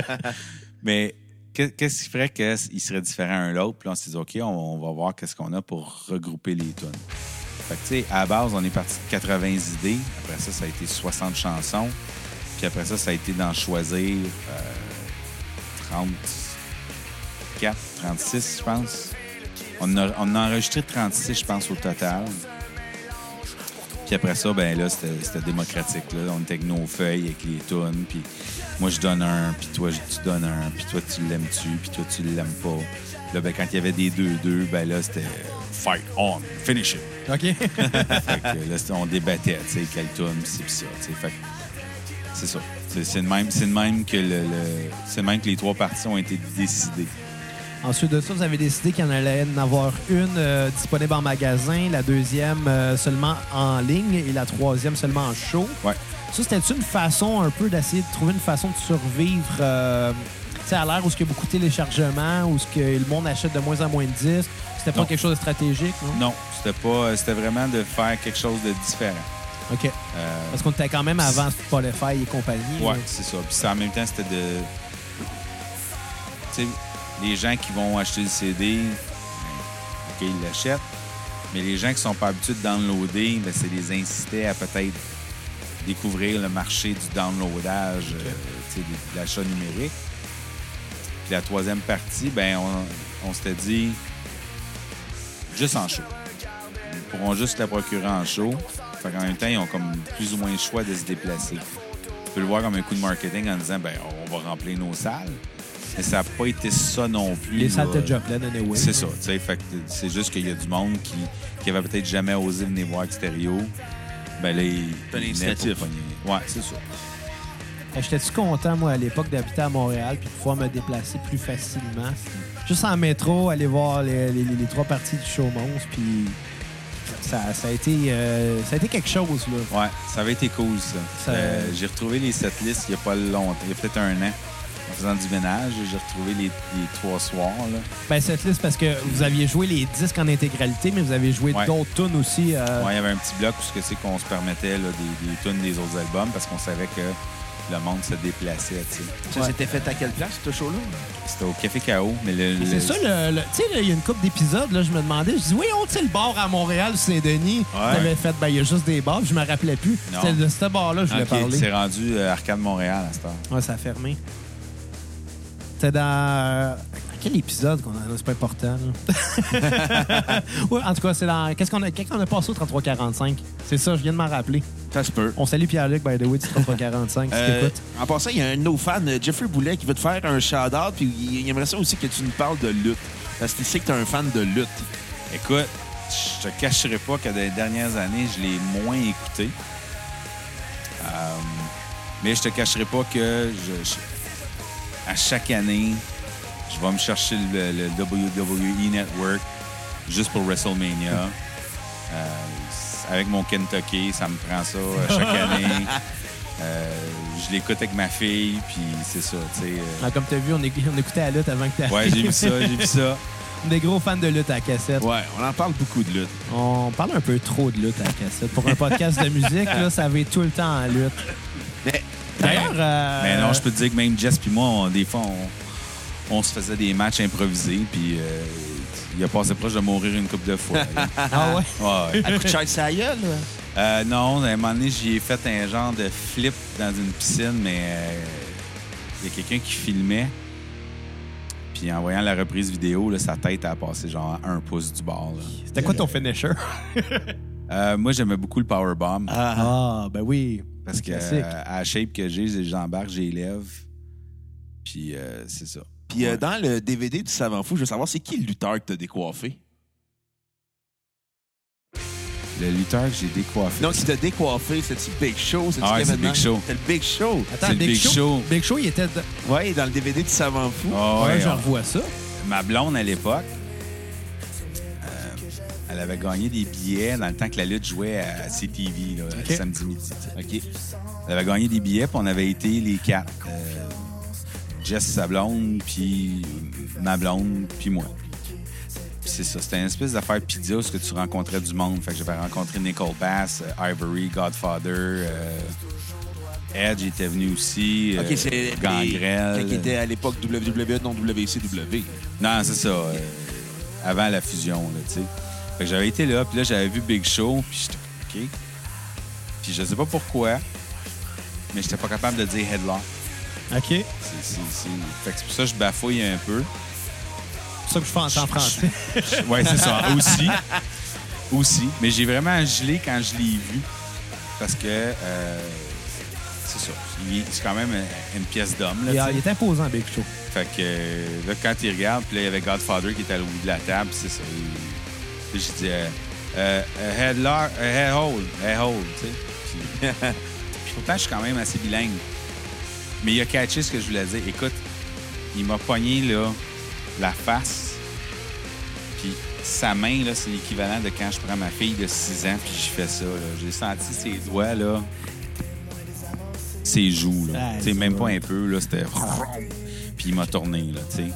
Mais qu'est-ce qui ferait qu'il serait différent un l'autre? Puis là, on s'est dit, OK, on, va voir qu'est-ce qu'on a pour regrouper les tunes. Fait que, tu sais, à la base, on est parti de 80 idées. Après ça, ça a été 60 chansons. Puis après ça, ça a été d'en choisir euh, 34, 36, je pense. On a, on a enregistré 36, je pense, au total. Puis après ça, ben là, c'était c'était démocratique. Là. On était avec nos feuilles, avec les tunes. Puis moi, je donne un, puis toi, tu donnes un, puis toi, tu l'aimes-tu, puis toi, tu l'aimes pas. Là, ben, quand il y avait des 2-2, ben là, c'était fight on, finish it. OK? Fait que là, on débattait, tu sais, tune, pis c'est pis ça, tu sais. Fait que c'est ça. C'est c'est de même, c'est de même que le, le- c'est de même que les trois parties ont été décidées. Ensuite de ça, vous avez décidé qu'il y en allait en avoir une euh, disponible en magasin, la deuxième euh, seulement en ligne et la troisième seulement en show. Ouais. Ça, c'était une façon un peu d'essayer de trouver une façon de survivre euh, à l'ère où il y a beaucoup de téléchargements, où ce que le monde achète de moins en moins de disques? C'était pas Non. quelque chose de stratégique, non? Non, c'était pas, c'était vraiment de faire quelque chose de différent. OK. Euh, Parce qu'on était quand même avant Spotify et compagnie. Là. c'est ça. Puis ça, en même temps, c'était de. Tu sais, les gens qui vont acheter le CD, ben, OK, ils l'achètent. Mais les gens qui sont pas habitués de downloader, ben, c'est les inciter à peut-être découvrir le marché du downloadage, euh, de, l'achat numérique. Puis la troisième partie, ben, on, on s'était dit juste en show. Ils pourront juste la procurer en show. Fait qu'en même temps, ils ont comme plus ou moins le choix de se déplacer. Tu peux le voir comme un coup de marketing en disant, ben, on va remplir nos salles. Mais ça n'a pas été ça non plus. Les salles étaient déjà pleines, anyway. C'est ça, c'est juste qu'il y a du monde qui, qui avait peut-être jamais osé venir voir Extérieur. Ben là, il. C'est. Ouais, c'est ça. Euh, J'étais-tu content, moi, à l'époque, d'habiter à Montréal puis de pouvoir me déplacer plus facilement? Juste en métro, aller voir les, les- les trois parties du show Monstre, puis ça, ça, a été, euh, ça a été quelque chose, là. Ouais, ça avait été cool, ça. Ça- Euh, j'ai retrouvé les setlists il n'y a pas longtemps, il y a peut-être un an. En faisant du ménage, j'ai retrouvé les, les trois soirs. Là. Ben, cette liste, parce que vous aviez joué les disques en intégralité, mais vous avez joué Ouais. d'autres tunes aussi. euh, Ouais, il y avait un petit bloc où ce que c'est qu'on se permettait là, des, des tunes des autres albums parce qu'on savait que le monde se déplaçait. tu sais. Ça Ouais. s'était fait à quelle place, ce show-là? C'était au Café K.O., mais le, C'est ça, le, le- tu sais, il y a une couple d'épisodes, là, je me demandais, je dis, oui, on tu sais, le bar à Montréal, Saint-Denis, Ouais. fait, ben, il y a juste des bars, je me rappelais plus. C'était de ce bar-là que je voulais parler. c'est rendu euh, Arcade Montréal à cette heure. Ouais, ça a fermé. C'était dans. euh, Quel épisode qu'on a. C'est pas important, là. ouais, en tout cas, c'est dans. Qu'est-ce qu'on a, qu'est-ce qu'on a passé au 3345? C'est ça, je viens de m'en rappeler. Ça se peut. On salue Pierre-Luc, by the way, du 3345, si Euh, t'écoutes. en passant, il y a un de nos fans, Jeffrey Boulet, qui veut te faire un shout-out, puis il il aimerait ça aussi que tu nous parles de lutte. Parce qu'il sait que tu es un fan de lutte. Écoute, je te cacherai pas que dans les dernières années, je l'ai moins écouté. Euh, mais je te cacherai pas que je- je- à chaque année, je vais me chercher le, le WWE Network juste pour WrestleMania. Euh, avec mon Kentucky, ça me prend ça à chaque année. Euh, je l'écoute avec ma fille, puis c'est ça, tu sais. euh, Ah, comme t'as vu, on, éc- on écoutait la lutte avant que t'arrives. Ouais, j'ai vu ça, j'ai vu ça. Des gros fans de lutte à cassette. Ouais, on en parle beaucoup de lutte. On parle un peu trop de lutte à cassette. Pour un podcast de musique, là, ça va être tout le temps en lutte. Mais D'ailleurs. euh, Mais non, je peux te dire que même Jess puis moi, on- des fois, on, on se faisait des matchs improvisés, puis euh, il a passé proche de mourir une couple de fois. Ah ouais? Ouais, ouais. elle coûte cher sa gueule, là? Euh, non, à un moment donné, j'y ai fait un genre de flip dans une piscine, mais euh, il y a quelqu'un qui filmait. Puis en voyant la reprise vidéo, là, sa tête a passé genre un pouce du bord. C'était quoi ton finisher? Euh, moi, j'aimais beaucoup le powerbomb Ah, ben oui. Parce que euh, à la shape que j'ai, j'embarque, j'ai les lèvres. Puis euh, c'est ça. Puis euh, dans le DVD du Savant Fou, je veux savoir, c'est qui le lutteur que t'as décoiffé? Le lutteur que j'ai décoiffé. Non, qui t'a décoiffé, c'est-tu Big Show? C'est-tu Ah ouais, c'est Big? Show. C'est le Big Show. Attends, C'est le Big, Big Show. Show. Big Show, il était. de- Ouais, dans le DVD du Savant Fou. Ah Ouais, ouais, je on- revois ça. Ma blonde, à l'époque, elle avait gagné des billets dans le temps que la lutte jouait à CTV, là, samedi midi. Elle avait gagné des billets, puis on avait été les quatre. Euh, Jess, sa blonde, puis ma blonde, puis moi. C'est ça, c'était une espèce d'affaire pizza où ce que tu rencontrais du monde. Fait que j'avais rencontré Nicole Bass, euh, Ivory, Godfather, euh, Edge était venu aussi, OK, c'est Gangrel. Qui était à l'époque WWE, non WCW. Non, c'est ça. euh, avant la fusion, là, tu sais. Fait que j'avais été là, puis là, j'avais vu Big Show, puis j'étais OK. Puis je sais pas pourquoi, mais j'étais pas capable de dire headlock. OK. C'est C'est, c'est, c'est... Fait que c'est pour ça que je bafouille un peu. pour ça que je fais en français. Ouais, c'est ça. Aussi. Aussi. Mais j'ai vraiment gelé quand je l'ai vu. Parce que, euh, c'est ça. Il est- C'est quand même une pièce d'homme, là, Il, est imposant, Big Show. Fait que euh, là, quand il regarde, puis là, il y avait Godfather qui était à bout de la table, c'est ça. Il- J'ai dit, euh, euh, head hold, head hold, tu sais. Puis, puis pourtant, je suis quand même assez bilingue. Mais il a catché ce que je voulais dire. Écoute, il m'a pogné, là, la face. Puis sa main, là, c'est l'équivalent de quand je prends ma fille de 6 ans puis je fais ça. J'ai senti ses doigts, là, ses joues, là. Ah, Tu sais, c'est même pas un peu, là, c'était... Puis il m'a tourné, là, tu sais.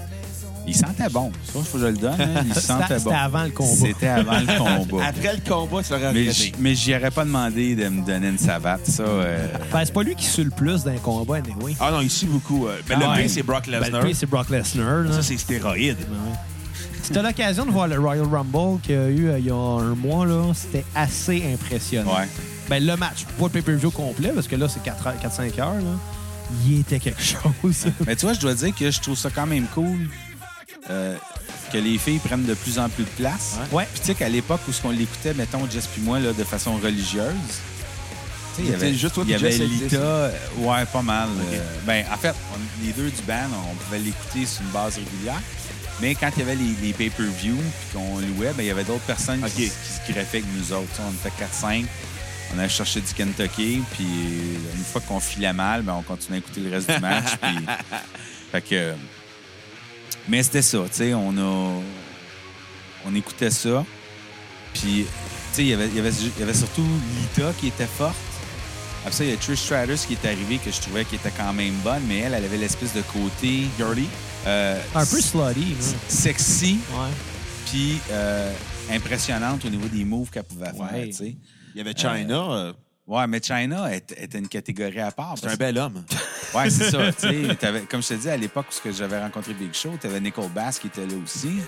Il sentait bon. Ça, faut que je le donne. hein. Il sentait C'était- bon. c'était avant le combat. C'était avant le combat. Après le combat, tu l'aurais Mais, regretté. mais j'y aurais pas demandé de me donner une savate. Ça, euh, Ben, c'est pas lui qui sue le plus d'un combat, anyway. Ah non, ici, beaucoup. euh, Mais Ah le ouais. pire, c'est Brock Ben, Lesnar. le pire, c'est Brock Lesnar. ça, c'est stéroïde. Si t'as l'occasion de voir le Royal Rumble qu'il y a eu euh, il y a un mois, là, c'était assez impressionnant. ouais. Ben, le match, pas le pay-per-view complet, parce que là, c'est 4-5 heures. Là. Il était quelque chose. Mais tu vois, je dois dire que je trouve ça quand même cool euh, que les filles prennent de plus en plus de place. Ouais. Puis tu sais qu'à l'époque où ce qu'on l'écoutait, mettons, Jess puis moi, là, de façon religieuse, tu sais, il y avait, juste toi il y avait. Lita, euh, ouais, pas mal. euh, ben, en fait, on- les deux du band, on pouvait l'écouter sur une base régulière. Mais quand il y avait les, les pay-per-view puis qu'on louait, ben, il y avait d'autres personnes qui, se greffaient avec nous autres. On était 4-5. On allait chercher du Kentucky, puis une fois qu'on filait mal, ben, on continuait à écouter le reste du match. puis- fait que. Mais c'était ça, tu sais, on a. On écoutait ça. Puis, tu sais, il y avait- il y avait il y avait surtout Lita qui était forte. Après ça, il y a Trish Stratus qui est arrivée, que je trouvais qui était quand même bonne, mais elle, elle avait l'espèce de côté. Girly. euh, un peu slutty. Sexy, Ouais. puis euh, impressionnante au niveau des moves qu'elle pouvait faire, Ouais. tu sais. Il y avait China. euh, Ouais, mais China est- était une catégorie à part. c'est un bel homme. Ouais, c'est ça. tu sais, t'avais- comme je te dis, à l'époque où ce que j'avais rencontré Big Show, tu avais Nicole Bass qui était là aussi.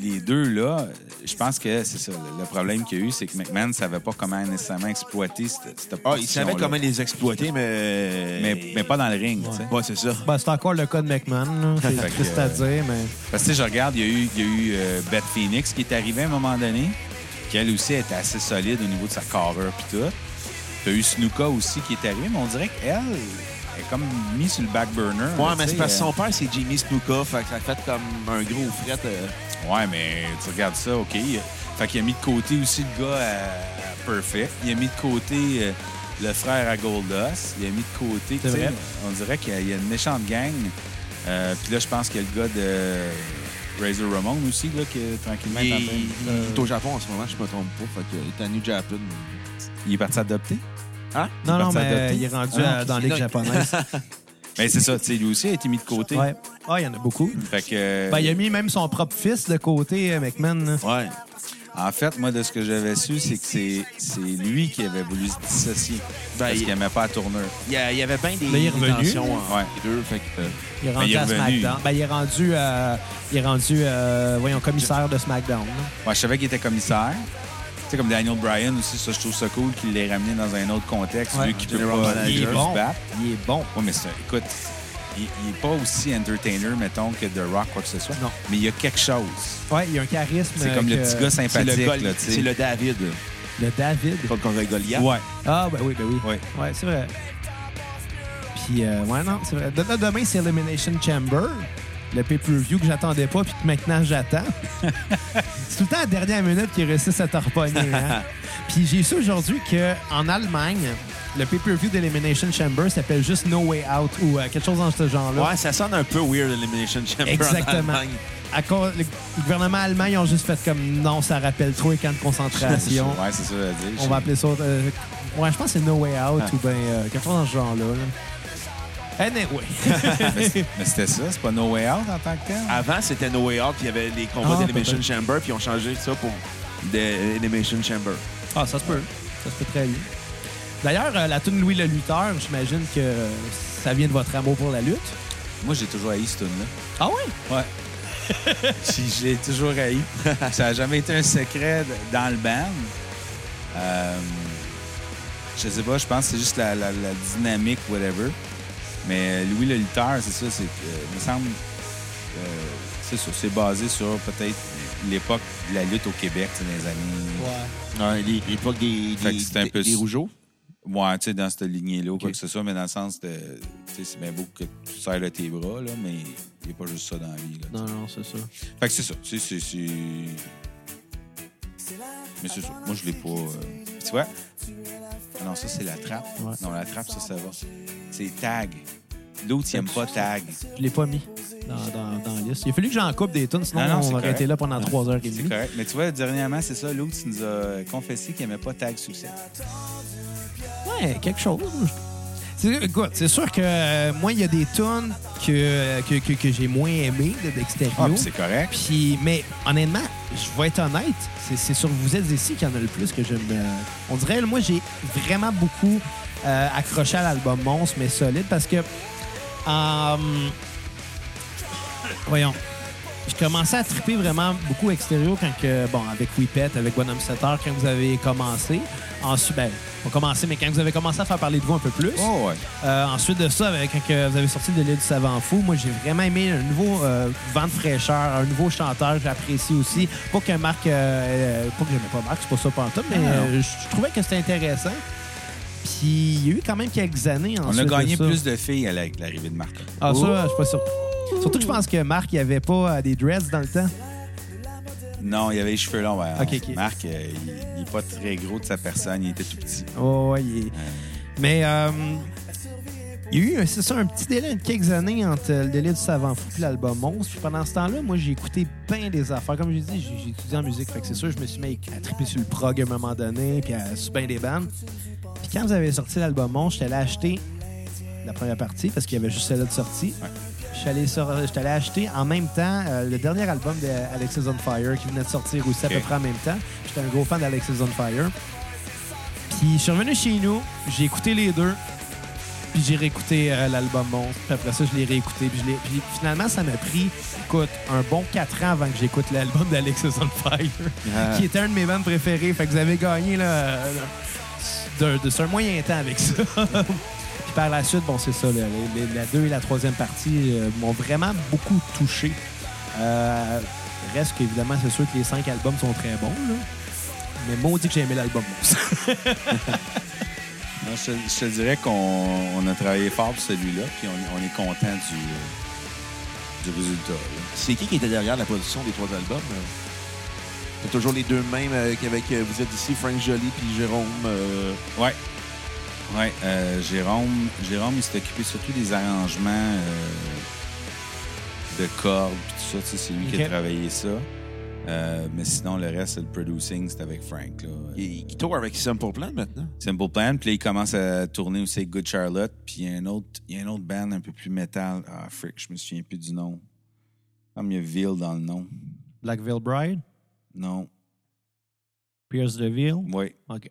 Les deux, là, je pense que c'est ça. Le, problème qu'il y a eu, c'est que McMahon ne savait pas comment nécessairement exploiter cette, cette Ah, il savait comment les exploiter, mais. Mais, mais pas dans le ring, tu sais. Ouais, c'est ça. Ben, c'est encore le cas de McMahon. là. C'est triste à dire, mais. Parce que tu sais, je regarde, il y a eu, il y a eu euh, Beth Phoenix qui est arrivée à un moment donné, qui elle aussi était assez solide au niveau de sa carrure puis tout. Tu as eu Snuka aussi qui est arrivé, mais on dirait qu'elle est comme mise sur le back burner. Ouais, là, mais c'est parce que euh, son père, c'est Jimmy Snuka. Fait que ça a fait comme un gros fret. euh. Ouais, mais tu regardes ça, OK. Fait qu'il a mis de côté aussi le gars à Perfect. Il a mis de côté euh, le frère à Goldust. Il a mis de côté, tu C'est sais, vrai. on dirait qu'il y a- il y a une méchante gang. Euh, Puis là, je pense qu'il y a le gars de Razor Ramon aussi, là, qui est tranquillement Il, est en il- train de- il est au Japon en ce moment, je me trompe pas. Fait que, il est à New Japan. Il est parti adopter. Hein? Non, non, mais adopter? il est rendu Ah, dans Non. japonaise. Ben, c'est ça, tu sais, lui aussi a été mis de côté. ouais. Ah, il y en a beaucoup. Fait que. euh, Ben, il a mis même son propre fils de côté, euh, McMahon. Ouais. En fait, moi, de ce que j'avais su, c'est que c'est c'est lui qui avait voulu se dissocier. Ben, parce il- qu'il n'aimait pas la tournure. Il y, a- il y avait bien des, Mais il est revenu. tensions entre Ouais. les deux. Fait que, euh, Il est Ben, rendu il est à. SmackDown. Ben, il est rendu, euh, il est rendu euh, voyons, commissaire de SmackDown. Ouais, je savais qu'il était commissaire. Tu sais, comme Daniel Bryan aussi, ça, je trouve ça cool qu'il l'ait ramené dans un autre contexte, Ouais. vu qu'il peut pas. Il est se bon. battre. Il est bon. Ouais, mais c'est- écoute, il, il est pas aussi entertainer, mettons, que The Rock, quoi que ce soit. Non. Mais il y a quelque chose. Ouais, il a un charisme. C'est comme le que- petit gars c'est le, sympathique, Gol- là, tu sais. c'est le David Le David? contre, contre Goliath. Ouais. Ah, ben oui, ben oui. Ouais. Ouais, c'est vrai. Puis, euh, ouais, non, c'est vrai. De- de- demain, c'est Elimination Chamber, le pay-per-view que j'attendais pas, puis que maintenant j'attends. c'est tout le temps à la dernière minute qu'ils réussissent à te repogner. Hein? puis j'ai su aujourd'hui qu'en Allemagne, le pay-per-view d'Elimination Chamber s'appelle juste No Way Out ou euh, quelque chose dans ce genre-là. Ouais, ça sonne un peu weird, Elimination Chamber. en Exactement. Allemagne. À cause, le gouvernement allemand, ils ont juste fait comme non, ça rappelle trop les camps de concentration. Ouais, c'est ça à dire. On va appeler ça. euh, ouais, je pense que c'est No Way Out Ah. ou bien euh, quelque chose dans ce genre-là. là. Anyway. Mais c'était ça, c'est pas No Way Out en tant que tel? Avant, c'était No Way Out, puis il y avait les combats Ah, peut-être. Chamber, puis ils ont changé ça pour de Elimination Chamber. ah, ça se peut. Ça se peut très bien. D'ailleurs, euh, la tune Louis le lutteur, j'imagine que ça vient de votre amour pour la lutte. Moi, j'ai toujours haï ce tune-là. Ah oui? Ouais. J'ai- toujours haï. Ça n'a jamais été un secret dans le band. Euh, je sais pas, je pense que c'est juste la, la- la dynamique, whatever. Mais Louis le lutteur, c'est ça, c'est que, euh, il me semble, euh, c'est ça, c'est basé sur peut-être l'époque de la lutte au Québec, tu sais, dans les années. Ouais, l'époque des, Fait des, peu- des rougeaux. Ouais, tu sais, dans cette lignée-là, ou quoi que ce soit, mais dans le sens de. Tu sais, c'est bien beau que tu serres tes bras, là, mais il n'y a pas juste ça dans la vie. Là, tu sais. Non, non, c'est ça. Fait que c'est ça. C'est, c'est, c'est... Mais c'est ça. Moi, je l'ai pas. euh, Tu vois? Non, ça, c'est la trappe. Ouais. Non, la trappe, ça, ça va. C'est c'est Tag. L'autre, il aime pas Tag. Je l'ai pas mis dans, dans, dans la liste. Il a fallu que j'en coupe des tunes, sinon Non, non, on c'est aurait été là pendant trois heures et C'est demie. correct. Mais tu vois, dernièrement, c'est ça, l'autre, il nous a confessé qu'il aimait pas Tag Succès. Ouais, quelque chose. C'est- Écoute, c'est sûr que euh, moi, il y a des tunes que, que, que, que j'ai moins aimées de d'Extérieur. Ah, c'est correct. Puis, mais honnêtement, je vais être honnête, c'est, c'est sur Vous êtes ici qu'il y en a le plus que j'aime. euh, on dirait, moi, j'ai vraiment beaucoup euh, accroché à l'album Monstre, mais solide, parce que. euh, voyons. Je commençais à triper vraiment beaucoup extérieur quand que, bon, avec Whippet, avec Bonhomme 7 heures, quand vous avez commencé. Ensuite, ben, on commencé, mais quand vous avez commencé à faire parler de vous un peu plus. Oh, ouais. Euh, ensuite de ça, avec, quand que vous avez sorti de l'île du savant fou, moi j'ai vraiment aimé un nouveau euh, vent de fraîcheur, un nouveau chanteur, j'apprécie aussi. Pas que Marc, euh, pas que j'aimais pas Marc, c'est pas ça pour tout, mais Ah, je trouvais que c'était intéressant. Puis il y a eu quand même quelques années On a gagné de plus de filles avec l'arrivée de Martin. Ah ça, je suis pas sûr. Surtout que je pense que Marc, il avait pas euh, des dreads dans le temps. Non, il avait les cheveux longs. ouais. Ok, ok. Marc, euh, il, il est pas très gros de sa personne, il était tout petit. Oh, ouais, il est- Mais euh, il y a eu, c'est ça, un petit délai de quelques années entre le délai du Savant Fou et l'album Monstre. Puis pendant ce temps-là, moi, j'ai écouté bien des affaires. Comme j'ai dit, j'ai j'ai étudié en musique. Fait que c'est sûr, je me suis mis à triper sur le prog à un moment donné, puis à sur bien des bandes. Quand vous avez sorti l'album Monstre, j'étais allé acheter la première partie parce qu'il y avait juste celle-là de sortie. Je suis allé, sur- j'étais allé acheter en même temps euh, le dernier album d'Alexis on Fire qui venait de sortir aussi à Ok. peu près en même temps. J'étais un gros fan d'Alexis on Fire. Puis je suis revenu chez nous, j'ai écouté les deux, puis j'ai réécouté euh, l'album Monstre. Puis après ça, je l'ai réécouté. Puis, je l'ai- puis finalement, ça m'a pris, écoute, un bon quatre ans avant que j'écoute l'album d'Alexis on Fire, Ah. qui était un de mes bands préférés. Fait que vous avez gagné là, euh, de, de, sur un moyen temps avec ça. Puis par la suite, bon, c'est ça, la 2 et la troisième partie euh, m'ont vraiment beaucoup touché. Euh, reste qu'évidemment, c'est sûr que les cinq albums sont très bons, là. Mais maudit que j'ai aimé l'album. Non, je, te- je dirais qu'on on a travaillé fort pour celui-là, puis on, on est content du, euh, du résultat. C'est qui qui était derrière la production des trois albums? euh? C'est toujours les deux mêmes euh, qu'avec euh, Vous êtes ici, Frank Joly puis Jérôme. euh, Ouais. Ouais, euh, Jérôme, Jérôme, il s'est occupé surtout des arrangements euh, de cordes puis tout ça. tu sais, C'est lui qui a travaillé ça. Euh, mais sinon, le reste, le producing, c'est avec Frank. Là. qui, qui tourne avec Simple Plan maintenant. Simple Plan. Puis là, il commence à tourner aussi avec Good Charlotte. Puis il y a un autre, il y a un autre band un peu plus métal. Ah, frick, je me souviens plus du nom. Comme il y a Ville dans le nom. Blackville Bride, Non. Pierce DeVille. Oui. OK.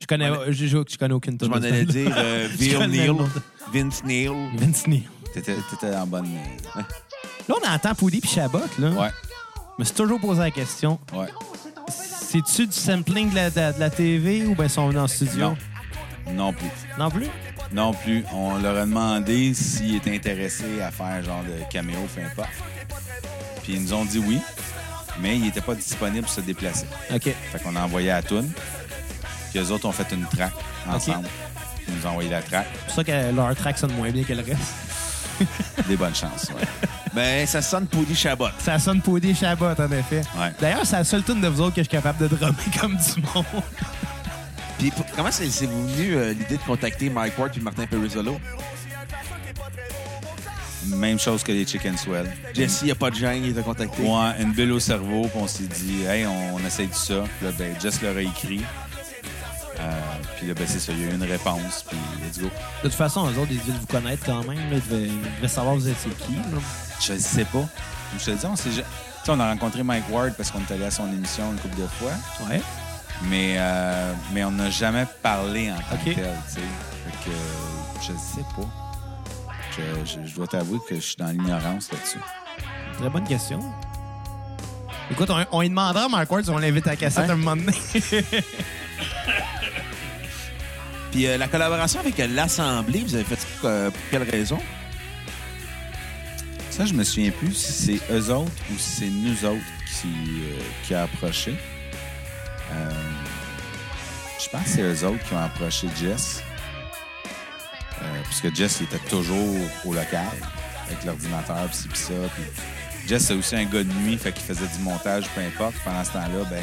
Je connais, je, je, je connais aucune Je m'en allais dire euh, Neal. Vince Neal. Vince Neil. T'étais, t'étais en bonne. Là, on entend Poudy puis Chabot, là. Ouais. Je me suis toujours posé la question. Ouais. C'est-tu du sampling de la, de, de la TV ou bien ils sont venus en studio? Non. Non plus. Non plus? Non plus. On leur a demandé s'ils étaient intéressés à faire genre de caméo, peu importe. Puis ils nous ont dit oui, mais ils n'étaient pas disponibles pour se déplacer. OK. Fait qu'on a envoyé à Toon. Puis eux autres ont fait une track ensemble. Ils nous ont envoyé la track. C'est pour ça que leur track sonne moins bien que le reste. Des bonnes chances. Ouais. Ben, ça sonne Poudy Chabot. Ça sonne Poudy Chabot, en effet. Ouais. D'ailleurs, c'est la seule tune de vous autres que je suis capable de drummer comme du monde. Puis comment c'est c'est venu euh, l'idée de contacter Mike Ward et Martin Perizzolo? Même chose que les Chicken Swell. Jesse, il n'y a pas de gêne, il t'a contacté. Ouais, une bulle au cerveau, puis on s'est dit, hey, on, on essaye tout ça. Puis là, ben, Jess leur a écrit. Euh, puis là, ben, c'est ça, il y a eu une réponse, puis let's go. De toute façon, eux autres, ils devaient vous connaître quand même. là. Ils, devaient, ils devaient savoir vous étiez qui. là. Je sais pas. Je te dis, on s'est ja- Tu sais, on a rencontré Mike Ward parce qu'on est allé à son émission une couple de fois, Ouais. mais, euh, mais on n'a jamais parlé en tant que tel, tu sais. Fait que je sais pas. Je, je- je dois t'avouer que je suis dans l'ignorance là-dessus. Très bonne question. Écoute, on, on lui demandera à Mark Ward si on l'invite à la cassette Ouais. un moment donné. Puis euh, la collaboration avec euh, l'Assemblée, vous avez fait ça euh, pour quelle raison? Ça, je me souviens plus si c'est eux autres ou si c'est nous autres qui, euh, qui a approché. Euh, je pense que c'est eux autres qui ont approché Jess. Euh, puisque Jess était toujours au local avec l'ordinateur, pis pis ça. Jess, c'est aussi un gars de nuit, fait qu'il faisait du montage, peu importe. Pendant ce temps-là, ben,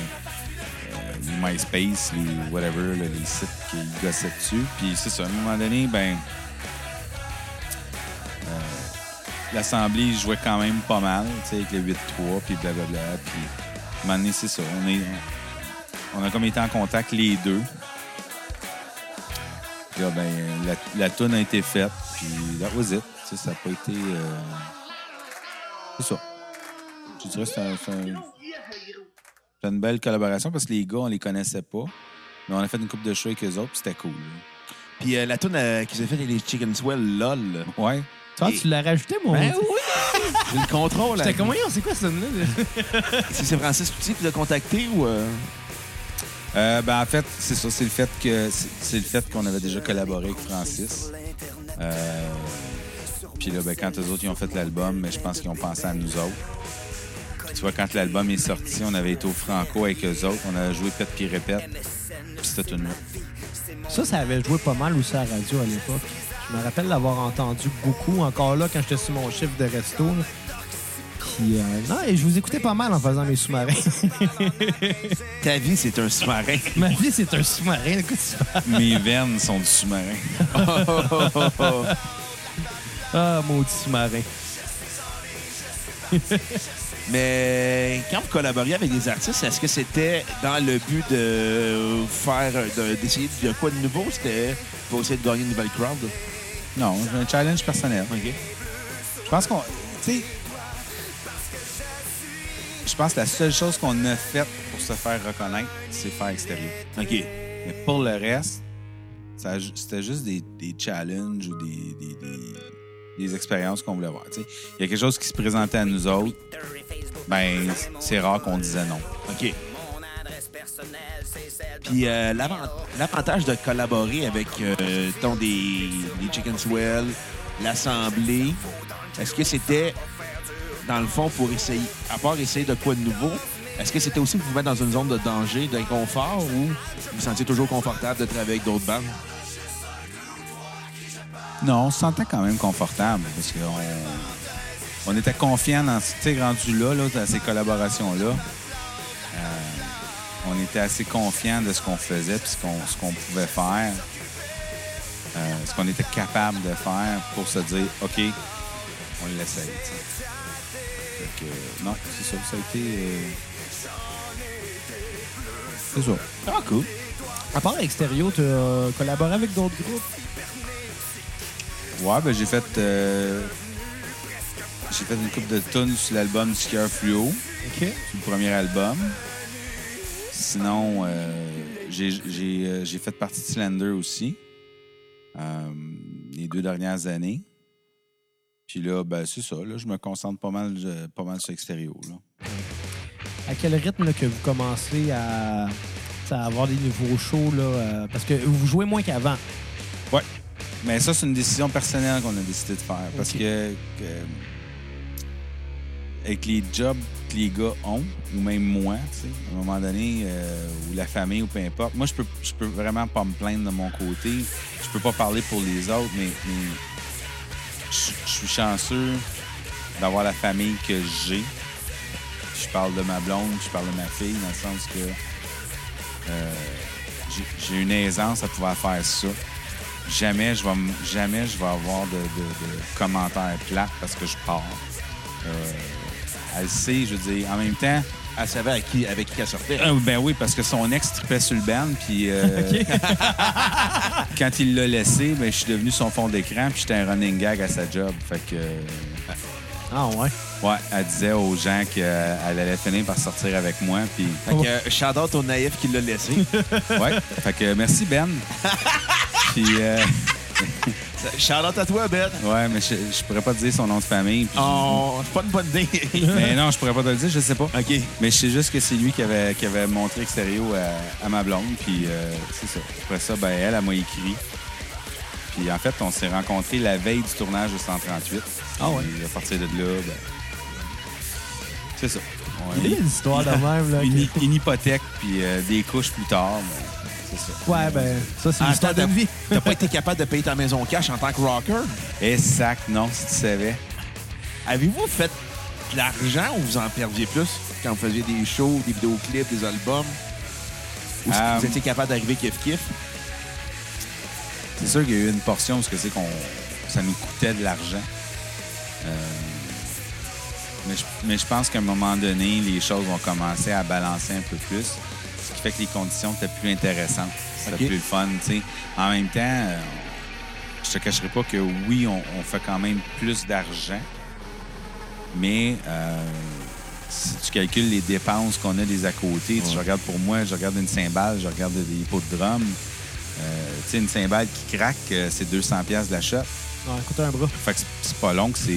euh, les MySpace, les whatever, les sites qu'il gossait dessus. Puis c'est ça, à un moment donné, ben, l'assemblée il jouait quand même pas mal, tu sais, avec le 8-3, puis blablabla. Puis, à un moment donné, c'est ça. On, est, on a comme été en contact les deux. Puis là, ben, la, la toune a été faite, puis that was it. Tu sais, ça n'a pas été... euh, C'est ça. Je dirais que c'est un- c'est un- c'est une belle collaboration parce que les gars, on les connaissait pas. Mais on a fait une coupe de shows avec eux autres, puis c'était cool. Puis euh, la tune euh, qu'ils ont fait les Chicken Swell, lol. Ouais. Toi, tu l'as rajouté, mon Ben oui! J'ai le contrôle. J'étais comme, voyons, c'est quoi ça? là? Si c'est Francis Petit qui l'a contacté ou. Euh, ben, en fait, c'est ça. C'est le fait que c'est le fait qu'on avait déjà collaboré avec Francis. Euh, Puis là, ben, quand eux autres ils ont fait l'album, mais je pense qu'ils ont pensé à nous autres. Tu vois, quand l'album est sorti, on avait été au Franco avec eux autres. On a joué Pète puis répète. Puis c'était une Ça, ça avait joué pas mal aussi à la radio à l'époque. Je me rappelle l'avoir entendu beaucoup, encore là, quand j'étais sur mon chiffre de resto. Puis, euh, non, et je vous écoutais pas mal en faisant mes sous-marins. Ta vie, c'est un sous-marin. Ma vie, c'est un sous-marin. Mes veines sont du sous-marin. Ah, maudit sous-marin. Mais quand vous collaboriez avec des artistes, est-ce que c'était dans le but de faire, de- d'essayer de quoi de nouveau? C'était pour essayer de gagner une nouvelle crowd? Non, j'ai un challenge personnel. OK. Je pense qu'on. Tu sais. Je pense que la seule chose qu'on a faite pour se faire reconnaître, c'est faire extérieur. OK. Mais pour le reste, c'était juste des, des challenges ou des, des, des- expériences qu'on voulait voir. Il y a quelque chose qui se présentait à nous autres, ben c'est rare qu'on disait non. OK. Puis euh, l'avant- l'avantage de collaborer avec euh, ton des, des Chicken l'Assemblée, est-ce que c'était, dans le fond, pour essayer, à part essayer de quoi de nouveau, est-ce que c'était aussi pour vous mettre dans une zone de danger, d'inconfort, ou vous vous sentiez toujours confortable de travailler avec d'autres bandes? Non, on se sentait quand même confortable parce qu'on on était confiants dans sais, rendu là, là, dans ces collaborations-là. euh, on était assez confiants de ce qu'on faisait puis ce qu'on ce pouvait faire. euh, ce qu'on était capable de faire pour se dire OK, on l'essaye. Que, euh, non, c'est ça. Ça a été. euh, C'est ça. Ah, cool. À part Extérieur, tu as collaboré avec d'autres groupes? Ouais, ben j'ai fait. euh, j'ai fait une coupe de tunes sur l'album Scare Fluo, OK. sur le premier album. Sinon, euh, j'ai euh, fait partie de Slender aussi, euh, les deux dernières années. Puis là, ben c'est ça. Là, je me concentre pas mal, euh, pas mal sur l'extérieur. À quel rythme là, que vous commencez à, à avoir des nouveaux shows? Là, euh, parce que vous jouez moins qu'avant? Ouais. Mais ça, c'est une décision personnelle qu'on a décidé de faire. Parce que, que- avec les jobs que les gars ont, ou même moi, à un moment donné, euh, ou la famille, ou peu importe, moi, je peux, je peux vraiment pas me plaindre de mon côté. Je peux pas parler pour les autres, mais, mais je, suis chanceux d'avoir la famille que j'ai. Je parle de ma blonde, je parle de ma fille, dans le sens que euh, j'ai- une aisance à pouvoir faire ça jamais je vais jamais vais avoir de commentaires plates parce que je pars. Euh, elle sait, je veux dire, en même temps, Elle savait à qui, avec qui elle sortait. euh, ben oui, parce que son ex tripait sur le band, puis euh, quand il l'a laissé, ben, je suis devenu son fond d'écran, puis j'étais un running gag à sa job. Fait que, Ah ouais? ouais, elle disait aux gens qu'elle allait finir par sortir avec moi, puis Fait que, euh, naïf qui l'a laissé. ouais. fait que merci Ben. puis shout-out à toi, Ben. ouais, mais je, je pourrais pas te dire son nom de famille. puis- Oh, c'est pas une bonne idée. Mais non, je pourrais pas te le dire, je sais pas. OK. Mais je sais juste que c'est lui qui avait, qui avait montré extérieur à, à ma blonde. Puis euh, c'est ça. Après ça, ben, elle, elle m'a écrit. Puis en fait, on s'est rencontrés la veille du tournage de 138. Ah ouais? Et à partir de là, ben, c'est ça. On Il y a des histoires de même. Là, une, une hypothèque, puis euh, des couches plus tard. ben, c'est ça. Ouais, ben, ça, c'est Ah, l'histoire d'une vie. T'as pas été capable de payer ta maison cash en tant que rocker? Sac, non, si tu savais. Avez-vous fait de l'argent ou vous en perdiez plus quand vous faisiez des shows, des vidéoclips, des albums? Ou est-ce que Euh, vous étiez capable d'arriver kiff-kiff? C'est sûr qu'il y a eu une portion parce que c'est qu'on ça nous coûtait de l'argent. Euh, mais, je, mais je pense qu'à un moment donné, les choses vont commencer à balancer un peu plus, fait que les conditions étaient plus intéressantes. C'était plus le fun, tu sais. En même temps, euh, je te cacherai pas que oui, on, on fait quand même plus d'argent, mais euh, si tu calcules les dépenses qu'on a des à côté, tu- je regarde pour moi, je regarde une cymbale, je regarde des pots de drum. Euh, tu sais, une cymbale qui craque, euh, c'est 200 pièces d'achat. Ouais, écoute un bras. Fait que c'est- pas long que c'est...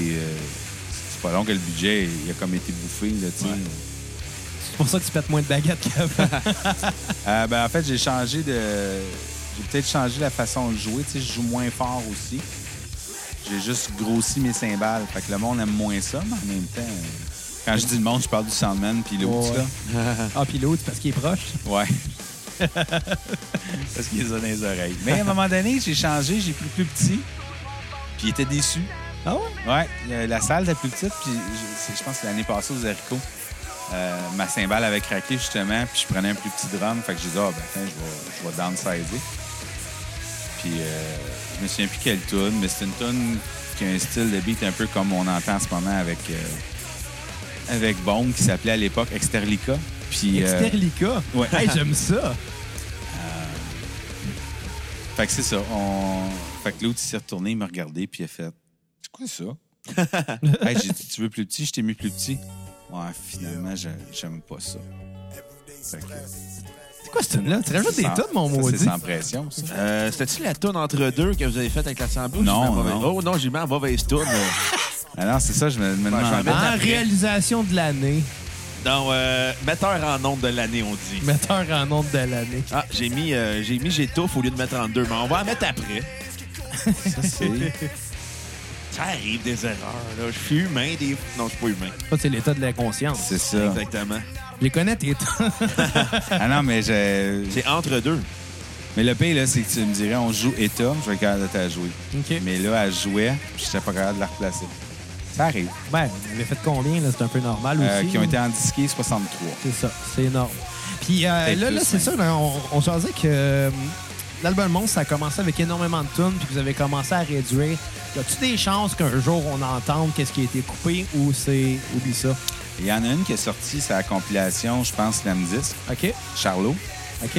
c'est pas long que le budget il a comme été bouffé, là, tu sais. Pour ça que tu pètes moins de baguettes qu'avant. Euh, ben, en fait, j'ai changé de... J'ai peut-être changé la façon de jouer. Tu sais, je joue moins fort aussi. J'ai juste grossi mes cymbales. Fait que le monde aime moins ça, mais en même temps... Quand je dis le monde, je parle du Soundman puis l'autre, Ouais. ah, puis l'autre, parce qu'il est proche. Ouais. Parce qu'il les a dans les oreilles. Mais à un moment donné, j'ai changé, j'ai pris plus petit. Puis il était déçu. Ah ouais? Ouais, euh, la salle était plus petite. Puis je, c'est- je pense que l'année passée aux haricots, euh, ma cymbale avait craqué justement. Puis je prenais un plus petit drum. Fait que j'ai dit, ah, ben, tiens, je vais, je vais downsizer. Puis euh, je me souviens plus quelle tune, mais c'est une tune qui a un style de beat un peu comme on entend en ce moment avec, euh, avec qui s'appelait à l'époque Exterlica. Puis, euh, Exterlica? ouais. Hey, j'aime ça. Fait que c'est ça. On... Fait que l'autre, s'est retourné, il m'a regardé, puis il a fait C'est quoi ça? hey, j'ai dit Tu veux plus petit? Je t'ai mis plus petit. Ouais, finalement, je- j'aime pas ça. Fait que, C'est quoi cette là Tu rajoutes des sans- tonnes, mon ça, maudit? C'est sans pression, ça. Euh, C'était-tu la toune entre deux que vous avez faite avec la Sambou? Non, non. Oh non, j'ai mis en mauvaise toune. Ah non, c'est ça, je me, me je vais demandais. mettre- En après. réalisation de l'année. non, euh, metteur en onde de l'année, on dit. Metteur en nombre de l'année. Ah, j'ai mis, euh, j'ai mis j'étouffe au lieu de mettre en deux, mais on va en mettre après. Ça, c'est- Ça arrive des erreurs, là. Je suis humain, des... Non, je suis pas humain. Ça, c'est l'état de l'inconscience. c'est ça. Exactement. Je les connais, tes. Ah non, mais je... C'est entre deux. Mais le pire, là, c'est que tu me dirais, on joue Eta, je vais être capable de te jouer. OK. Mais là, elle jouait, puis j'étais pas capable de la replacer. Ça arrive. Ben, on avait fait combien, là? C'est un peu normal Euh, aussi. qui ont été en disqué 63. C'est ça, c'est énorme. Puis euh, là, là c'est ça, là, on, on se disait que euh, l'album Monstre, ça a commencé avec énormément de tunes, puis vous avez commencé à réduire. Y a-tu des chances qu'un jour on entende qu'est-ce qui a été coupé ou c'est. Oublie ça? Il y en a une qui est sortie, c'est la compilation, je pense, Slam Disc, OK? Charlot. OK?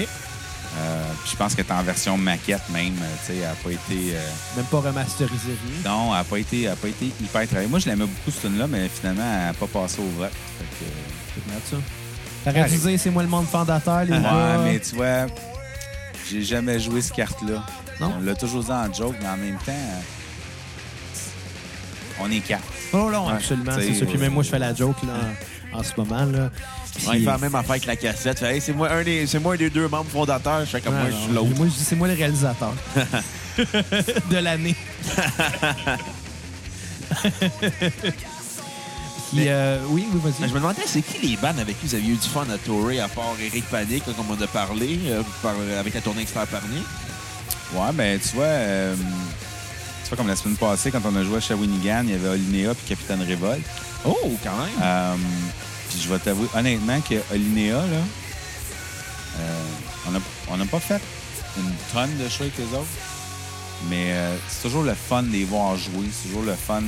Euh, puis je pense qu'elle est en version maquette même. euh, Tu sais, elle n'a pas été. euh, Même pas remasterisé rien. non, elle n'a pas, été- elle a pas été hyper travaillée. Moi, je l'aimais beaucoup, cette tune-là, mais finalement, elle n'a pas passé au vote. Fait que, euh, C'est ça. T'aurais c'est moi le monde fondateur, les Ouais, gars. mais tu vois, j'ai jamais joué cette carte-là. Non? On l'a toujours dit en joke, mais en même temps, on est quatre. Oh non, Ouais, absolument, c'est ça. Puis même moi, je fais la joke là, en, en ce moment. Là. Puis- Ouais, il fait la même affaire avec la cassette. Fait, hey, c'est moi un des, c'est moi un des deux membres fondateurs. Je fais comme Ah, moi, je suis l'autre. Moi, je dis, c'est moi le réalisateur de l'année. Puis, euh, oui, oui, Mais vas-y. Je me demandais, c'est qui les bandes avec qui vous aviez eu du fun à tourer, à part Eric Panic, là, comme on a parlé, euh, par- avec la tournée Expert Parnier? Ouais, ben tu vois, euh, tu vois, comme la semaine passée, quand on a joué à Shawinigan, il y avait Olinéa puis Capitaine Révolte. Oh, quand même! Euh, puis je vais t'avouer, honnêtement, que Olinéa, là, euh, on n'a on pas fait une tonne de shows avec les autres. Mais euh, c'est toujours le fun de les voir jouer. C'est toujours le fun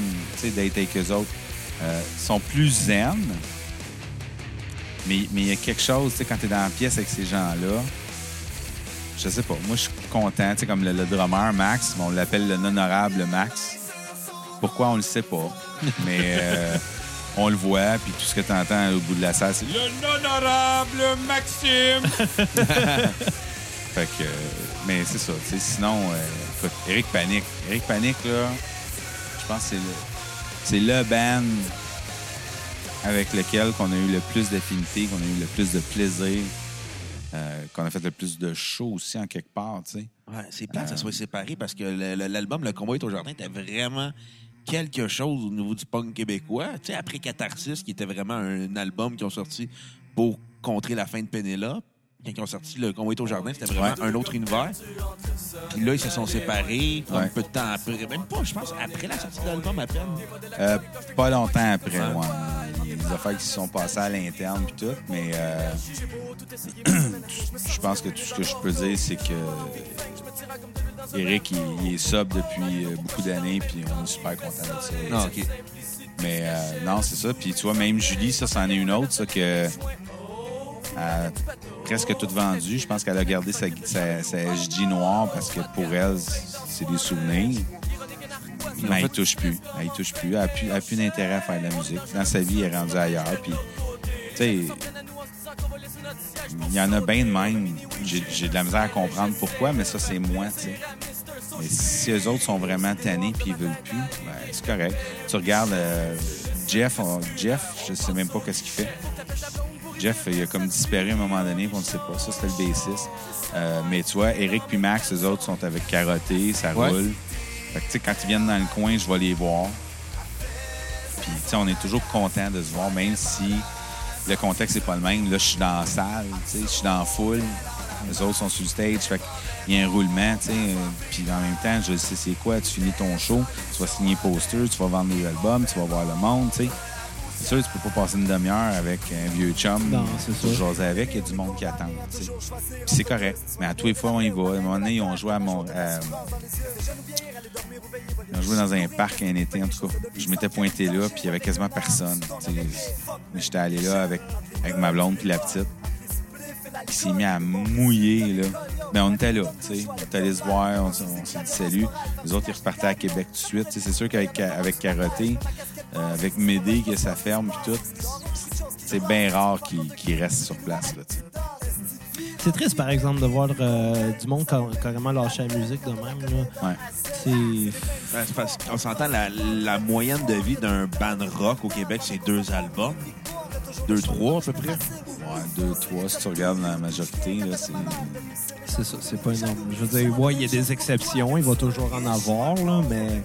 d'être avec eux autres. Euh, sont plus zen. Mais il y a quelque chose, tu sais, quand tu es dans la pièce avec ces gens-là, je sais pas. Moi, je suis content. Tu sais, comme le, drummer, Max, on l'appelle le honorable Max. Pourquoi, on le sait pas. Mais euh, on le voit, puis tout ce que tu entends au bout de la salle, c'est le honorable Maxime. fait que, mais c'est ça. Sinon, euh, écoute, Eric Panic. Eric Panic, là, je pense que c'est le, c'est le band avec lequel qu'on a eu le plus d'affinité, qu'on a eu le plus de plaisir, euh, qu'on a fait le plus de shows aussi en quelque part, tu sais. Ouais, c'est plate que ça soit séparé parce que l'album Le combat est au jardin était vraiment quelque chose au niveau du punk québécois. Tu sais, après Catharsis, qui était vraiment un album qui ont sorti pour contrer la fin de Pénélope, quand ils ont sorti Le combat au jardin, c'était vraiment un autre univers. Puis là, ils se sont séparés Ouais. peu de temps après. Même pas, je pense, après la sortie de l'album à peine. Euh, pas longtemps après, ouais. A des affaires qui se sont passées à l'interne puis tout, mais euh, je pense que tout ce que je peux dire, c'est que Eric, il, il est sub depuis euh, beaucoup d'années, puis on est super content de ça. Ah, tu sais. OK. Mais euh, non, c'est ça. Puis tu vois, même Julie, ça, c'en est une autre, ça, que. A presque toute vendue. Je pense qu'elle a gardé sa, sa, sa SG noire parce que pour elle, c'est des souvenirs. Mais elle ne touche plus. Elle touche plus. Elle n'a plus, elle d'intérêt à faire de la musique. Dans sa vie, elle est rendue ailleurs. Puis, tu sais, il y en a bien de même. J'ai j'ai de la misère à comprendre pourquoi, mais ça, c'est moi, tu sais. Mais si eux autres sont vraiment tannés puis ils veulent plus, ben, c'est correct. Tu regardes euh, Jeff, on- Jeff, je sais même pas qu'est-ce qu'il fait. Jeff, il a comme disparu à un moment donné, on ne sait pas. Ça, c'était le bassiste. Euh, mais tu vois, Eric puis Max, eux autres sont avec Carotté, ça Ouais. roule. Fait que, tu sais, quand ils viennent dans le coin, je vais les voir. Puis, tu sais, on est toujours content de se voir, même si le contexte n'est pas le même. Là, je suis dans la salle, tu sais, je suis dans la foule. Les autres sont sur le stage. Fait qu'il y a un roulement, tu sais. Puis en même temps, je sais c'est quoi. Tu finis ton show, tu vas signer poster, tu vas vendre des albums, tu vas voir le monde, tu sais. C'est sûr, tu peux pas passer une demi-heure avec un vieux chum. Non, c'est jaser avec, il y a du monde qui attend, tu sais. Puis c'est correct. Mais à tous les fois, on y va. À un moment donné, ils ont joué à mon... à- Ils ont joué dans un parc un été, en tout cas. Je m'étais pointé là, puis il y avait quasiment personne. tu sais. Mais J'étais allé là avec, avec ma blonde puis la petite. Qui s'est mis à mouiller, là. Mais on était là, tu sais. On était allé se voir, on, s'est dit salut. Les autres, ils repartaient à Québec tout de suite. C'est sûr qu'avec avec Carotté, euh, avec Médé, que ça ferme puis tout, c'est bien rare qu'ils qu'ils restent sur place, là. C'est triste, par exemple, de voir euh, du monde car- carrément lâcher la musique de même. Là. Ouais. C'est. Ben, c'est parce qu'on s'entend, la, la moyenne de vie d'un band rock au Québec, c'est deux albums. Deux, trois, à peu près. Ouais, deux, trois, si tu regardes la majorité, là, c'est... C'est ça, c'est pas énorme. Je veux dire, ouais, il y a des exceptions, il va toujours en avoir, là, mais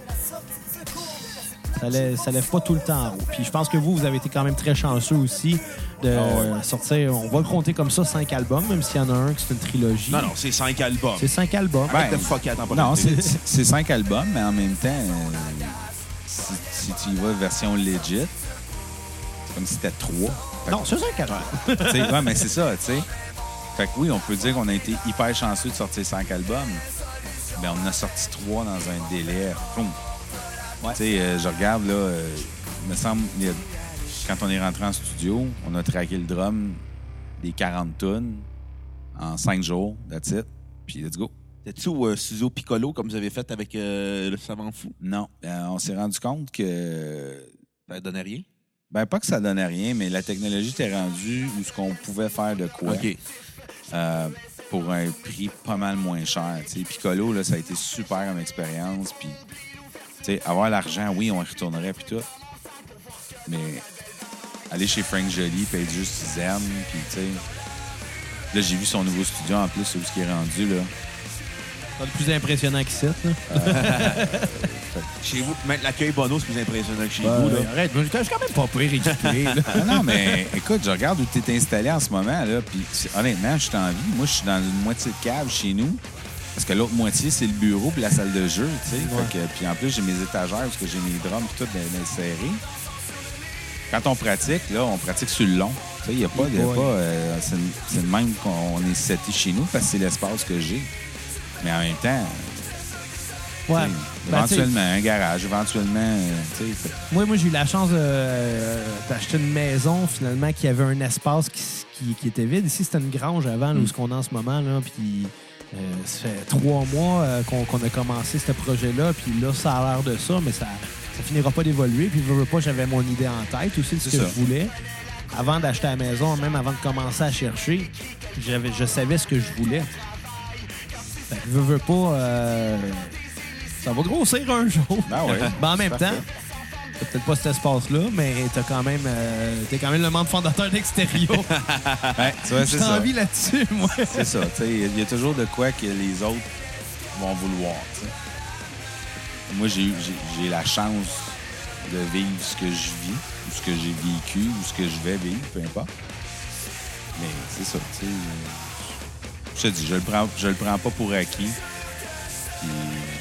ça lève, ça lève pas tout le temps en haut. Puis je pense que vous, vous avez été quand même très chanceux aussi de Ah sortir, on va le compter comme ça, cinq albums, même s'il y en a un qui c'est une trilogie. Non, non, c'est cinq albums. C'est cinq albums. Ben, de fuck attends pas Non, c'est cinq albums, mais en même temps, euh, si, si tu y vas version legit, comme si c'était trois. Fait que- Non, c'est. Tu sais, ouais, mais c'est ça, tu sais. Fait que oui, on peut dire qu'on a été hyper chanceux de sortir cinq albums. Mais on en a sorti trois dans un délai. Boum. Tu sais, euh, je regarde, là, euh, il me semble, il y a- quand on est rentré en studio, on a traqué le drum des 40 tonnes en cinq jours, that's it. Puis let's go. C'était-tu au euh, studio Piccolo, comme vous avez fait avec euh, le Savant Fou? Non, euh, on s'est rendu compte que Ça donnait rien? Ben, pas que ça donnait rien, mais la technologie était rendue où ce qu'on pouvait faire de quoi euh, pour un prix pas mal moins cher. tu sais. Piccolo, là, ça a été super comme expérience. Puis, avoir l'argent, oui, on y retournerait, puis tout. Mais aller chez Frank Jolie, être juste zen, puis, tu sais. Là, j'ai vu son nouveau studio en plus, où ce qui est rendu, là. C'est le plus impressionnant qui cite. Là. Chez vous, même l'accueil Bono, c'est plus impressionnant que chez vous. Là. arrête, moi, j'étais quand même pas pire équipé. là. Non, non, mais écoute, je regarde où tu es installé en ce moment, là, puis c'est- honnêtement, je suis en vie. Moi, je suis dans une moitié de cave chez nous, parce que l'autre moitié, c'est le bureau puis la salle de jeu, tu sais. Fait que- Puis en plus, j'ai mes étagères, parce que j'ai mes drums puis tout dans- dans serré. Quand on pratique, là, on pratique sur le long. Tu sais, il n'y a pas... y a pas euh, c'est c'est le même qu'on est seté chez nous, parce que c'est l'espace que j'ai. Mais en même temps, Ouais. Ben, éventuellement, un garage, éventuellement, euh, Moi, moi j'ai eu la chance euh, d'acheter une maison, finalement, qui avait un espace qui, qui- qui était vide. Ici, c'était une grange avant, là, où ce qu'on est en ce moment. Là, puis, euh, ça fait trois mois euh, qu'on, a commencé ce projet-là. Puis là, ça a l'air de ça, mais ça ça finira pas d'évoluer. Puis, veux, veux pas, j'avais mon idée en tête aussi de ce que ça. je voulais. Avant d'acheter la maison, même avant de commencer à chercher, je savais ce que je voulais. Veux, veux pas... euh, ça va grossir un jour. Ben. Ben, en même Parfait. temps, t'as peut-être pas cet espace-là, mais t'as quand même, euh, t'es quand même le membre fondateur d'Extérieur. Ouais, tu vois, c'est ça. envie là-dessus, moi. C'est ça, tu sais, il y a toujours de quoi que les autres vont vouloir. Moi, j'ai eu- j'ai j'ai la chance de vivre ce que je vis, ou ce que j'ai vécu, ou ce que je vais vivre, peu importe. Mais c'est ça, tu sais. Je te dis, je le prends, je le prends pas pour acquis. Puis,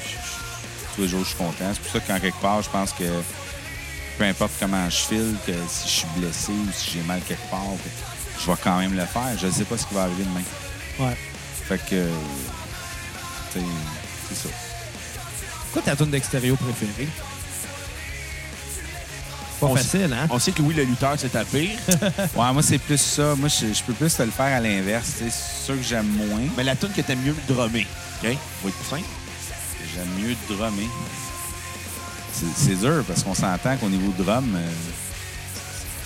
je- tous les jours, je suis content. C'est pour ça qu'en quelque part, je pense que peu importe comment je file, que si je suis blessé ou si j'ai mal quelque part, je vais quand même le faire. Je ne sais pas ce qui va arriver demain. Ouais. Fait que, C'est ça. Quoi ta tune d'extérieur préférée? Pas On facile, hein? On sait que Louis le lutteur, c'est ta pire. Ouais, moi, c'est plus ça. Moi, je, je peux plus te le faire à l'inverse. C'est sûr que j'aime moins. Mais la tune que t'aimes mieux le drummer. OK? Va être simple. J'aime mieux drummer. C'est dur parce qu'on s'entend qu'au niveau drum, euh,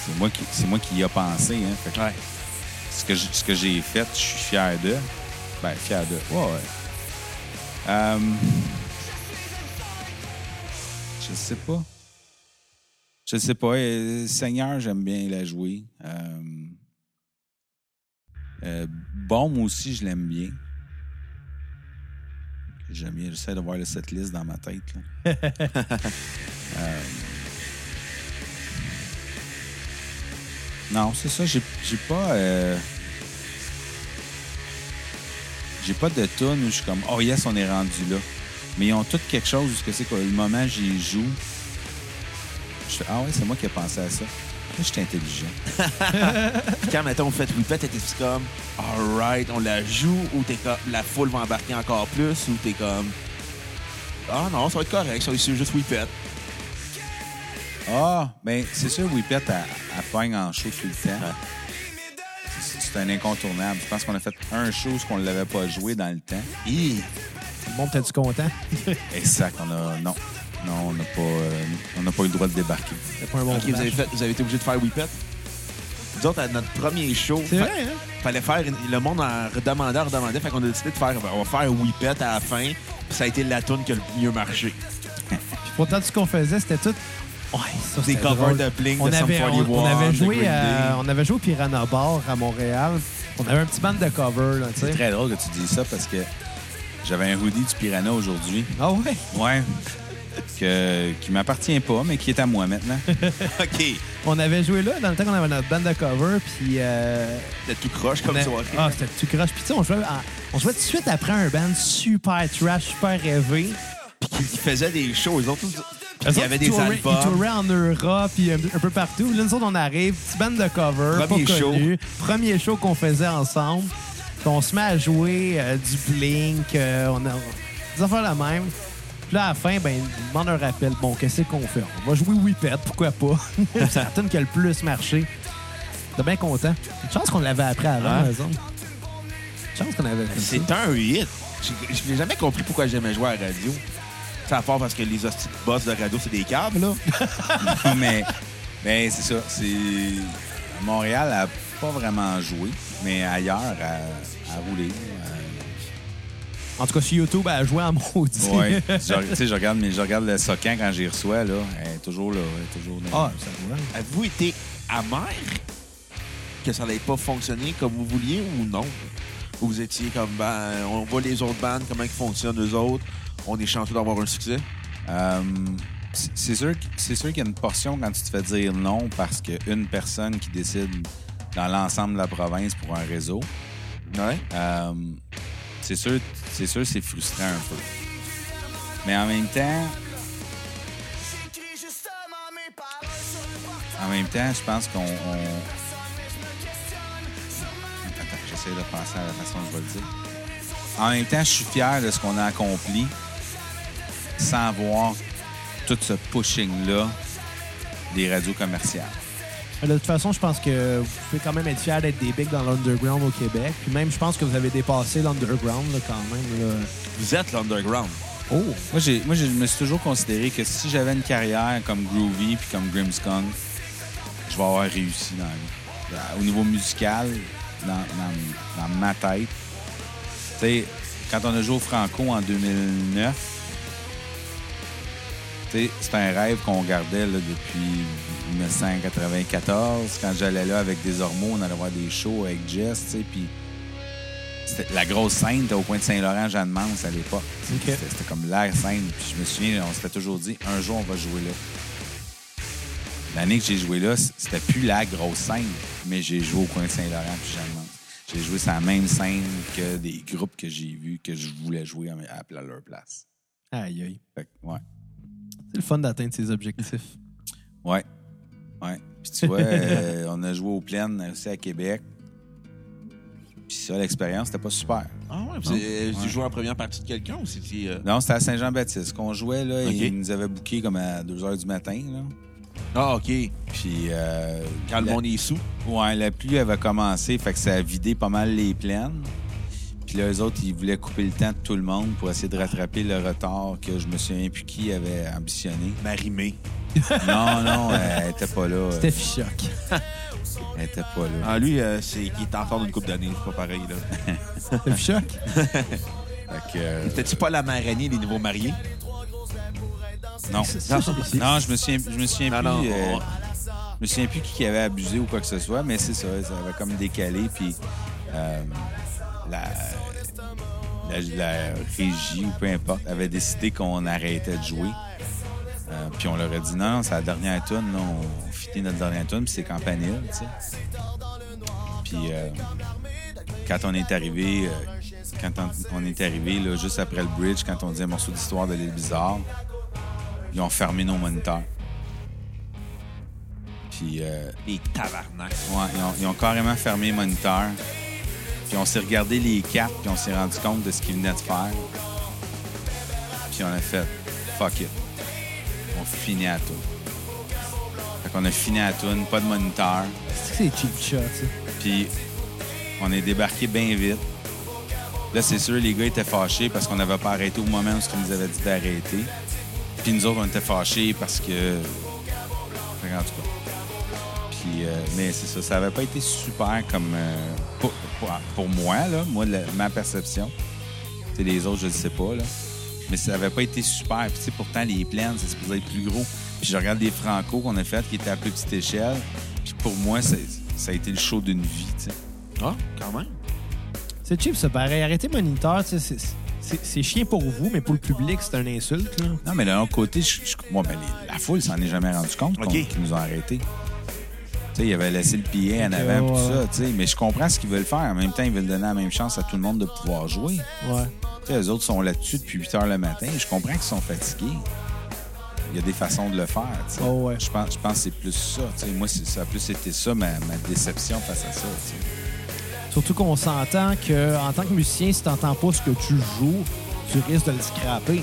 c'est moi qui c'est moi qui y a pensé. Hein. Fait que Ouais. ce que ce que j'ai fait, je suis fier de. Ben, fier de. Ouais, ouais. Euh, je sais pas. Je sais pas. Euh, Seigneur, j'aime bien la jouer. Euh, euh, Bombe aussi, je l'aime bien. J'aime bien. J'essaie de voir le setlist dans ma tête. là. Euh, Non, c'est ça. J'ai pas. euh, J'ai pas de tune où je suis comme, oh yes, on est rendu là. Mais ils ont tous quelque chose où c'est que le moment j'y joue, ah ouais, c'est moi qui ai pensé à ça. Là, je suis intelligent. Puis quand, mettons, on fait Whippet, t'étais comme, alright, on la joue ou t'es comme, la foule va embarquer encore plus ou t'es comme, ah non, ça va être correct, ça va être juste Whippet. Ah, ben c'est sûr, Whippet, elle, pogne en show tout le temps. C'est c'est un incontournable. Je pense qu'on a fait un show où on ne l'avait pas joué dans le temps. Hi. Bon, t'es-tu content? Exact, on a. Non. Non, on n'a pas, euh, on n'a pas eu le droit de débarquer. C'est pas un bon OK, vous avez, fait, vous avez été obligé de faire Whippet. Nous autres, à notre premier show, C'est fa- vrai, hein? fallait faire, le monde en redemandait, en redemandait, fait qu'on a décidé de faire, ben, on va faire Whippet à la fin, puis ça a été la tune qui a le mieux marché. Puis pourtant, tout ce qu'on faisait, c'était tout. Ouais, ça, Des c'était covers drôle. de Blink, on de Sum avait, 41, on, on avait de joué Green à, Day. on avait joué au Piranha Bar à Montréal. On avait un petit band de cover, là, tu C'est sais. très drôle que tu dis ça parce que j'avais un hoodie du Piranha aujourd'hui. Ah ouais? Ouais. Que, qui m'appartient pas, mais qui est à moi maintenant. OK. On avait joué là dans le temps qu'on avait notre band de cover, puis... Euh, C'était tout croche comme a- soirée. Ah, c'était tout croche. Puis tu sais, on jouait, on jouait tout de suite après un band super trash, super rêvé. Puis qui faisaient des Eux il y avait des touraient- albums. Ils touraient en Europe, puis un, un peu partout. Là, nous autres, on arrive, petit band de cover, Premier pas show. connu. Premier show qu'on faisait ensemble. Puis on se met à jouer euh, du Blink, euh, on a des affaires la même. Puis là, à la fin, ben, il demande un rappel. Bon, qu'est-ce qu'on fait? On va jouer Whippet, pourquoi pas? C'est tune qui a le plus marché. J'étais bien content. Une chance qu'on l'avait appris avant, Ouais. raison. Une chance qu'on avait. C'est un hit. Je n'ai jamais compris pourquoi j'aimais jouer à la radio. C'est à part parce que les hosties de boss de radio, c'est des câbles, là. mais mais c'est ça. C'est à Montréal, n'a pas vraiment joué, mais ailleurs, a roulé. En tout cas, sur YouTube, elle a joué en maudit. Je- tu sais, je regarde, mais je regarde le socan quand j'y reçois, là. Elle est toujours là. Elle est toujours là. Ah, ça. Avez-vous été amer que ça n'allait pas fonctionner comme vous vouliez ou non? Ou vous étiez comme, ben, on voit les autres bandes, comment ils fonctionnent, eux autres. On est chanceux d'avoir un succès. Euh, c'est sûr, sûr qu'il y a une portion quand tu te fais dire non parce qu'une personne qui décide dans l'ensemble de la province pour un réseau, Ouais. euh, c'est sûr, c'est sûr, c'est frustrant un peu. Mais en même temps, en même temps, je pense qu'on. on- Attends, j'essaie de penser à la façon dont je vais le dire. En même temps, je suis fier de ce qu'on a accompli sans voir tout ce pushing-là des radios commerciales. Mais De toute façon, je pense que vous pouvez quand même être fiers d'être des bigs dans l'underground au Québec. Puis même, je pense que vous avez dépassé l'underground quand même. là. Vous êtes l'underground. Oh! Moi, j'ai, moi, je me suis toujours considéré que si j'avais une carrière comme Groovy puis comme Grimmskunk, je vais avoir réussi dans la vie. Dans- Au niveau musical, dans, dans- dans ma tête. Tu sais, quand on a joué au Franco en 2009, tu sais, c'est un rêve qu'on gardait là, depuis 1994. Quand j'allais là avec des ormeaux, on allait voir des shows avec Jess, tu sais, puis c'était la grosse scène, était au coin de Saint-Laurent-Jeanne-Mance à l'époque. OK. C'était c'était comme l'air scène. Puis je me souviens, on s'était toujours dit, un jour, on va jouer là. L'année que j'ai joué là, c'était plus la grosse scène, mais j'ai joué au coin de Saint-Laurent puis Jeanne-Mance. J'ai joué sur la même scène que des groupes que j'ai vus, que je voulais jouer à, leur place. Aïe, aïe. Fait que, ouais. C'est le fun d'atteindre ses objectifs. Ouais. Ouais. Puis tu vois, euh, on a joué aux plaines aussi à Québec. Puis ça, l'expérience, c'était pas super. Ah ouais, vous avez vous avez joué en première partie de quelqu'un ou c'était. euh, Non, c'était à Saint-Jean-Baptiste qu'on jouait, là, OK. et ils nous avaient booké comme à 2 h du matin, là. Ah, OK. Puis. euh, Quand le la- monde est sous. Ouais, la pluie avait commencé, fait que ça a vidé pas mal les plaines. Puis là, eux autres, ils voulaient couper le temps de tout le monde pour essayer de rattraper le retard que je me souviens plus qui avait ambitionné. Marimé. Non, non, elle était pas là. C'était fichoc. Elle était pas là. Ah, lui, euh, c'est qu'il est en forme d'une coupe d'années. C'est pas pareil, là. C'était fichoc. Fait que, euh, T'étais-tu pas la marraine des nouveaux mariés? non. Non, je me souviens, je me souviens Non, plus. non, euh, on- je me souviens plus qui avait abusé ou quoi que ce soit, mais c'est ça, ça avait comme décalé. Puis euh, la, la, la régie ou peu importe avait décidé qu'on arrêtait de jouer. Euh, puis on leur a dit non, c'est la dernière tune, là, on fitait notre dernière tune, puis c'est Campanile, tu sais. Puis euh, quand on est arrivé, euh, quand on, on est arrivé là, juste après le bridge, quand on dit un morceau d'histoire de l'île bizarre, ils ont fermé nos moniteurs. Puis euh, Les tabarnak. Ouais, ils ont, ils ont carrément fermé les moniteurs. Puis on s'est regardé les quatre, puis on s'est rendu compte de ce qu'ils venaient de faire. Puis on a fait fuck it. On finit à tout. Fait qu'on a fini à tout, pas de moniteur. C'est cheap shot, ça. Puis on est débarqué bien vite. Là, c'est sûr, les gars étaient fâchés parce qu'on n'avait pas arrêté au moment où ils nous avaient dit d'arrêter. Puis nous autres, on était fâchés parce que. Fait qu'en tout cas. Puis, euh, mais c'est ça, ça avait pas été super comme. euh, pour, pour- pour moi, là, moi, la- ma perception. Sais, les autres, je le sais pas, là. Mais ça avait pas été super. Puis, tu sais, pourtant, les plaines, c'est supposé être plus gros. Puis, je regarde les Franco qu'on a fait qui étaient à plus petite échelle. Puis, pour moi, ça a été le show d'une vie, tu sais. Ah, quand même. C'est cheap, ça, pareil. Arrêtez moniteur, tu sais, c'est- chien pour vous, mais pour le public, c'est un insulte, là. Non, mais de l'autre côté, je, je- moi, ben, les- la foule s'en est jamais rendu compte qu'on- OK. qu'ils nous ont arrêtés. Sais, ils avaient laissé le billet en avant, tout ouais, ça, tu sais. Mais je comprends ce qu'ils veulent faire. En même temps, ils veulent donner la même chance à tout le monde de pouvoir jouer. Ouais. Tu sais, eux autres sont là-dessus depuis 8 heures le matin. Je comprends qu'ils sont fatigués. Il y a des façons de le faire, tu sais. Oh, ouais. Je pense, je pense que c'est plus ça, tu sais. Moi, ça a plus été ça, ma, ma déception face à ça, tu sais. Surtout qu'on s'entend que en tant que musicien, si t'entends pas ce que tu joues, tu risques de le scraper.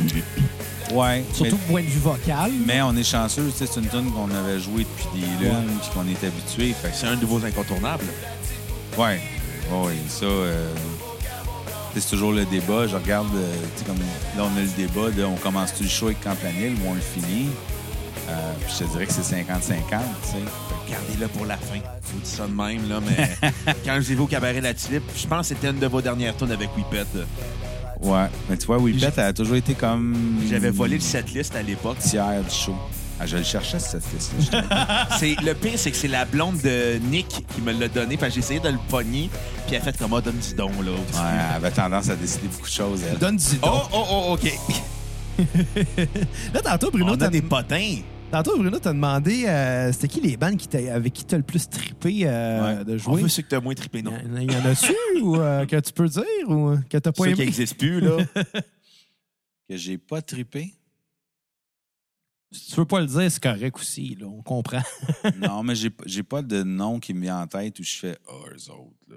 Ouais. Surtout mais- au point de vue vocal. Mais on est chanceux, tu sais, c'est une tune qu'on avait jouée depuis des lunes, Ouais. puis qu'on est habitué. Fait C'est un de vos incontournables. Ouais, ouais, ça, euh, c'est toujours le débat. Je regarde, euh, tu sais, comme là, on a le débat de on commence-tu le show avec Campanile ou on le finit? Euh, puis je te dirais que c'est 50-50, tu sais. Gardez-le pour la fin. Je vous dis ça de même, là, mais quand je vous ai vu au cabaret La Tulipe, je pense que c'était une de vos dernières tunes avec Whippet. Ouais, mais tu vois, Whippet, elle a toujours été comme. J'avais volé le setlist à l'époque. tiers du show. Ah, je le cherchais, cette liste-là. C'est Le pire, c'est que c'est la blonde de Nick qui me l'a donné. Parce que j'ai essayé de le pogner, puis elle a fait comme, ah, donne du don, là. aussi. ouais, elle avait tendance à décider beaucoup de choses, elle. Donne du Oh, don. oh, oh, OK. Là, tantôt, Bruno, t'as des potins. Tantôt, Bruno, t'as demandé euh, c'était qui les bandes qui avec qui t'as le plus trippé euh, Ouais. de On jouer? veut ceux que t'as moins trippé, non. Il y en a-tu ou euh, que tu peux dire ou que t'as pas Ceux qui aimé? n'existent plus, là. Que j'ai pas trippé. Si tu veux pas le dire, c'est correct aussi, là, on comprend. non, mais j'ai pas de nom qui me vient en tête où je fais Ah, eux autres, là.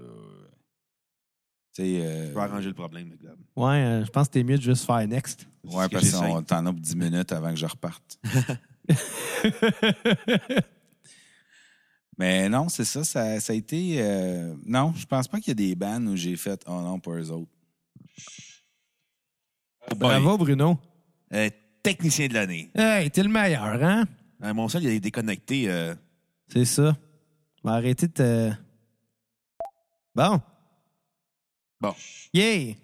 Tu euh, vais arranger le problème, le Gab. Ouais, euh, je pense que t'es mieux de juste faire next. Ouais, parce qu'on t'en a pour 10 minutes avant que je reparte. Mais non, c'est ça, ça, ça a été. euh, Non, je pense pas qu'il y a des bands où j'ai fait Oh non, pas eux autres. Bravo, Bruno. Euh, technicien de l'année. Hey, t'es le meilleur, hein? Euh, mon seul, il est déconnecté. euh, C'est ça. On va arrêter de te... Bon. Bon. Yeah!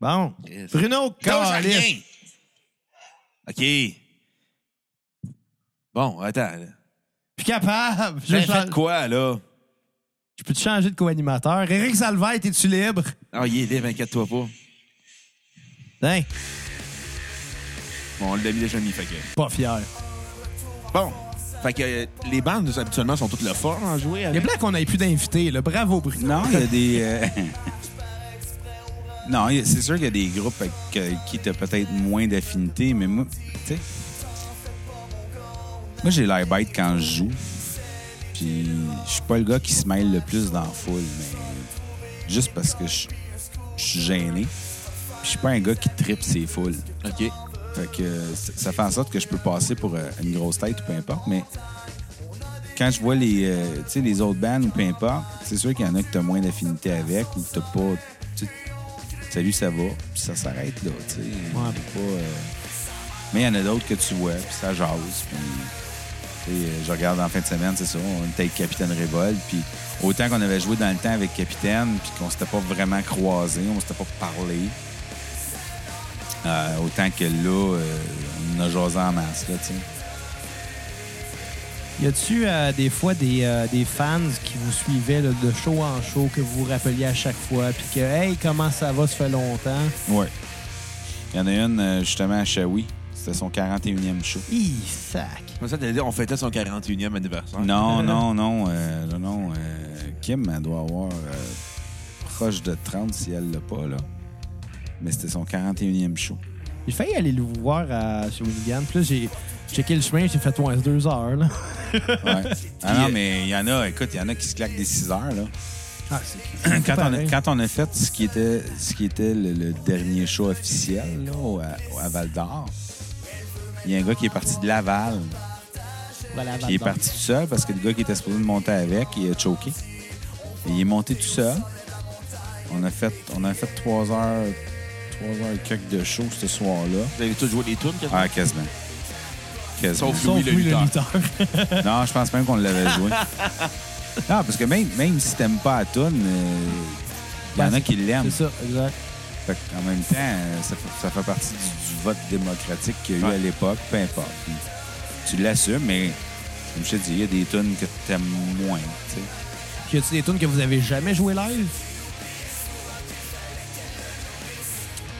Bon. Yes. Bruno, rien. OK. Bon, attends. Plus capable. Je, J'ai change- fait quoi, là? je peux te changer de co-animateur? Éric Salvaire, es-tu libre? Ah, il est libre, inquiète-toi pas. Hein? Bon, on l'a mis déjà mis, fait que... Pas fier. Bon. Fait que euh, les bandes, nous, habituellement, sont toutes le fort à jouer Il est avec. blanc qu'on ait plus d'invités. là. Bravo, Bruno. Non, il y a des. euh, non, c'est sûr qu'il y a des groupes avec euh, qui tu as peut-être moins d'affinité, mais moi, tu sais. Moi, j'ai l'air bête quand je joue. Puis je suis pas le gars qui se mêle le plus dans la foule, mais juste parce que je suis gêné. Puis je suis pas un gars qui tripe ses foules. OK. Fait que ça fait en sorte que je peux passer pour euh, une grosse tête ou peu importe, mais quand je vois les, euh, les autres bands ou peu importe, c'est sûr qu'il y en a que tu as moins d'affinité avec ou que tu pas. Salut, ça va, puis ça s'arrête là. tu sais. Ouais. Euh, Mais il y en a d'autres que tu vois, puis ça jase. Puis, je regarde en fin de semaine, c'est ça, on était avec Capitaine Révolt, puis autant qu'on avait joué dans le temps avec Capitaine, puis qu'on s'était pas vraiment croisés, on s'était pas parlé. Euh, autant que là, euh, on a jasé en masse, là, tu sais. Y a-tu euh, des fois des, euh, des fans qui vous suivaient là, de show en show, que vous vous rappeliez à chaque fois, puis que, hey, comment ça va, ça fait longtemps? Ouais. Il y en a une, euh, justement, à Shawi. C'était son 41e show. Hi, sac. Comme ça, t'allais dire, on fêtait son 41e anniversaire. Non, non, non. euh, non, non. euh, Kim, elle doit avoir euh, proche de 30 si elle l'a pas, là. Mais c'était son 41e show. J'ai failli aller le voir à, chez Winnigan, puis là, j'ai checké le chemin, j'ai fait moins deux heures, là. Ouais. ah non, mais il y en a, écoute, il y en a qui se claquent des 6 heures, là. Ah, c'est quand, on a, quand on a fait ce qui était, ce qui était le, le dernier show officiel, là, au- à, à Val d'Or, il y a un gars qui est parti de Laval. Il est parti tout seul parce que le gars qui était supposé de monter avec, il a choqué. Et il est monté tout seul. On a fait, on a fait trois heures, trois heures et quelques de show ce soir-là. Vous avez tous joué des tunes, quasiment? Ah, quasiment. Quasiment. Sauf Sauf Louis le Louis le lutteur. Non, je pense même qu'on l'avait joué. Non, parce que même, même si t'aimes pas la toune, euh, il y en a qui l'aiment. C'est ça, exact. Fait en même temps, euh, ça fait, ça fait partie du, du vote démocratique qu'il y a eu Ouais. à l'époque, peu importe. Puis tu l'assumes, mais comme je te dis, il y a des tunes que t'aimes moins. Puis y a-tu des tunes que vous avez jamais joué live?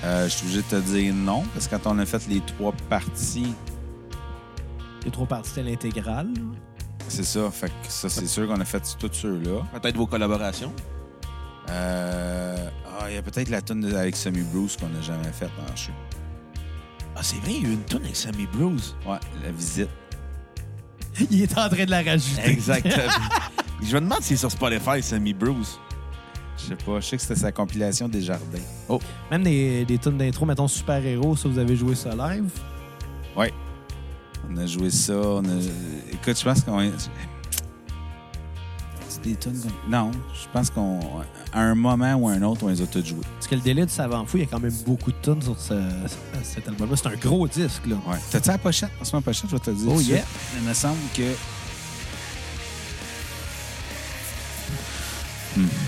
Euh, je suis obligé de te dire non, parce que quand on a fait les trois parties, Les trois parties, c'était l'intégrale. c'est ça. Fait que ça, c'est sûr qu'on a fait tous ceux-là. Peut-être vos collaborations. Euh, ah, il y a peut-être la tune avec Sammy Bruce qu'on n'a jamais faite dans le show. Ah, c'est vrai, il y a eu une tune avec Sammy Bruce. Ouais, la visite. Il est en train de la rajouter. Exactement. Je me demande si c'est sur Spotify, Sammy Bruce. Je sais pas, je sais que c'était sa compilation des jardins. Même des, des tunes d'intro, mettons super-héros, ça, vous avez joué ça live? Ouais. On a joué ça. On a... Écoute, je pense qu'on. Tunes comme- Non, je pense qu'on. À un moment ou à un autre, on les a toutes jouées. Parce que le délai du savant fou, il y a quand même beaucoup de tunes sur ce- cet album-là. C'est un gros disque, là. Ouais. T'as-tu la pochette? Passe-moi la pochette, je vais te dire. Oh, yeah. Il me semble que.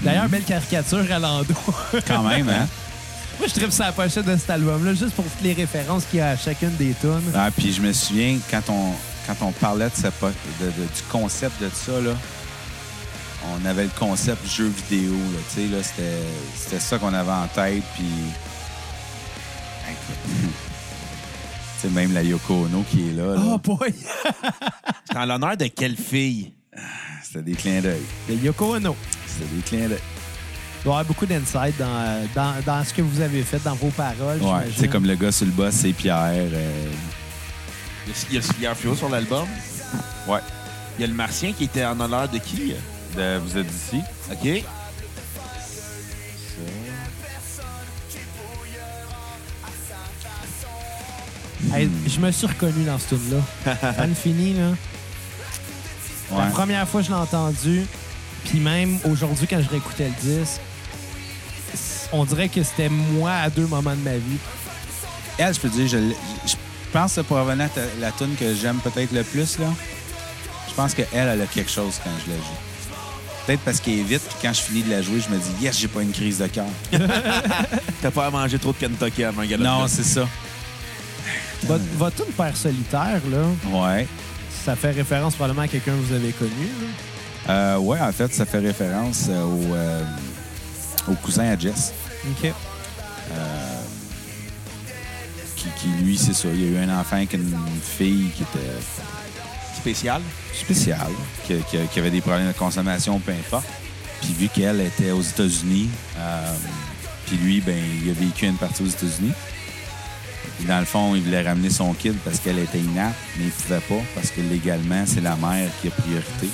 D'ailleurs, belle caricature à Lando. Quand même, hein? Moi, je tripe la pochette de cet album-là, juste pour toutes les références qu'il y a à chacune des tunes. Ah, puis je me souviens, quand on, quand on parlait sa de- de- du concept de ça, là, on avait le concept jeu vidéo. Là, tu sais, là, c'était, c'était ça qu'on avait en tête. Puis. Sais, même la Yoko Ono qui est là, là, Oh boy! C'est en l'honneur de quelle fille? c'était des clins d'œil. Le Yoko Ono. C'était des clins d'œil. Il doit y avoir beaucoup d'insight dans, dans, dans ce que vous avez fait, dans vos paroles. Ouais, sais, comme le gars sur le boss, c'est Pierre. euh, Il y a- Skieur Fluo sur l'album? ouais. Il y a le Martien qui était en honneur de qui? De- vous êtes d'ici? OK. Hey, je me suis reconnu dans ce tune-là. Le fini, là. La première fois que je l'ai entendu, puis même aujourd'hui, quand je réécoutais le disque, on dirait que c'était moi à deux moments de ma vie. Elle, je peux dire, je, pense que pour revenir à la tune que j'aime peut-être le plus, là, je pense qu'elle, elle a quelque chose quand je la joue. Peut-être parce qu'elle est vite, puis quand je finis de la jouer, je me dis, yes, j'ai pas une crise de cœur. T'as pas à manger trop de Kentucky avant un non, c'est ça. Votre, votre tune Père solitaire, là, Ouais. ça fait référence probablement à quelqu'un que vous avez connu. là? Euh, ouais, en fait, ça fait référence euh, au, euh, au cousin à Jess, OK. qui, qui, lui, c'est ça. Il y a eu un enfant avec une fille qui était Spécial. spéciale, qui, qui- qui avait des problèmes de consommation, peu importe. Puis vu qu'elle était aux États-Unis, euh, puis lui, ben, il a vécu une partie aux États-Unis. Puis dans le fond, il voulait ramener son kid parce qu'elle était inapte, mais il pouvait pas parce que légalement, c'est la mère qui a priorité.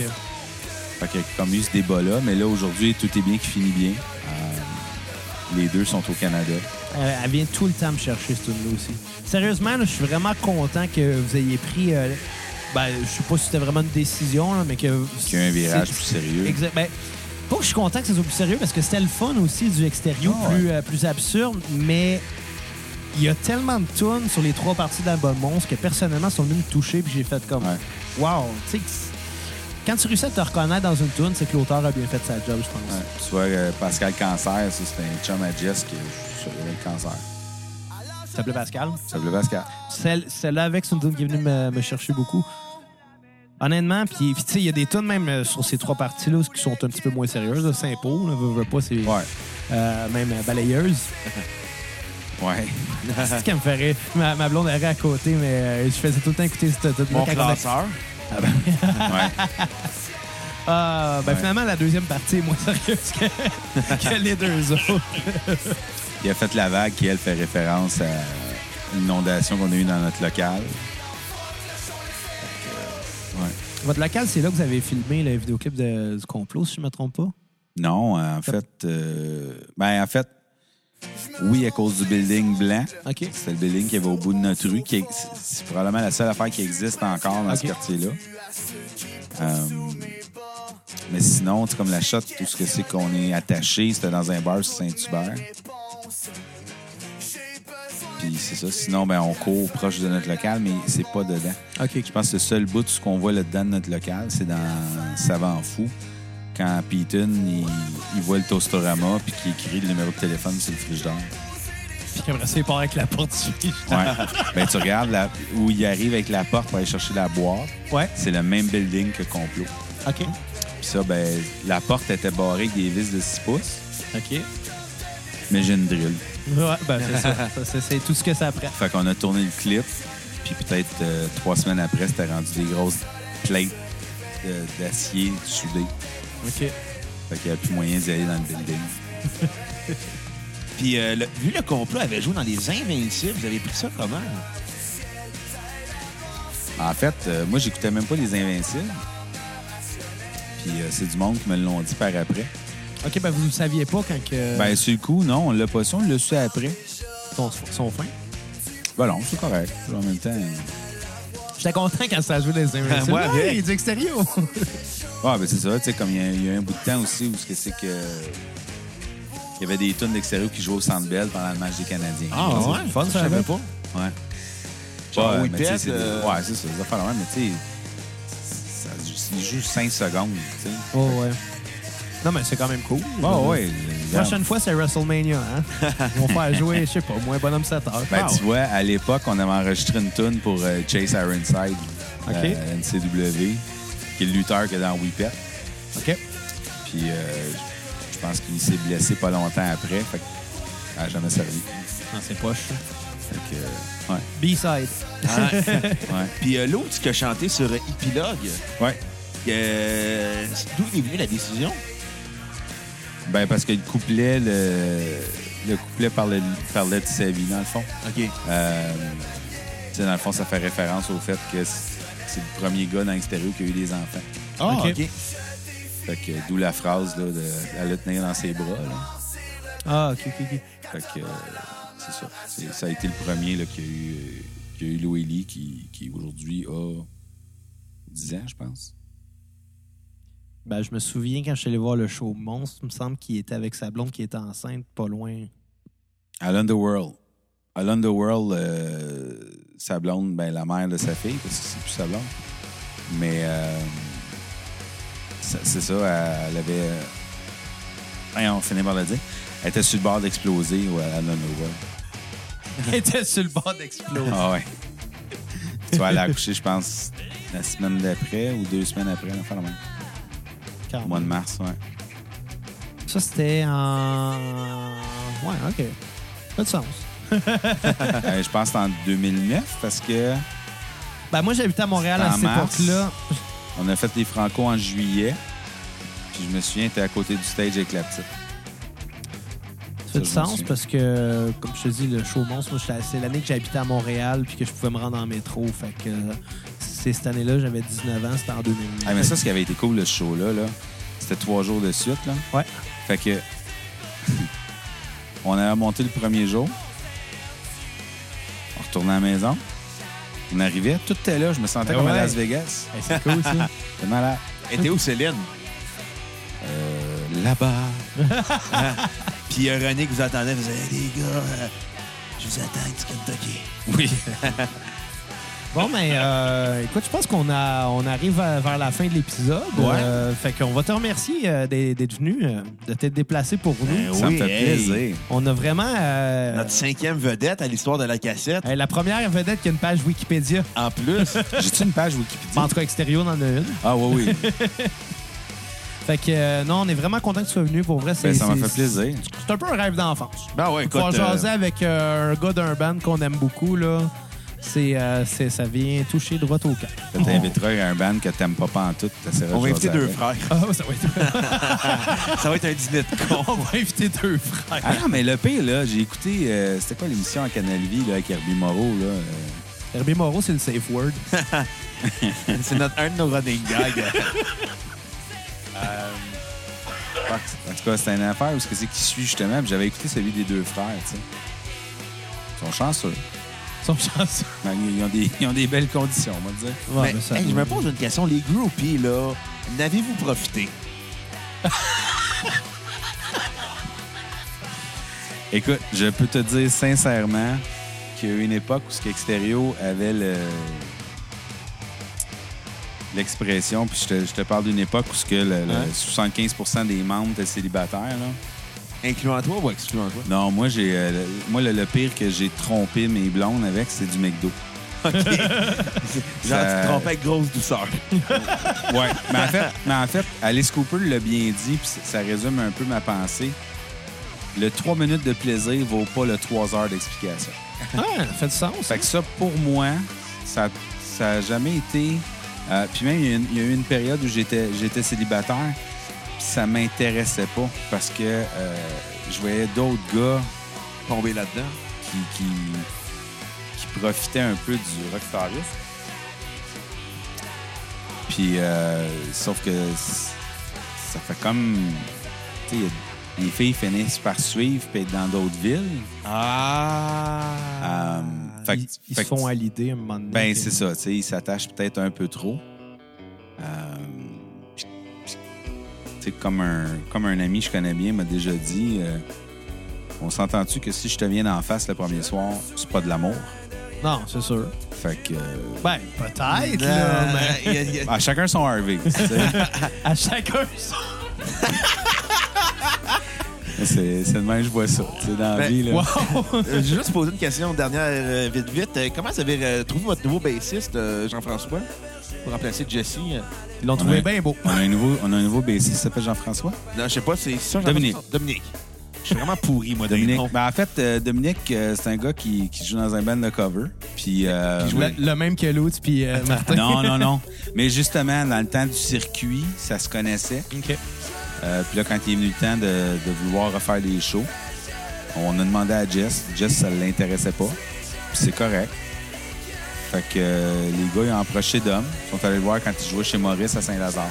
Fait qu'il y a comme eu ce débat-là, mais là, aujourd'hui, tout est bien qui finit bien. Euh, les deux sont au Canada. Euh, elle vient tout le temps me chercher, cette tune-là aussi. Sérieusement, là, je suis vraiment content que vous ayez pris. euh, ben, je sais pas si c'était vraiment une décision, là, mais que. Qu'il y a un virage plus sérieux. Exact. Ben, pas que je suis content que ça soit plus sérieux parce que c'était le fun aussi du extérieur, Ah ouais. euh, plus absurde, mais il y a tellement de tunes sur les trois parties de l'album Monstre que personnellement, sont venues me toucher puis j'ai fait comme Ouais. Wow! Tu sais, quand tu réussis à te reconnaître dans une tune, c'est que l'auteur a bien fait sa job, je pense. Ouais. Tu vois, euh, Pascal Cancer, ça, c'était un chum à Jess qui avait le cancer. Ça s'appelait Pascal. Ça s'appelait Pascal. Celle- Celle-là avec, c'est une tune qui est venue me, me chercher beaucoup. Honnêtement, puis tu sais, il y a des tunes même euh, sur ces trois parties-là qui sont un petit peu moins sérieuses. là. Saint-Paul, là, veux, veux pas, c'est Ouais. euh, même euh, balayeuse. Ouais. C'est ce qui me rire. Ma, ma blonde elle à côté, mais euh, je faisais tout le temps écouter cette tune Mon classeur. ouais. Ah, ben Ouais. finalement, la deuxième partie est moins sérieuse que, que les deux autres. Il a fait la vague qui, elle, fait référence à une inondation qu'on a eue dans notre local. Ouais. Votre local, c'est là que vous avez filmé le vidéoclip de- du complot, si je ne me trompe pas? Non, en fait, euh, ben en fait, oui, à cause du building blanc. OK. C'est le building qui avait au bout de notre rue. qui est- C'est probablement la seule affaire qui existe encore dans ce quartier-là. Euh, mais sinon, c'est comme la shot, tout ce que c'est qu'on est attaché, c'était dans un bar sur Saint-Hubert. Puis c'est ça. Sinon, ben, on court proche de notre local, mais c'est pas dedans. OK. Je pense que le seul bout de ce qu'on voit là-dedans de notre local, c'est dans Savant Fou. Quand Peyton, il, il voit le Toastorama puis qu'il écrit le numéro de téléphone sur le frigidaire. Puis après ça, il part avec la porte du Ouais. ben, tu regardes la- où il arrive avec la porte pour aller chercher la boîte. Ouais. C'est le même building que Complot. OK. Puis ça, ben, la porte était barrée avec des vis de 6 pouces, OK. mais j'ai une drill. Ouais, ben c'est ça. Ça, c'est- tout ce que ça prend. Fait qu'on a tourné le clip, puis peut-être euh, trois semaines après, c'était rendu des grosses plates de- d'acier soudées. OK. Fait qu'il n'y a plus moyen d'y aller dans le building. Puis, euh, le- vu le complot avait joué dans Les Invincibles, vous avez pris ça comment? En fait, euh, moi, j'écoutais même pas Les Invincibles. Puis euh, c'est du monde qui me l'ont dit par après. OK, ben vous ne saviez pas quand que Ben, sur le coup, non, on l'a pas su, on l'a su après. son, son fin? Ben non, c'est correct. En même temps, J'étais content quand ça jouait les Invincibles. Moi, Ouais, avec. il est du extérieur. ah, ben c'est ça, tu sais, comme il y, a- y a un bout de temps aussi où ce que c'est que. Il y avait des tonnes d'extérieur qui jouaient au Centre Bell pendant le match des Canadiens. Ah, ouais? c'est fun, ça, Je savais pas. Ouais. Genre, Ouais, mais tu sais, pète, c'est euh, Ouais, c'est ça, ça fait la même, mais tu sais, ça- il joue 5 secondes, tu sais. Oh, ouais. Non, mais c'est quand même cool. Ah, ouais. La prochaine fois, c'est WrestleMania. Hein? Ils vont faire jouer, je sais pas, moins bonhomme 7 heures. Ben, Ah, tu vois, à l'époque, on avait enregistré une tune pour euh, Chase Ironside, OK. euh, NCW, qui est le lutteur que dans Whippet. OK. Puis euh, je pense qu'il s'est blessé pas longtemps après, fait n'a jamais servi. Dans ses poches. Fait que, euh, ouais, B-side. Ah. ouais. Puis euh, l'autre qui a chanté sur Epilogue, Ouais. euh, d'où est venue la décision? Ben, parce que le couplet, le, le couplet parlait, parlait de sa vie, dans le fond. OK. Euh, tu sais, dans le fond, ça fait référence au fait que c'est le premier gars dans l'extérieur qui a eu des enfants. Ah, OK. Fait que d'où la phrase là, de elle le tenir dans ses bras. Là. Ah, OK, OK, OK. Fait que euh, c'est ça. C'est- Ça a été le premier là, qui, a eu, euh, qui a eu Louis Lee, qui, qui aujourd'hui a 10 ans, je pense. Ben, je me souviens quand je suis allé voir le show Monstre, il me semble qu'il était avec sa blonde qui était enceinte, pas loin. À l'Underworld. À l'Underworld, euh, sa blonde, ben, la mère de sa fille, parce que c'est plus sa blonde. Mais euh, c'est ça, elle, elle avait. euh, on finit par le dire. Elle était sur le bord d'exploser ouais, à l'Underworld. Il était sur le bord d'exploser. Ah ouais. tu vois, elle a accouché, je pense, la semaine d'après ou deux semaines après, enfin, la même. Quand mois de mars, ouais. Ça, c'était en. Ouais, OK. Pas de sens. Euh, je pense que c'est en 2009 parce que Ben, moi, j'habitais à Montréal à En cette mars. époque-là. on a fait les Franco en juillet. Puis je me souviens, t'es à côté du stage avec la petite. Ça fait du Ça, je me sens souviens. parce que, comme je te dis, le show Monstre, moi, j'étais- c'est l'année que j'habitais à Montréal puis que je pouvais me rendre en métro. Fait que c'est cette année-là, j'avais 19 ans, c'était en 2009. Ah, mais ça, ce qui avait été cool, le show-là, là, C'était trois jours de suite, là. Ouais. Fait que. on avait monté le premier jour. On retournait à la maison. On arrivait, tout était là. Je me sentais Ah comme à. Las Vegas. Hey, c'est cool, ça. C'était malade. Et t'es où, Céline? Euh, Là-bas. Puis euh, René qui vous attendait, vous disait, les gars, euh, je vous attends, petit Kentucky. Oui. Bon, mais euh, écoute, je pense qu'on a, on arrive à- vers la fin de l'épisode. Ouais. Euh, fait qu'on va te remercier euh, d'être venu, euh, de t'être déplacé pour nous. Ben Ça Oui, me fait hey. plaisir. On a vraiment. euh, Notre cinquième vedette à l'histoire de la cassette. la première vedette qui a une page Wikipédia. En plus, J'ai-tu une page Wikipédia? En tout cas, extérieur, on en a une. Ah oui, oui. Fait que euh, non, on est vraiment content que tu sois venu. Pour vrai, c'est Ben, ça m'a c'est- fait plaisir. C'est un peu un rêve d'enfance. ben ouais, écoute. Euh, jaser avec euh, un gars d'un band qu'on aime beaucoup, là, c'est, euh, c'est- ça vient toucher droit au cœur. Tu t'inviteras à un band que t'aimes pas pantoute. on va inviter deux frères. Ah, ça va être... Ça va être un dîner de con. on va inviter deux frères. Ah non, mais le pire, là, j'ai écouté... euh, C'était quoi l'émission à Canal Vie là, avec Herbie Moreau, là? euh, Herbie Moreau, c'est le safe word. C'est notre, un de nos running gags. En tout cas, c'était une affaire où c'est qui suit, justement. puis J'avais écouté celui des deux frères, tu sais. Ils sont chanceux. Ils sont chanceux. Ben, Ils ont des, ils ont des belles conditions, on va dire. Ouais, Mais, mais ça- hey, je me pose une question. Les groupies, là, n'avez-vous profité? Écoute, je peux te dire sincèrement qu'il y a eu une époque où ce qu'Extérieur avait le l'expression, puis je te, je te parle d'une époque où ce que le, le Ouais. 75% des membres étaient célibataires. Là. Incluant toi ou excluant toi? Non, moi j'ai euh, le- moi le, le pire que j'ai trompé mes blondes avec, c'est du McDo. Genre, Ça- tu te trompais avec grosse douceur. Ouais, mais en fait, mais en fait, Alice Cooper l'a bien dit, puis ça- résume un peu ma pensée. Le 3 minutes de plaisir vaut pas le 3 heures d'explication. Ah, ça fait du sens. Fait que ça, pour moi, ça n'a jamais été. euh, puis même, il y, a une- eu une période où j'étais j'étais célibataire, ça m'intéressait pas parce que euh, je voyais d'autres gars Tomber là-dedans. qui, qui, qui profitaient un peu du rockstarisme. Puis, euh, sauf que ça fait comme. Tu sais, les filles finissent par suivre puis être dans d'autres villes. Ah! Euh, fait ils ils fait se font à l'idée un moment donné. Ben, c'est ça. Tu sais, ils s'attachent peut-être un peu trop. Euh, comme un, comme un ami que je connais bien m'a déjà dit, euh, on s'entend-tu que si je te viens d'en face le premier soir, c'est pas de l'amour? Non, c'est sûr. Fait que. euh, Ben, peut-être, là, Euh, mais y a- il y a- à chacun son Harvey. tu sais. à chacun son. c'est c'est de même que je vois ça. tu sais, dans la Ben, vie, là. Wow! Euh, J'ai juste posé une question dernière, euh, vite, vite. Comment vous avez euh, trouvé votre nouveau bassiste, euh, Jean-François, pour remplacer Jesse? euh? Ils l'ont trouvé bien beau. On a un nouveau, on a un nouveau bassiste qui s'appelle Jean-François. Non, je sais pas, c'est ça, Dominique. Dominique. Je suis vraiment pourri, moi, Dominique. Ben, en fait, euh, Dominique, euh, c'est un gars qui, qui joue dans un band de cover. Puis. euh, Le, le même que l'autre, puis Martin. Non, non, non. Mais justement, dans le temps du circuit, ça se connaissait. OK. Puis là, quand il est venu le temps de, de vouloir refaire des shows, on a demandé à Jess. Jess, ça ne l'intéressait pas. Puis c'est correct. Fait que euh, les gars, ils ont approché Dom. Ils sont allés le voir quand il jouait chez Maurice à Saint-Lazare.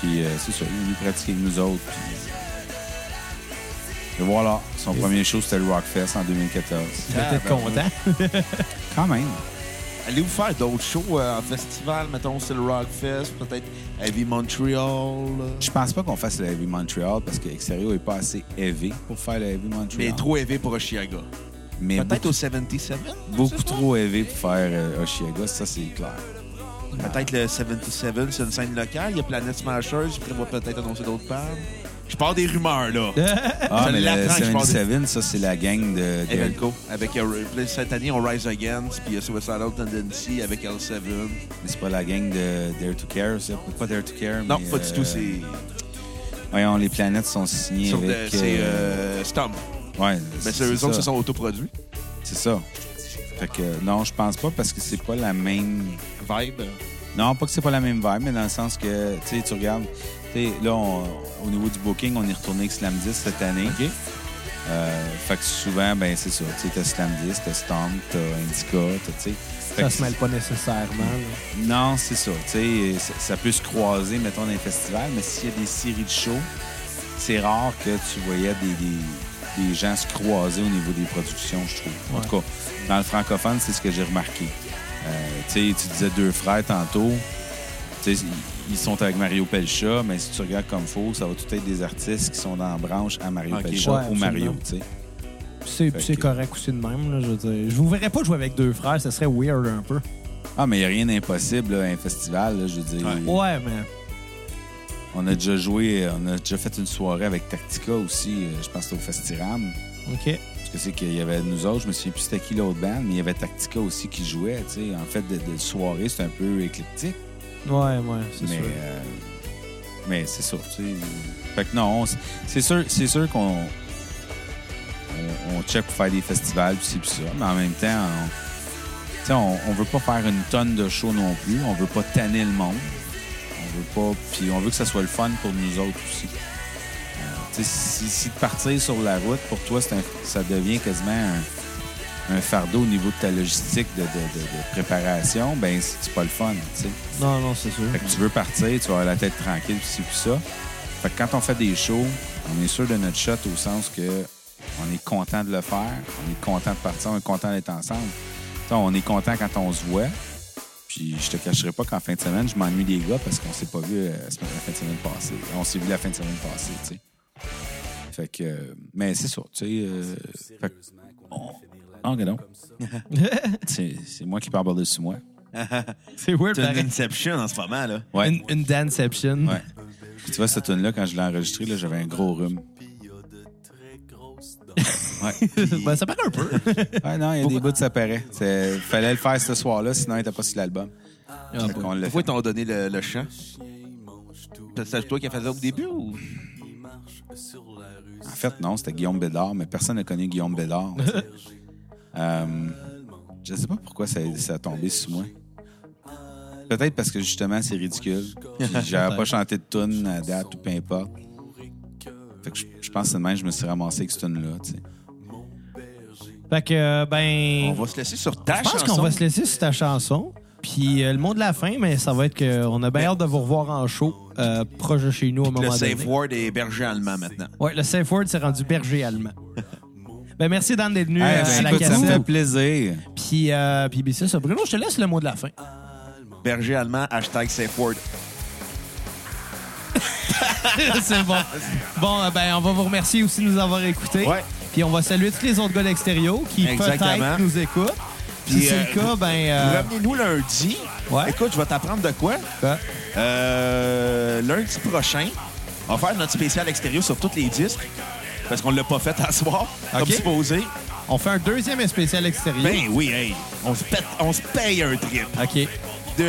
Puis euh, c'est ça, il est venu pratiquer avec nous autres. Puis... Et voilà, son premier show, c'était le Rockfest en 2014. Tu vas être Ah, ben, content. Quand même. Allez-vous faire d'autres shows euh, en festival, mettons, c'est le Rockfest, peut-être Heavy Montreal? Je pense pas qu'on fasse le Heavy Montreal parce que Extérieur est pas assez élevé pour faire le Heavy Montreal. Mais trop élevé pour Oshiaga. Mais Peut-être au 77? beaucoup trop élevé pour faire euh, Oshiaga, ça c'est clair. Peut-être le 77, c'est une scène locale. Il y a Planet Smashers, je prévois peut-être annoncer d'autres bands. Je pars des rumeurs, là. Ah, mais le l'apprends que je parle de- 77, ça c'est la gang de... Evenco. Avec, euh, puis cette année, on Rise Against, puis il y a Suicidal Tendency avec L7. Mais c'est pas la gang de Dare to Care, ça? Pas Dare to Care, Non, mais, pas du euh, tout, c'est Voyons, les planètes sont signées sur avec... de- c'est euh, euh, Stomp. Ouais, Ben, c'est eux autres qui se sont autoproduits. C'est ça. Fait que non, je pense pas parce que c'est pas la même... Vibe. Non, pas que c'est pas la même vibe, mais dans le sens que, tu sais, tu regardes, tu sais, là, on- au niveau du booking, on est retourné avec Slam 10 cette année. Euh, fait que souvent, ben c'est ça. Tu sais, t'as Slamdis, t'as Stomp, t'as Indica, t'as, tu sais. Fait Ça que se mêle pas nécessairement. là. Non, c'est ça. Tu sais, ça, ça peut se croiser, mettons, dans les festivals, mais s'il y a des séries de shows, c'est rare que tu voyais des, des, des gens se croiser au niveau des productions, je trouve. En Ouais. tout cas, dans le francophone, c'est ce que j'ai remarqué. Euh, tu sais, tu disais deux frères tantôt. Ils sont avec Mario Pelcha, mais si tu regardes comme faux, ça va tout être des artistes qui sont dans la branche à Mario. Pelcha Ouais, ou Mario, tu sais. C'est, que- correct aussi de même. Là, je veux dire. Je vous verrais pas jouer avec deux frères, ça serait weird un peu. Ah, mais il n'y a rien d'impossible à un festival, là, je veux dire. Ouais, mais On a déjà joué, on a déjà fait une soirée avec Tactica aussi, euh, je pense que c'était au Festiram. OK. Parce que c'est qu'il y avait nous autres, je me souviens plus c'était qui l'autre band, mais il y avait Tactica aussi qui jouait, tu sais. En fait, de, de soirée, c'est un peu éclectique, Ouais, ouais, c'est mais, sûr. euh, mais c'est ça, tu sais. Fait que non, c'est- sûr, c'est sûr qu'on on, on check pour faire des festivals, puis c'est ça, mais en même temps, on, on, on veut pas faire une tonne de shows non plus, on veut pas tanner le monde, on veut pas, puis on veut que ça soit le fun pour nous autres aussi. Euh, si, si de partir sur la route, pour toi, c'est un- ça devient quasiment un, un fardeau au niveau de ta logistique de, de- de- de préparation, ben c'est c'est pas le fun. Non, non, c'est sûr. Fait que tu veux partir, tu vas avoir la tête tranquille, puis puis ça. Fait que quand on fait des shows, on est sûr de notre shot au sens que on est content de le faire, on est content de partir, on est content d'être ensemble. On est content quand on se voit. Puis je te cacherai pas qu'en fin de semaine, je m'ennuie des gars parce qu'on s'est pas vu euh, la, fin de semaine passée. On s'est vu la fin de semaine passée, tu sais. Fait que, euh, mais c'est ça, tu sais. euh, fait que, on- Ah, c'est c'est moi qui parle par-dessus moi. c'est weird, C'est une. Inception en ce moment, là. Ouais. Une, une danception. Ouais. Puis tu vois, cette tune là quand je l'ai enregistrée, là, j'avais un gros rhume. Ouais. ben, ça paraît un peu. Ouais, non, il y a des bouts, ça paraît. C'est- Fallait le faire ce soir-là, sinon il n'était pas sur l'album. Ah, l'a Pourquoi ils t'ont donné le, le chant? C'est toi qui as fait ça au début ou? En fait, non, c'était Guillaume Bédard, mais personne ne connaît Guillaume Bédard. euh, je sais pas pourquoi ça, ça a tombé sur moi. Peut-être parce que justement, c'est ridicule. Puis J'avais pas chanté de tune à date ou peu importe. Fait que je, je pense que c'est de même que je me suis ramassé avec cette tune-là. tu sais. Fait que, euh, ben. On va se laisser sur ta Je pense chanson. qu'on va se laisser sur ta chanson. Puis euh, le mot de la fin, mais ça va être qu'on a bien hâte de vous revoir en show euh, proche de chez nous à un moment Le donné. safe word est berger allemand maintenant. Ouais, le safe word s'est rendu berger allemand. ben merci Dan d'être venu Hey, ben, à la écoute, ça me fait plaisir. Puis, euh, puis ben, c'est ça. Bruno, je te laisse le mot de la fin. Berger allemand, hashtag safe word. c'est bon. Bon, euh, ben on va vous remercier aussi de nous avoir écoutés. Ouais. Puis on va saluer tous les autres gars d'extérieur qui peut-être nous écoutent. Puis si c'est euh, le cas, ben. euh, Revenez-nous lundi. Ouais. Écoute, je vais t'apprendre de quoi. quoi? Euh, lundi prochain, on va faire notre spécial extérieur sur tous les disques. Parce qu'on l'a pas fait à soir, comme OK. supposé. On fait un deuxième spécial extérieur. Ben oui, hey, on se paye un trip. OK. De,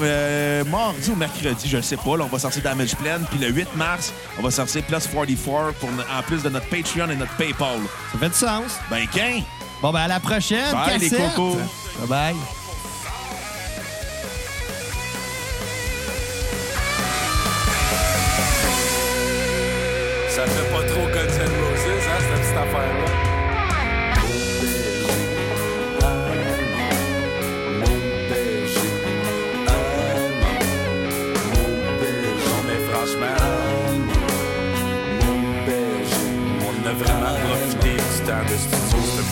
euh, mardi ou mercredi, je ne sais pas, là, on va sortir Damage Plan. Puis le 8 mars, on va sortir Plus 44 pour, en plus de notre Patreon et notre PayPal. Ça fait du sens. Ben, qu'un! Bon, ben à la prochaine. Bye, les cocos. Bye bye.